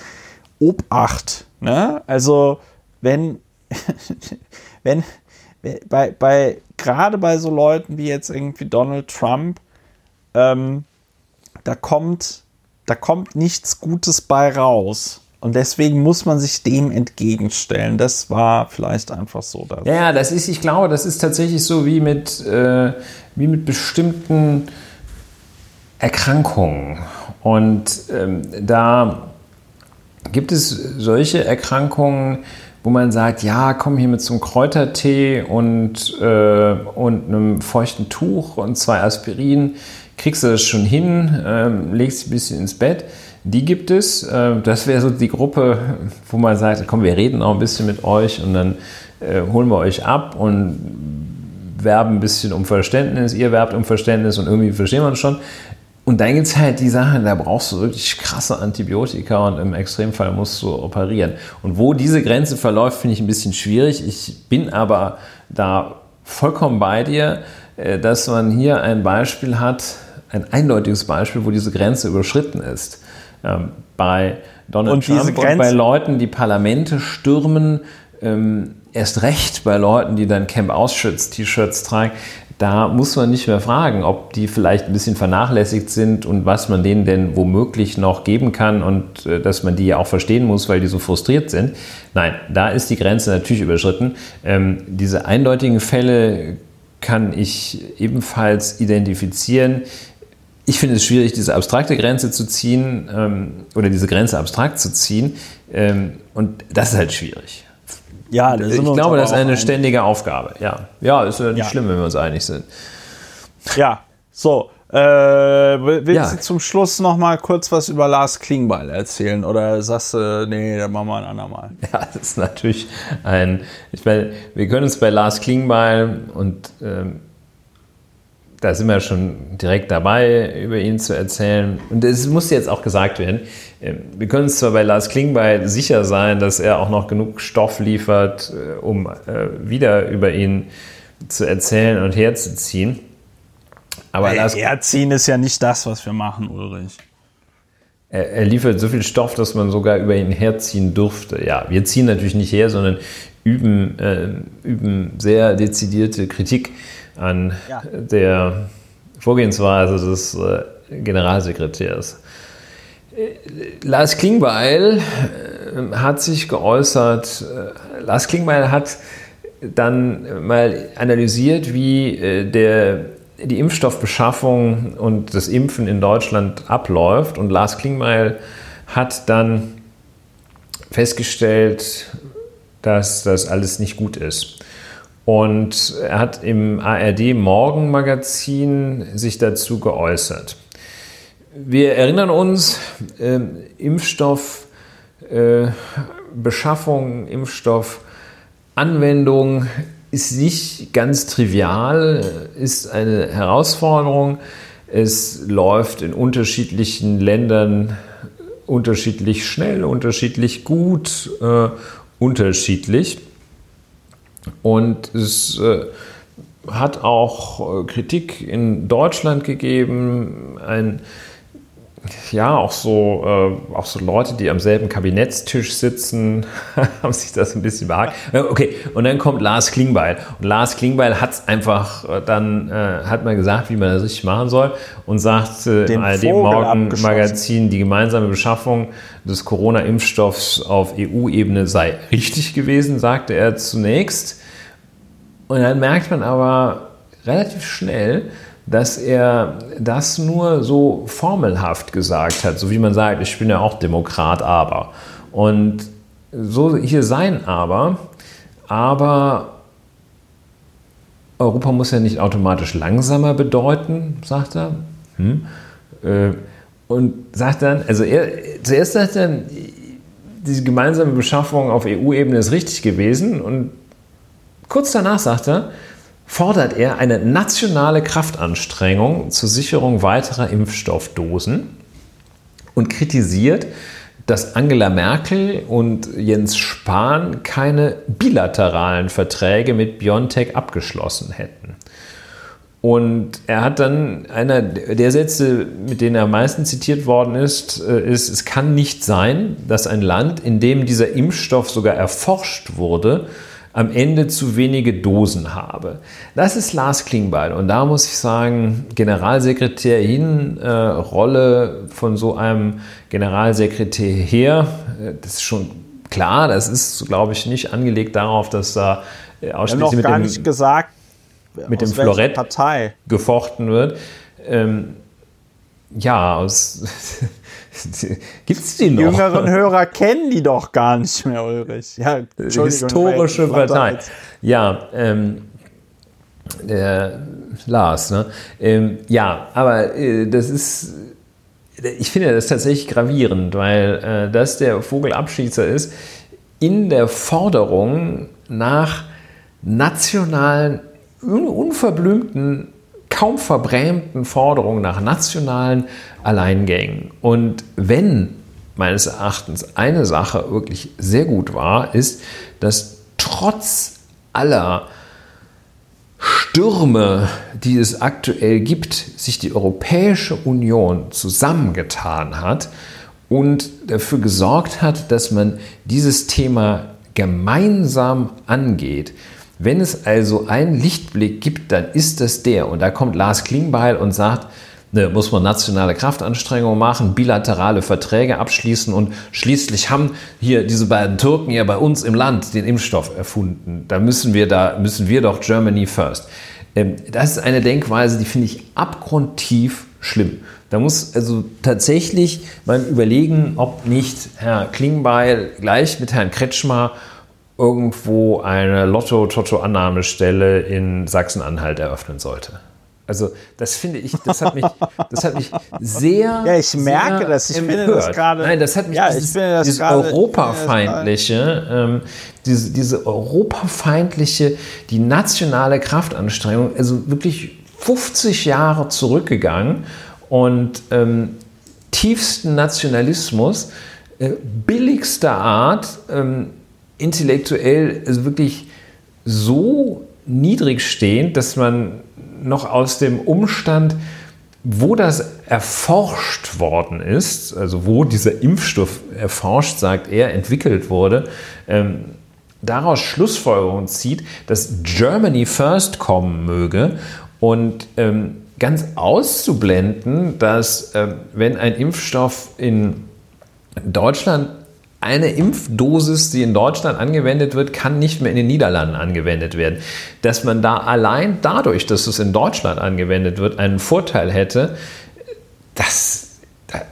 Speaker 1: Obacht, ne? Also, wenn, wenn, bei, bei, gerade bei so Leuten wie jetzt irgendwie Donald Trump, ähm, da kommt, da kommt nichts Gutes bei raus. Und deswegen muss man sich dem entgegenstellen. Das war vielleicht einfach so. Das.
Speaker 2: Ja, das ist, ich glaube, das ist tatsächlich so wie mit, äh, wie mit bestimmten Erkrankungen. Und ähm, da gibt es solche Erkrankungen, wo man sagt, ja, komm hier mit zum Kräutertee und, äh, und einem feuchten Tuch und zwei Aspirin, kriegst du das schon hin, ähm, legst dich ein bisschen ins Bett. Die gibt es. Äh, das wäre so die Gruppe, wo man sagt, komm, wir reden auch ein bisschen mit euch und dann äh, holen wir euch ab und werben ein bisschen um Verständnis, ihr werbt um Verständnis und irgendwie verstehen wir uns schon. Und dann gibt es halt die Sachen, da brauchst du wirklich krasse Antibiotika und im Extremfall musst du operieren. Und wo diese Grenze verläuft, finde ich ein bisschen schwierig. Ich bin aber da vollkommen bei dir, äh, dass man hier ein Beispiel hat, ein eindeutiges Beispiel, wo diese Grenze überschritten ist. Ähm, Bei Donald
Speaker 1: Und
Speaker 2: Trump und bei Leuten, die Parlamente stürmen, ähm, erst recht bei Leuten, die dann Camp Auschwitz-T-Shirts tragen, da muss man nicht mehr fragen, ob die vielleicht ein bisschen vernachlässigt sind und was man denen denn womöglich noch geben kann und äh, dass man die ja auch verstehen muss, weil die so frustriert sind. Nein, da ist die Grenze natürlich überschritten. Ähm, diese eindeutigen Fälle kann ich ebenfalls identifizieren. Ich finde es schwierig, diese abstrakte Grenze zu ziehen ähm, oder diese Grenze abstrakt zu ziehen. Ähm, und das ist halt schwierig.
Speaker 1: Ja, da sind
Speaker 2: Ich glaube, das ist eine ständige Aufgabe. Ja, ja ist ja nicht
Speaker 1: Ja.
Speaker 2: schlimm, wenn wir uns einig sind.
Speaker 1: Ja, so. Äh, will- willst
Speaker 2: Ja.
Speaker 1: du zum Schluss noch mal kurz was über Lars Klingbeil erzählen? Oder sagst du, nee, dann machen wir ein andermal?
Speaker 2: Ja, das ist natürlich ein. Ich meine, wir können uns bei Lars Klingbeil und ähm, da sind wir schon direkt dabei, über ihn zu erzählen. Und es muss jetzt auch gesagt werden, ähm, wir können uns zwar bei Lars Klingbeil sicher sein, dass er auch noch genug Stoff liefert, äh, um äh, wieder über ihn zu erzählen und herzuziehen. Aber
Speaker 1: Ey,
Speaker 2: Lars
Speaker 1: Herziehen ist ja nicht das, was wir machen, Ulrich.
Speaker 2: Er, er liefert so viel Stoff, dass man sogar über ihn herziehen durfte. Ja, wir ziehen natürlich nicht her, sondern üben, äh, üben sehr dezidierte Kritik an ja. der Vorgehensweise des äh, Generalsekretärs. Äh, Lars Klingbeil äh, hat sich geäußert, Lars Klingbeil hat dann mal analysiert, wie der, die Impfstoffbeschaffung und das Impfen in Deutschland abläuft. Und Lars Klingbeil hat dann festgestellt, dass das alles nicht gut ist. Und er hat im ARD Morgenmagazin sich dazu geäußert. Wir erinnern uns, äh, Impfstoff, äh, Beschaffung, Impfstoffanwendung ist nicht ganz trivial, ist eine Herausforderung. Es läuft in unterschiedlichen Ländern unterschiedlich schnell, unterschiedlich gut, äh, unterschiedlich. Und es äh, hat auch äh, Kritik in Deutschland gegeben. Ein ja, auch so, äh, auch so Leute, die am selben Kabinettstisch sitzen, haben sich das ein bisschen behagt. Okay, und dann kommt Lars Klingbeil. Und Lars Klingbeil hat es einfach äh, dann, äh, hat mal gesagt, wie man das richtig machen soll und sagt äh, im ARD Morgen Magazin, die gemeinsame Beschaffung des Corona-Impfstoffs auf EU-Ebene sei richtig gewesen, sagte er zunächst. Und dann merkt man aber relativ schnell, dass er das nur so formelhaft gesagt hat, so wie man sagt, ich bin ja auch Demokrat, aber. Und so hier sein aber, aber Europa muss ja nicht automatisch langsamer bedeuten, sagt er. Hm. Äh, und sagt dann, also er, zuerst sagt er, diese gemeinsame Beschaffung auf EU-Ebene ist richtig gewesen und kurz danach sagt er, fordert er eine nationale Kraftanstrengung zur Sicherung weiterer Impfstoffdosen und kritisiert, dass Angela Merkel und Jens Spahn keine bilateralen Verträge mit BioNTech abgeschlossen hätten. Und er hat dann, einer der Sätze, mit denen er am meisten zitiert worden ist, äh, ist, es kann nicht sein, dass ein Land, in dem dieser Impfstoff sogar erforscht wurde, am Ende zu wenige Dosen habe. Das ist Lars Klingbeil. Und da muss ich sagen, Generalsekretär hin, äh, Rolle von so einem Generalsekretär her, äh, das ist schon klar, das ist, glaube ich, nicht angelegt darauf, dass da
Speaker 1: äh, ausschließlich mit dem, gesagt,
Speaker 2: mit dem Florett Partei. gefochten wird. Ähm, ja, aus Gibt es die noch?
Speaker 1: Die jüngeren Hörer kennen die doch gar nicht mehr, Ulrich.
Speaker 2: Ja, Historische Partei. Ja, ähm, der Lars, ne? Ähm, ja, aber äh, das ist, ich finde das tatsächlich gravierend, weil äh, das der Vogelabschießer ist in der Forderung nach nationalen, un unverblümten kaum verbrämten Forderungen nach nationalen Alleingängen. Und wenn meines Erachtens eine Sache wirklich sehr gut war, ist, dass trotz aller Stürme, die es aktuell gibt, sich die Europäische Union zusammengetan hat und dafür gesorgt hat, dass man dieses Thema gemeinsam angeht. Wenn es also einen Lichtblick gibt, dann ist das der. Und da kommt Lars Klingbeil und sagt, ne, muss man nationale Kraftanstrengungen machen, bilaterale Verträge abschließen und schließlich haben hier diese beiden Türken ja bei uns im Land den Impfstoff erfunden. Da müssen wir, da müssen wir doch Germany first. Ähm, das ist eine Denkweise, die finde ich abgrundtief schlimm. Da muss also tatsächlich man überlegen, ob nicht Herr Klingbeil gleich mit Herrn Kretschmer irgendwo eine Lotto-Totto-Annahmestelle in Sachsen-Anhalt eröffnen sollte. Also das finde ich, das hat mich, das hat mich sehr.
Speaker 1: Ja, ich merke das. Ich empört. finde das gerade.
Speaker 2: Nein, das hat mich ja, dieses, dieses grade, europafeindliche, ähm, diese, diese europafeindliche, die nationale Kraftanstrengung, also wirklich 50 Jahre zurückgegangen und ähm, tiefsten Nationalismus, äh, billigster Art. Ähm, intellektuell also wirklich so niedrig stehend, dass man noch aus dem Umstand, wo das erforscht worden ist, also wo dieser Impfstoff erforscht, sagt er, entwickelt wurde, ähm, daraus Schlussfolgerungen zieht, dass Germany First kommen möge und ähm, ganz auszublenden, dass äh, wenn ein Impfstoff in Deutschland eine Impfdosis, die in Deutschland angewendet wird, kann nicht mehr in den Niederlanden angewendet werden. Dass man da allein dadurch, dass es in Deutschland angewendet wird, einen Vorteil hätte, das,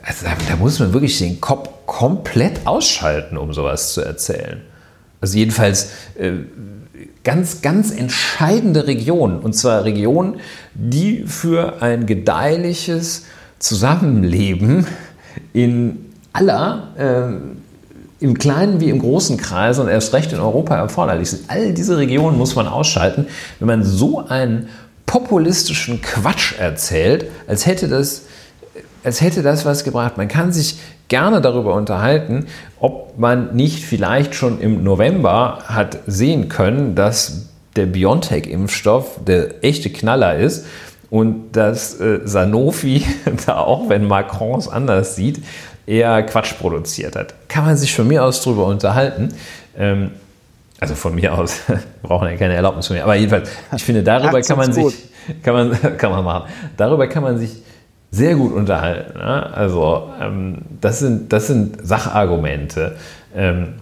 Speaker 2: also da muss man wirklich den Kopf komplett ausschalten, um sowas zu erzählen. Also jedenfalls äh, ganz, ganz entscheidende Regionen. Und zwar Regionen, die für ein gedeihliches Zusammenleben in aller, äh, im kleinen wie im großen Kreis und erst recht in Europa erforderlich sind. All diese Regionen muss man ausschalten, wenn man so einen populistischen Quatsch erzählt, als hätte das, als hätte das was gebracht. Man kann sich gerne darüber unterhalten, ob man nicht vielleicht schon im November hat sehen können, dass der BioNTech-Impfstoff der echte Knaller ist und dass äh, Sanofi, da auch wenn Macron es anders sieht, eher Quatsch produziert hat. Kann man sich von mir aus darüber unterhalten. Ähm, also von mir aus, brauchen ja keine Erlaubnis von mir. Aber jedenfalls, ich finde, darüber kann man sich, kann man, kann man machen. Darüber kann man sich sehr gut unterhalten. Ne? Also ähm, das, sind, das sind Sachargumente. Ähm,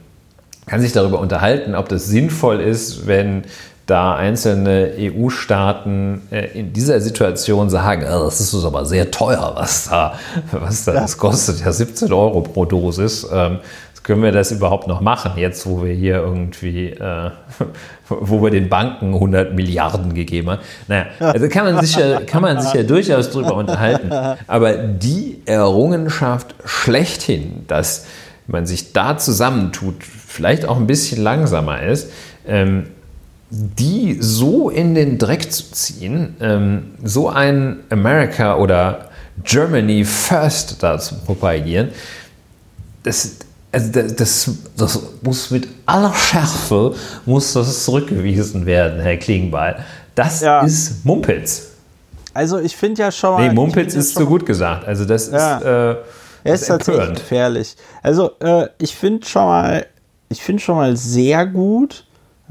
Speaker 2: kann sich darüber unterhalten, ob das sinnvoll ist, wenn da einzelne EU-Staaten äh, in dieser Situation sagen, oh, das ist aber sehr teuer, was da, was da, das kostet ja 17 Euro pro Dosis. Ähm, können wir das überhaupt noch machen, jetzt wo wir hier irgendwie, äh, wo wir den Banken 100 Milliarden gegeben haben? Naja, also kann man sich ja, kann man sich ja durchaus drüber unterhalten. Aber die Errungenschaft schlechthin, dass man sich da zusammentut, vielleicht auch ein bisschen langsamer ist, ähm, die so in den Dreck zu ziehen, ähm, so ein America oder Germany First da zu propagieren, das, also das, das, das, muss mit aller Schärfe muss das zurückgewiesen werden, Herr Klingbeil. Das ja. ist Mumpitz.
Speaker 1: Also ich finde ja schon mal.
Speaker 2: Nee, Mumpitz ist zu gut gesagt. Also das ja. ist. Äh,
Speaker 1: er ist tatsächlich gefährlich. Also äh, ich finde schon mal, ich finde schon mal sehr gut,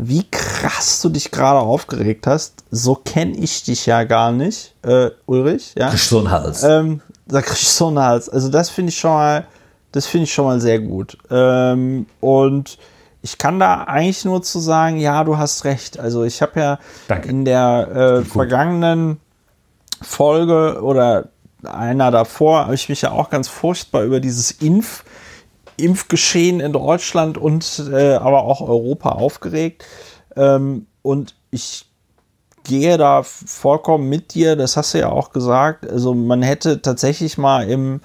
Speaker 1: wie krass du dich gerade aufgeregt hast. So kenne ich dich ja gar nicht, äh, Ulrich. Ja?
Speaker 2: Kriegst so einen Hals.
Speaker 1: Ähm, da kriegst du so einen Hals. Also das finde ich schon mal das finde ich schon mal sehr gut. Ähm, und ich kann da eigentlich nur zu sagen, ja, du hast recht. Also ich habe ja Danke. in der äh, vergangenen Folge oder einer davor habe ich mich ja auch ganz furchtbar über dieses Impf, Impfgeschehen in Deutschland und äh, aber auch Europa aufgeregt. Ähm, und ich gehe da vollkommen mit dir, das hast du ja auch gesagt. Also man hätte tatsächlich mal im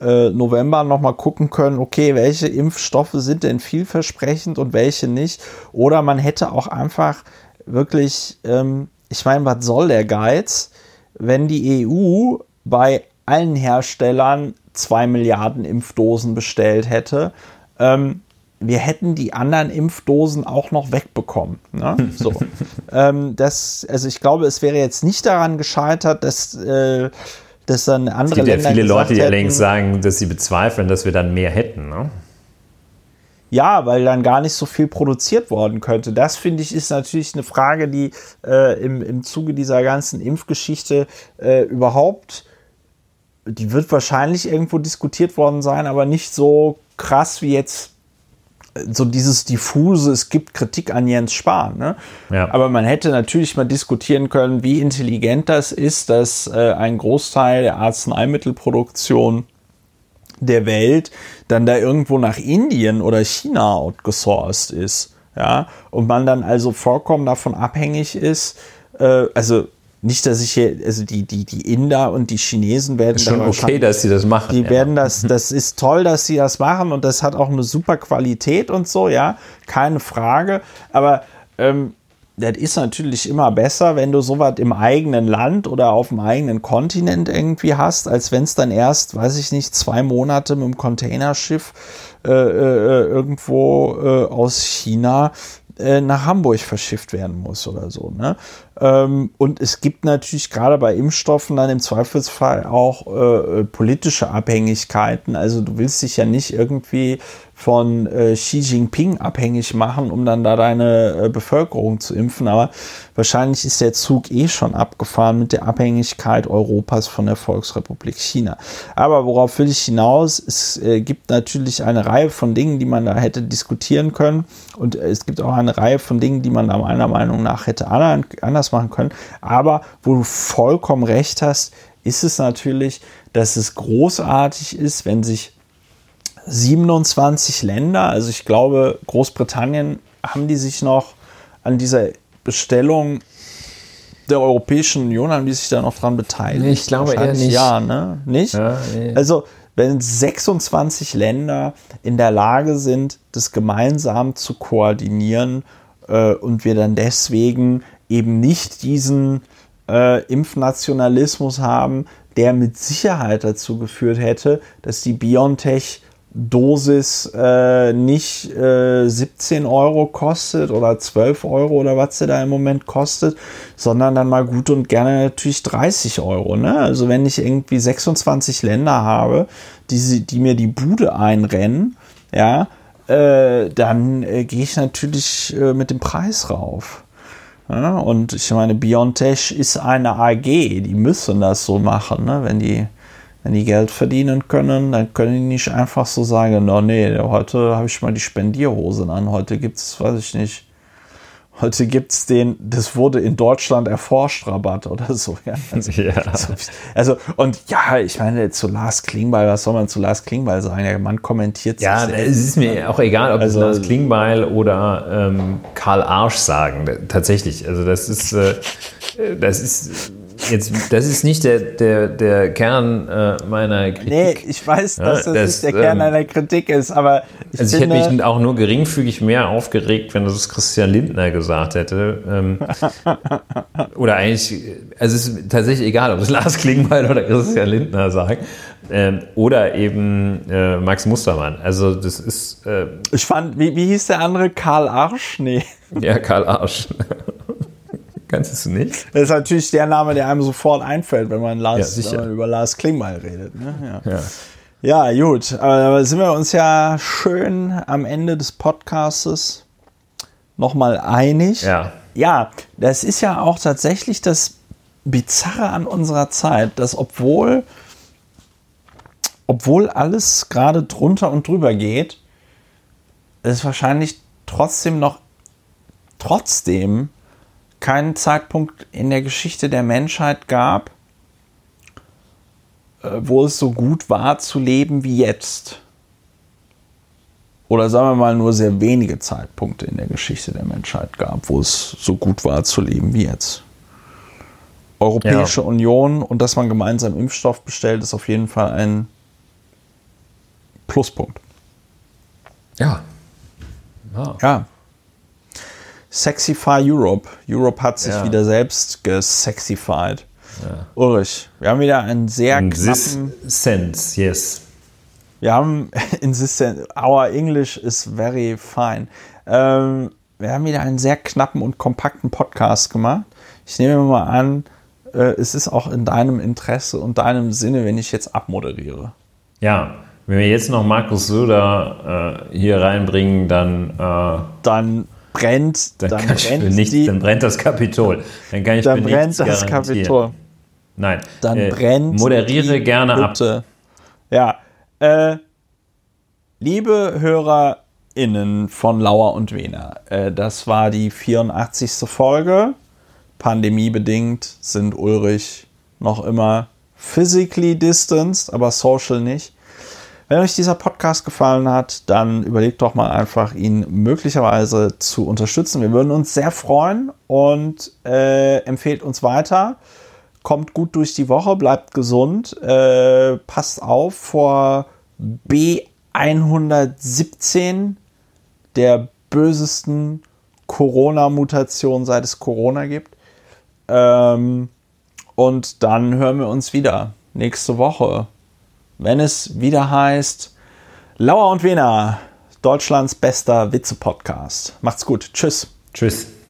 Speaker 1: äh, November nochmal gucken können, okay, welche Impfstoffe sind denn vielversprechend und welche nicht. Oder man hätte auch einfach wirklich, ähm, ich meine, was soll der Geiz, wenn die EU bei allen Herstellern zwei Milliarden Impfdosen bestellt hätte. Ähm, wir hätten die anderen Impfdosen auch noch wegbekommen. Ne? So. ähm, das, also ich glaube, es wäre jetzt nicht daran gescheitert, dass äh, dass dann andere
Speaker 2: es gibt Länder ja viele Leute, die allerdings sagen, dass sie bezweifeln, dass wir dann mehr hätten. Ne?
Speaker 1: Ja, weil dann gar nicht so viel produziert worden könnte. Das finde ich ist natürlich eine Frage, die äh, im, im Zuge dieser ganzen Impfgeschichte äh, überhaupt, die wird wahrscheinlich irgendwo diskutiert worden sein, aber nicht so krass wie jetzt so dieses diffuse, es gibt Kritik an Jens Spahn. Ne? Ja. Aber man hätte natürlich mal diskutieren können, wie intelligent das ist, dass äh, ein Großteil der Arzneimittelproduktion der Welt dann da irgendwo nach Indien oder China outgesourced ist. Ja, und man dann also vollkommen davon abhängig ist, äh, also nicht, dass ich hier, also die, die, die Inder und die Chinesen werden.
Speaker 2: Ist schon okay, dass sie das machen.
Speaker 1: Die ja. werden das, das ist toll, dass sie das machen und das hat auch eine super Qualität und so, ja, keine Frage. Aber ähm, das ist natürlich immer besser, wenn du sowas im eigenen Land oder auf dem eigenen Kontinent irgendwie hast, als wenn es dann erst, weiß ich nicht, zwei Monate mit dem Containerschiff äh, äh, irgendwo äh, aus China äh, nach Hamburg verschifft werden muss oder so. Ne? Ähm, und es gibt natürlich gerade bei Impfstoffen dann im Zweifelsfall auch äh, politische Abhängigkeiten. Also du willst dich ja nicht irgendwie von äh, Xi Jinping abhängig machen, um dann da deine äh, Bevölkerung zu impfen. Aber wahrscheinlich ist der Zug eh schon abgefahren mit der Abhängigkeit Europas von der Volksrepublik China. Aber worauf will ich hinaus? Es äh, gibt natürlich eine Reihe von Dingen, die man da hätte diskutieren können. Und es gibt auch eine Reihe von Dingen, die man da meiner Meinung nach hätte anders machen können. Aber wo du vollkommen recht hast, ist es natürlich, dass es großartig ist, wenn sich 27 Länder, also ich glaube, Großbritannien haben die sich noch an dieser Bestellung der Europäischen Union, haben die sich da noch dran beteiligt?
Speaker 2: Nee, ich glaube eher nicht.
Speaker 1: Ja, ne? Nicht? Ja, nee. Also, wenn 26 Länder in der Lage sind, das gemeinsam zu koordinieren äh, und wir dann deswegen eben nicht diesen äh, Impfnationalismus haben, der mit Sicherheit dazu geführt hätte, dass die BioNTech Dosis äh, nicht äh, 17 Euro kostet oder 12 Euro oder was sie da im Moment kostet, sondern dann mal gut und gerne natürlich 30 Euro. Ne? Also wenn ich irgendwie 26 Länder habe, die, die mir die Bude einrennen, ja, äh, dann äh, gehe ich natürlich äh, mit dem Preis rauf. Ja? Und ich meine, Biontech ist eine AG, die müssen das so machen, ne? wenn die wenn die Geld verdienen können, dann können die nicht einfach so sagen, no, nee, heute habe ich mal die Spendierhosen an, heute gibt es, weiß ich nicht, heute gibt es den, das wurde in Deutschland erforscht, Rabatt oder so. Ja. Also, ja. also, und ja, ich meine, zu Lars Klingbeil, was soll man zu Lars Klingbeil sagen? Der Mann kommentiert
Speaker 2: Ja, es ist mir auch egal, ob also, Lars Klingbeil oder ähm, Karl Arsch sagen, tatsächlich. Also das ist, äh, das ist jetzt, das ist nicht der, der, der Kern äh, meiner Kritik.
Speaker 1: Nee, ich weiß, dass ja, das, das, nicht der Kern ähm, deiner Kritik ist, aber
Speaker 2: ich Also ich hätte mich auch nur geringfügig mehr aufgeregt, wenn das Christian Lindner gesagt hätte. Ähm, oder eigentlich, also es ist tatsächlich egal, ob es Lars Klingbeil oder Christian Lindner sagt. Ähm, oder eben äh, Max Mustermann. Also das ist... Äh,
Speaker 1: ich fand, wie, wie hieß der andere? Karl Arsch? Nee.
Speaker 2: Ja, Karl Arsch. Kannst du nicht?
Speaker 1: Das ist natürlich der Name, der einem sofort einfällt, wenn man, Lars, ja, wenn man über Lars Klingbeil redet. Ne? Ja. ja. ja. gut. Aber sind wir uns ja schön am Ende des Podcastes nochmal einig.
Speaker 2: Ja.
Speaker 1: Ja, das ist ja auch tatsächlich das Bizarre an unserer Zeit, dass obwohl, obwohl alles gerade drunter und drüber geht, es wahrscheinlich trotzdem noch trotzdem keinen Zeitpunkt in der Geschichte der Menschheit gab, äh, wo es so gut war zu leben wie jetzt. Oder sagen wir mal nur sehr wenige Zeitpunkte in der Geschichte der Menschheit gab, wo es so gut war zu leben wie jetzt. Europäische ja. Union und dass man gemeinsam Impfstoff bestellt, ist auf jeden Fall ein Pluspunkt.
Speaker 2: Ja.
Speaker 1: Ja. ja. Sexify Europe. Europe hat sich ja. wieder selbst gesexified. Ja. Ulrich, wir haben wieder einen sehr in knappen...
Speaker 2: sense, yes.
Speaker 1: Wir haben in sense, our English is very fine. Ähm, wir haben wieder einen sehr knappen und kompakten Podcast gemacht. Ich nehme mal an, äh, es ist auch in deinem Interesse und deinem Sinne, wenn ich jetzt abmoderiere.
Speaker 2: Ja, wenn wir jetzt noch Markus Söder äh, hier reinbringen, dann...
Speaker 1: Äh, dann brennt,
Speaker 2: dann, dann brennt nicht, die, dann brennt das Kapitol. Dann kann ich
Speaker 1: dann brennt das Kapitol.
Speaker 2: Nein.
Speaker 1: Dann äh, brennt.
Speaker 2: Moderiere gerne Hütte. ab.
Speaker 1: Ja. Äh, liebe HörerInnen von Lauer und Wiener, äh, das war die 84. Folge. Pandemiebedingt sind Ulrich noch immer physically distanced, aber social nicht. Wenn euch dieser Podcast gefallen hat, dann überlegt doch mal einfach, ihn möglicherweise zu unterstützen. Wir würden uns sehr freuen und äh, empfehlt uns weiter. Kommt gut durch die Woche, bleibt gesund, äh, passt auf vor B117, der bösesten Corona-Mutation, seit es Corona gibt. Ähm, und dann hören wir uns wieder nächste Woche wenn es wieder heißt Lauer und Wiener, Deutschlands bester Witze-Podcast. Macht's gut. Tschüss.
Speaker 2: Tschüss.